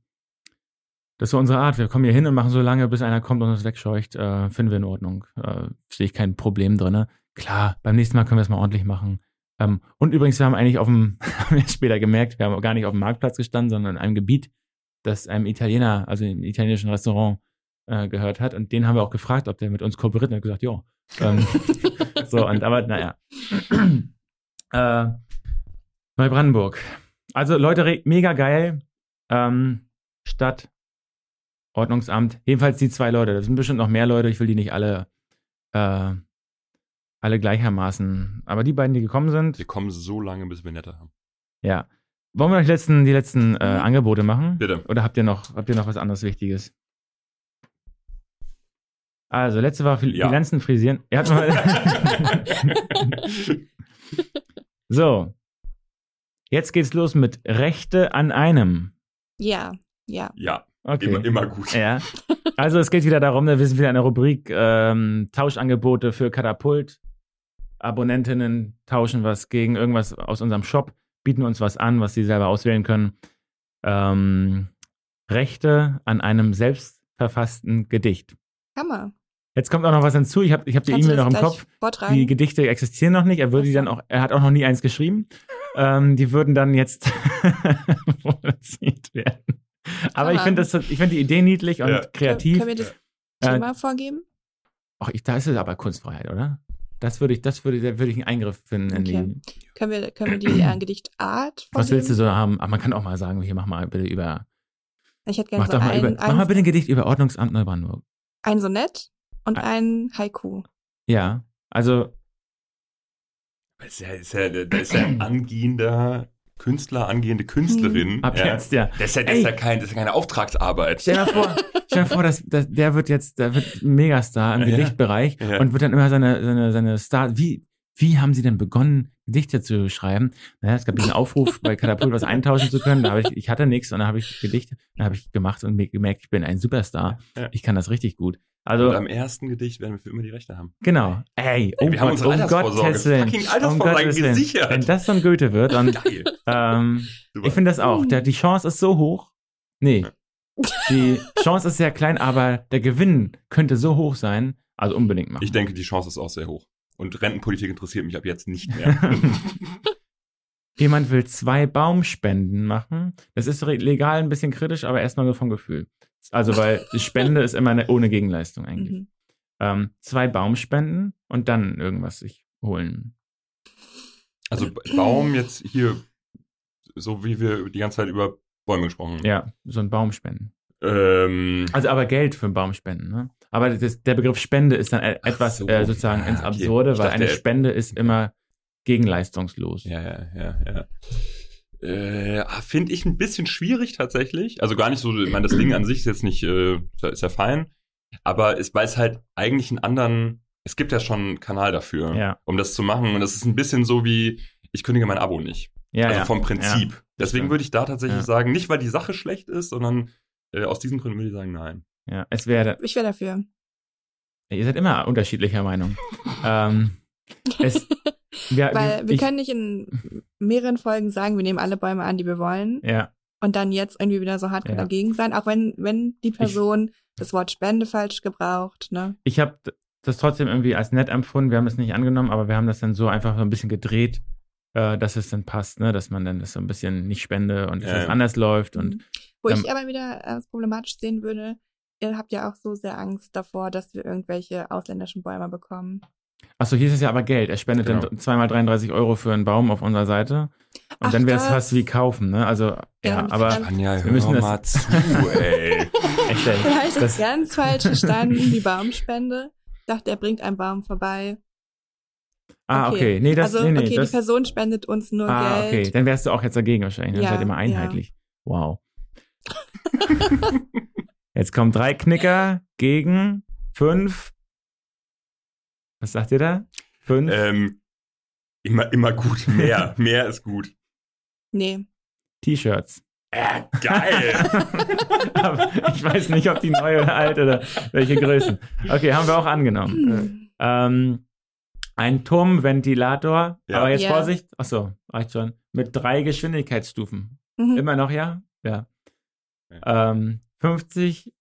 das ist so unsere Art. Wir kommen hier hin und machen so lange, bis einer kommt und uns wegscheucht. Äh, finden wir in Ordnung. Äh, sehe ich kein Problem drin. Klar, beim nächsten Mal können wir es mal ordentlich machen. Ähm, und übrigens, wir haben eigentlich auf dem, haben wir später gemerkt, wir haben gar nicht auf dem Marktplatz gestanden, sondern in einem Gebiet, das einem Italiener, also im italienischen Restaurant, äh, gehört hat. Und den haben wir auch gefragt, ob der mit uns kooperiert. Und hat gesagt, ja. Ähm, so, und aber, naja. äh, Neubrandenburg. Also Leute, mega geil. Ähm, Stadt, Ordnungsamt, jedenfalls die zwei Leute. Das sind bestimmt noch mehr Leute, ich will die nicht alle, äh, alle gleichermaßen. Aber die beiden, die gekommen sind, Wir kommen so lange, bis wir netter haben. ja. Wollen wir noch die letzten, die letzten äh, Mhm. Angebote machen? Bitte. Oder habt ihr noch, habt ihr noch was anderes Wichtiges? Also, letzte war Ja. Bilanzen frisieren. Ihr habt mal so. Jetzt geht's los mit Rechte an einem. Ja, ja. Ja, Okay. immer, immer gut. Ja. Also es geht wieder darum, wir sind wieder in der Rubrik ähm, Tauschangebote für Katapult. Abonnentinnen tauschen was gegen irgendwas aus unserem Shop, bieten uns was an, was sie selber auswählen können. Ähm, Rechte an einem selbst verfassten Gedicht. Hammer. Jetzt kommt auch noch was hinzu. Ich habe ich hab die E-Mail noch im Kopf. Vortragen? Die Gedichte existieren noch nicht. Er würde die dann auch, er hat auch noch nie eins geschrieben. Ähm, die würden dann jetzt produziert werden. Aber ich Hammer. finde das, ich finde die Idee niedlich und Ja. kreativ. Können wir das Äh, Thema vorgeben? Ach, ich, da ist es aber Kunstfreiheit, oder? Das würde ich, das würde, da würde ich einen Eingriff finden in Okay. die. Können wir, können wir die äh, Gedichtart vorgeben? Was willst du so haben? Ach, man kann auch mal sagen, hier mach mal bitte über. Ich hätte gerne Mach so doch mal ein, über. Mach ein, mal bitte ein Gedicht über Ordnungsamt Neubrandenburg. Ein Sonett und Ah. ein Haiku. Ja. Also, Das ist ja, ist ja, da ist ja ein angehender Künstler, angehende Künstlerin. ab ja. jetzt, ja. Das ist ja, das ist ja, kein, das ist ja keine Auftragsarbeit. Stell dir mal vor, stell dir mal vor, dass, dass der wird jetzt, der wird ein Megastar im Ja. Gedichtbereich Ja. und wird dann immer seine, seine, seine Star. Wie, wie haben sie denn begonnen, Gedichte zu schreiben? Naja, es gab diesen Aufruf, bei Katapult was eintauschen zu können. Da habe ich, ich hatte nichts und dann habe ich Gedichte, dann habe ich gemacht und mir gemerkt, ich bin ein Superstar. Ja. Ich kann das richtig gut. Und Also, am ersten Gedicht werden wir für immer die Rechte haben. genau. Ey, oh Ey, wir haben Gott, unsere um Altersvorsorge, Gottes Willen. fucking Um Altersvorsorge Gottes gesichert. Wenn das ein Goethe wird und Geil. ähm, ich finde das auch. Der, die Chance ist so hoch. Nee. Die Chance ist sehr klein, aber der Gewinn könnte so hoch sein. Also unbedingt machen. Ich denke, die Chance ist auch sehr hoch. Und Rentenpolitik interessiert mich ab jetzt nicht mehr. Jemand will zwei Baumspenden machen. Das ist legal ein bisschen kritisch, aber erstmal nur vom Gefühl. Also, weil die Spende ist immer eine, ohne Gegenleistung eigentlich. Mhm. Ähm, zwei Baumspenden und dann irgendwas sich holen. Also Baum jetzt hier, so wie wir die ganze Zeit über Bäume gesprochen haben. Ja, so ein Baumspenden. Ähm, Also aber Geld für einen Baumspenden. Ne? Aber das, der Begriff Spende ist dann e- etwas so. äh, sozusagen Ah, ins okay. Absurde, Ich weil dachte, eine Spende ist immer gegenleistungslos. ja, ja, ja, ja. Äh, ah, Finde ich ein bisschen schwierig tatsächlich. Also gar nicht so, ich meine, das Ding an sich ist jetzt nicht, äh, ist ja- fein. Aber es weiß halt eigentlich einen anderen, es gibt ja schon einen Kanal dafür, Ja. um das zu machen. Und das ist ein bisschen so wie, ich kündige mein Abo nicht. Ja, also ja. vom Prinzip. Ja, Deswegen stimmt. würde ich da tatsächlich sagen, nicht weil die Sache schlecht ist, sondern äh, aus diesen Gründen würde ich sagen, nein. Ja, es wäre, Ich wäre dafür. ihr seid immer unterschiedlicher Meinung. ähm, es, wir, Weil wir ich, können nicht in mehreren Folgen sagen, wir nehmen alle Bäume an, die wir wollen. Ja, Und dann jetzt irgendwie wieder so hardcore Ja. dagegen sein, auch wenn, wenn die Person das Wort Spende falsch gebraucht, ne? ich habe das trotzdem irgendwie als nett empfunden. Wir haben es nicht angenommen, aber wir haben das dann so einfach so ein bisschen gedreht, äh, dass es dann passt, ne? dass man dann das so ein bisschen nicht spende und dass Ja, es ja. anders läuft. Und Mhm. Wo ähm, ich aber wieder äh, problematisch sehen würde, ihr habt ja auch so sehr Angst davor, dass wir irgendwelche ausländischen Bäume bekommen. Achso, hier ist es ja aber Geld. Er spendet Genau. dann zweimal 33 Euro für einen Baum auf unserer Seite. Und Ach, dann wäre es fast wie kaufen, ne? Also, ja, Ja, aber Anja, Wir hör müssen das- mal zu, ey. echt, ey, ich das, ganz falsch verstanden, die Baumspende. Ich dachte, er bringt einen Baum vorbei. Ah, okay. Nee, das, also, nee, nee, okay, das, die Person spendet uns nur ah, Geld. okay. Dann wärst du auch jetzt dagegen wahrscheinlich. Dann Ja, seid ihr mal ja. einheitlich. Wow. Jetzt kommen drei Knicker gegen fünf. Was sagt ihr da? Fünf? ähm, immer, immer gut. Mehr, mehr ist gut. Nee. T-Shirts. Äh, geil. Ich weiß nicht, ob die neu oder alt oder welche Größen. Okay, haben wir auch angenommen. Hm. Ähm, ein Turmventilator. Ja. Aber jetzt Ja. Vorsicht. Achso, reicht schon. Mit drei Geschwindigkeitsstufen. Mhm. Immer noch, ja? Ja. Ähm, 50.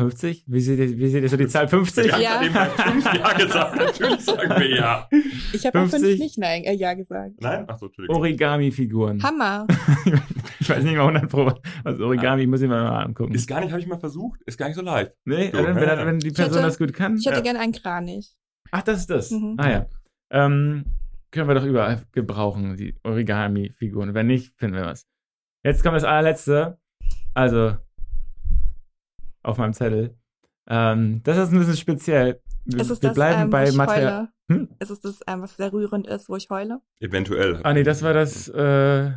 50? Wie seht ihr, wie seht ihr so die Zahl 50? Wir haben Ja. gerade eben bei Ja gesagt. Natürlich sagen wir ja. Ich habe auch 50. fünf nicht nein, äh, ja gesagt. Nein? Achso, Entschuldigung. Origami-Figuren. Hammer. ich weiß nicht mal 100 Pro, was Origami, muss ich mir mal angucken. Ist gar nicht, habe ich mal versucht. Ist gar nicht so leicht. nee, So, wenn, ja, ja. wenn die Ich Person hätte- das gut kann. Ich hätte ja. gerne einen Kranich. Ach, das ist das. Mhm. Ah ja. Ähm, können wir doch überall gebrauchen, die Origami-Figuren. Wenn nicht, finden wir was. Jetzt kommt das allerletzte. Also, auf meinem Zettel. Ähm, das ist ein bisschen speziell. Wir, Ist es wir das, bleiben ähm, bei Material. Hm? Ist es das, ähm, was sehr rührend ist, wo ich heule? Eventuell. Ah, nee, das war das, äh,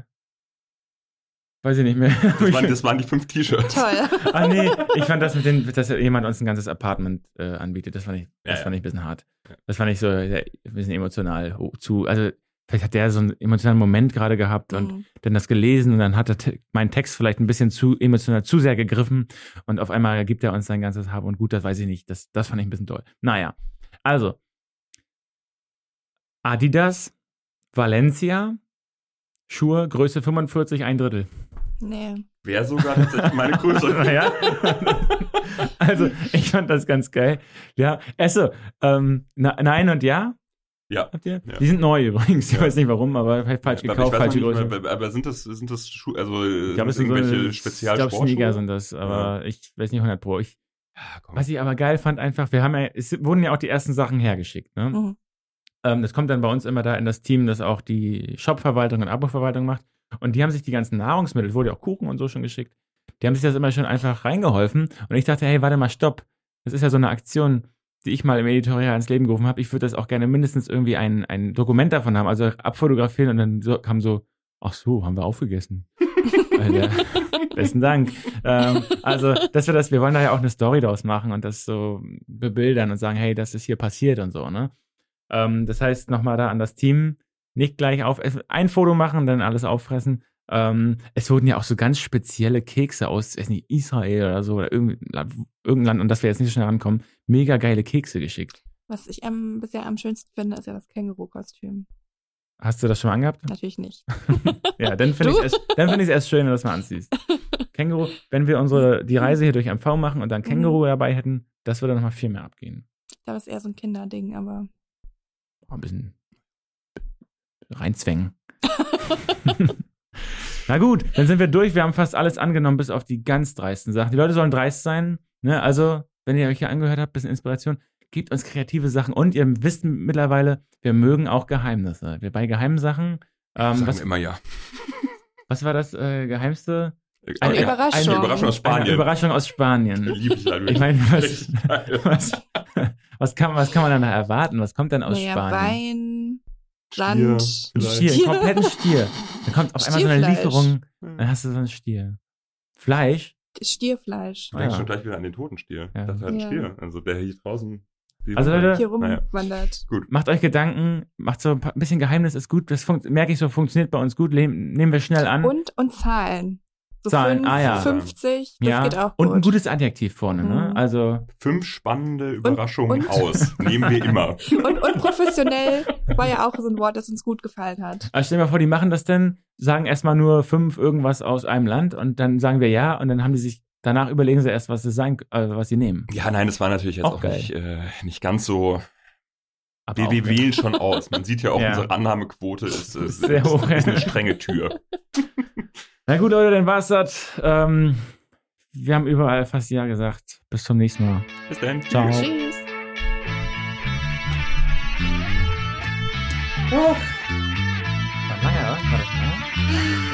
weiß ich nicht mehr. Das waren, das waren die fünf T-Shirts. Toll. ah, nee, ich fand das mit den, dass jemand uns ein ganzes Apartment äh, anbietet, das fand ich, das Ja, fand ich ein bisschen hart. Das fand ich so ein bisschen emotional hoch- zu, also vielleicht hat der so einen emotionalen Moment gerade gehabt und Mhm. dann das gelesen und dann hat er te- mein Text vielleicht ein bisschen zu emotional zu sehr gegriffen und auf einmal gibt er uns sein ganzes Hab und Gut, das weiß ich nicht. Das, das fand ich ein bisschen toll. Naja, also Adidas, Valencia, Schuhe, Größe 45, ein Drittel. Nee. Wäre sogar tatsächlich meine Größe. Naja. also, ich fand das ganz geil. Ja, also, ähm, na, nein und ja. Ja. Habt ihr? Ja. Die sind neu übrigens. Ich Ja. weiß nicht warum, aber falsch Aber gekauft, falsche nicht Größe. mehr, aber sind das, sind das Schuhe, also Ich glaube, es sind sind so irgendwelche eine- Ich glaube? Sneaker sind das, aber ich weiß nicht 100 Pro. Ich, Ja, was ich aber geil fand, einfach, wir haben ja, es wurden ja auch die ersten Sachen hergeschickt. Ne? Mhm. Ähm, das kommt dann bei uns immer da in das Team, das auch die Shop-Verwaltung und Abo-Verwaltung macht. Und die haben sich die ganzen Nahrungsmittel, es wurde ja auch Kuchen und so schon geschickt, die haben sich das immer schon einfach reingeholfen. Und ich dachte, hey, warte mal, stopp. Das ist ja so eine Aktion, die ich mal im Editorial ins Leben gerufen habe. Ich würde das auch gerne mindestens irgendwie ein, ein Dokument davon haben, also abfotografieren und dann so, kam so, ach so, haben wir aufgegessen. Alter, besten Dank. Ähm, also, dass wir das, wir wollen da ja auch eine Story draus machen und das so bebildern und sagen, hey, das ist hier passiert und so, ne? Ähm, das heißt, nochmal da an das Team, nicht gleich auf, ein Foto machen, dann alles auffressen. Ähm, es wurden ja auch so ganz spezielle Kekse aus, nicht, Israel oder so, oder irgendein Land, und dass wir jetzt nicht so schnell rankommen, mega geile Kekse geschickt. Was ich ähm, bisher am schönsten finde, ist ja das Känguru-Kostüm. Hast du das schon mal angehabt? Natürlich nicht. Ja, dann finde ich es find erst schön, wenn du das mal anziehst. Känguru, wenn wir unsere, die Reise hier durch MV machen und dann Känguru dabei hätten, das würde nochmal viel mehr abgehen. Es ist eher so ein Kinderding, aber Auch ein bisschen reinzwängen. Na gut, dann sind wir durch. Wir haben fast alles angenommen, bis auf die ganz dreisten Sachen. Die Leute sollen dreist sein. Ne? Also, wenn ihr euch hier angehört habt, bisschen Inspiration, gebt uns kreative Sachen. Und ihr wisst mittlerweile, wir mögen auch Geheimnisse. Wir bei geheimen Sachen. Ähm, Sagen was, immer ja. was war das äh, Geheimste? Eine Überraschung. Eine Überraschung aus Eine Spanien. Überraschung aus Spanien. Liebe ich halt Ich meine, was, was, was, kann, was kann man da erwarten? Was kommt denn aus naja, Spanien? Wein, Sand, Stier. Stier, einen kompletten Stier. Dann kommt auf einmal so eine. Lieferung, dann hast du so einen Stier. Fleisch? Stierfleisch. Denkst Ja. schon gleich wieder an den Totenstier. Ja. Das ist halt ein Ja. Stier. Also der hier draußen. die Also, Leute, Hier Naja. rumwandert. Macht euch Gedanken, macht so ein, paar, ein bisschen Geheimnis, ist gut. Das merke ich so, funktioniert bei uns gut. Nehmen wir schnell an. Und, und Zahlen. So Zahlen, fünf, ah ja. 50, das ja. geht auch und gut. ein gutes Adjektiv vorne, ne? Mhm. Also, Fünf spannende Überraschungen und- aus. Nehmen wir immer. Und, und professionell war ja auch so ein Wort, das uns gut gefallen hat. also stell dir mal vor, die machen das denn, sagen erstmal nur fünf irgendwas aus einem Land und dann sagen wir ja und dann haben die sich, danach überlegen sie erst, was sie sein, äh, was sie nehmen. Ja, nein, das war natürlich jetzt Auch auch, nicht, äh, nicht ganz so. Aber Wir, wir wählen schon aus. Man sieht ja auch, Ja. unsere Annahmequote ist, ist, Sehr hoch. ist eine strenge Tür. Na gut, Leute, dann war's das. Ähm, Wir haben überall fast Ja gesagt. Bis zum nächsten Mal. Bis dann. Ciao. Tschüss. Oder? War das lange?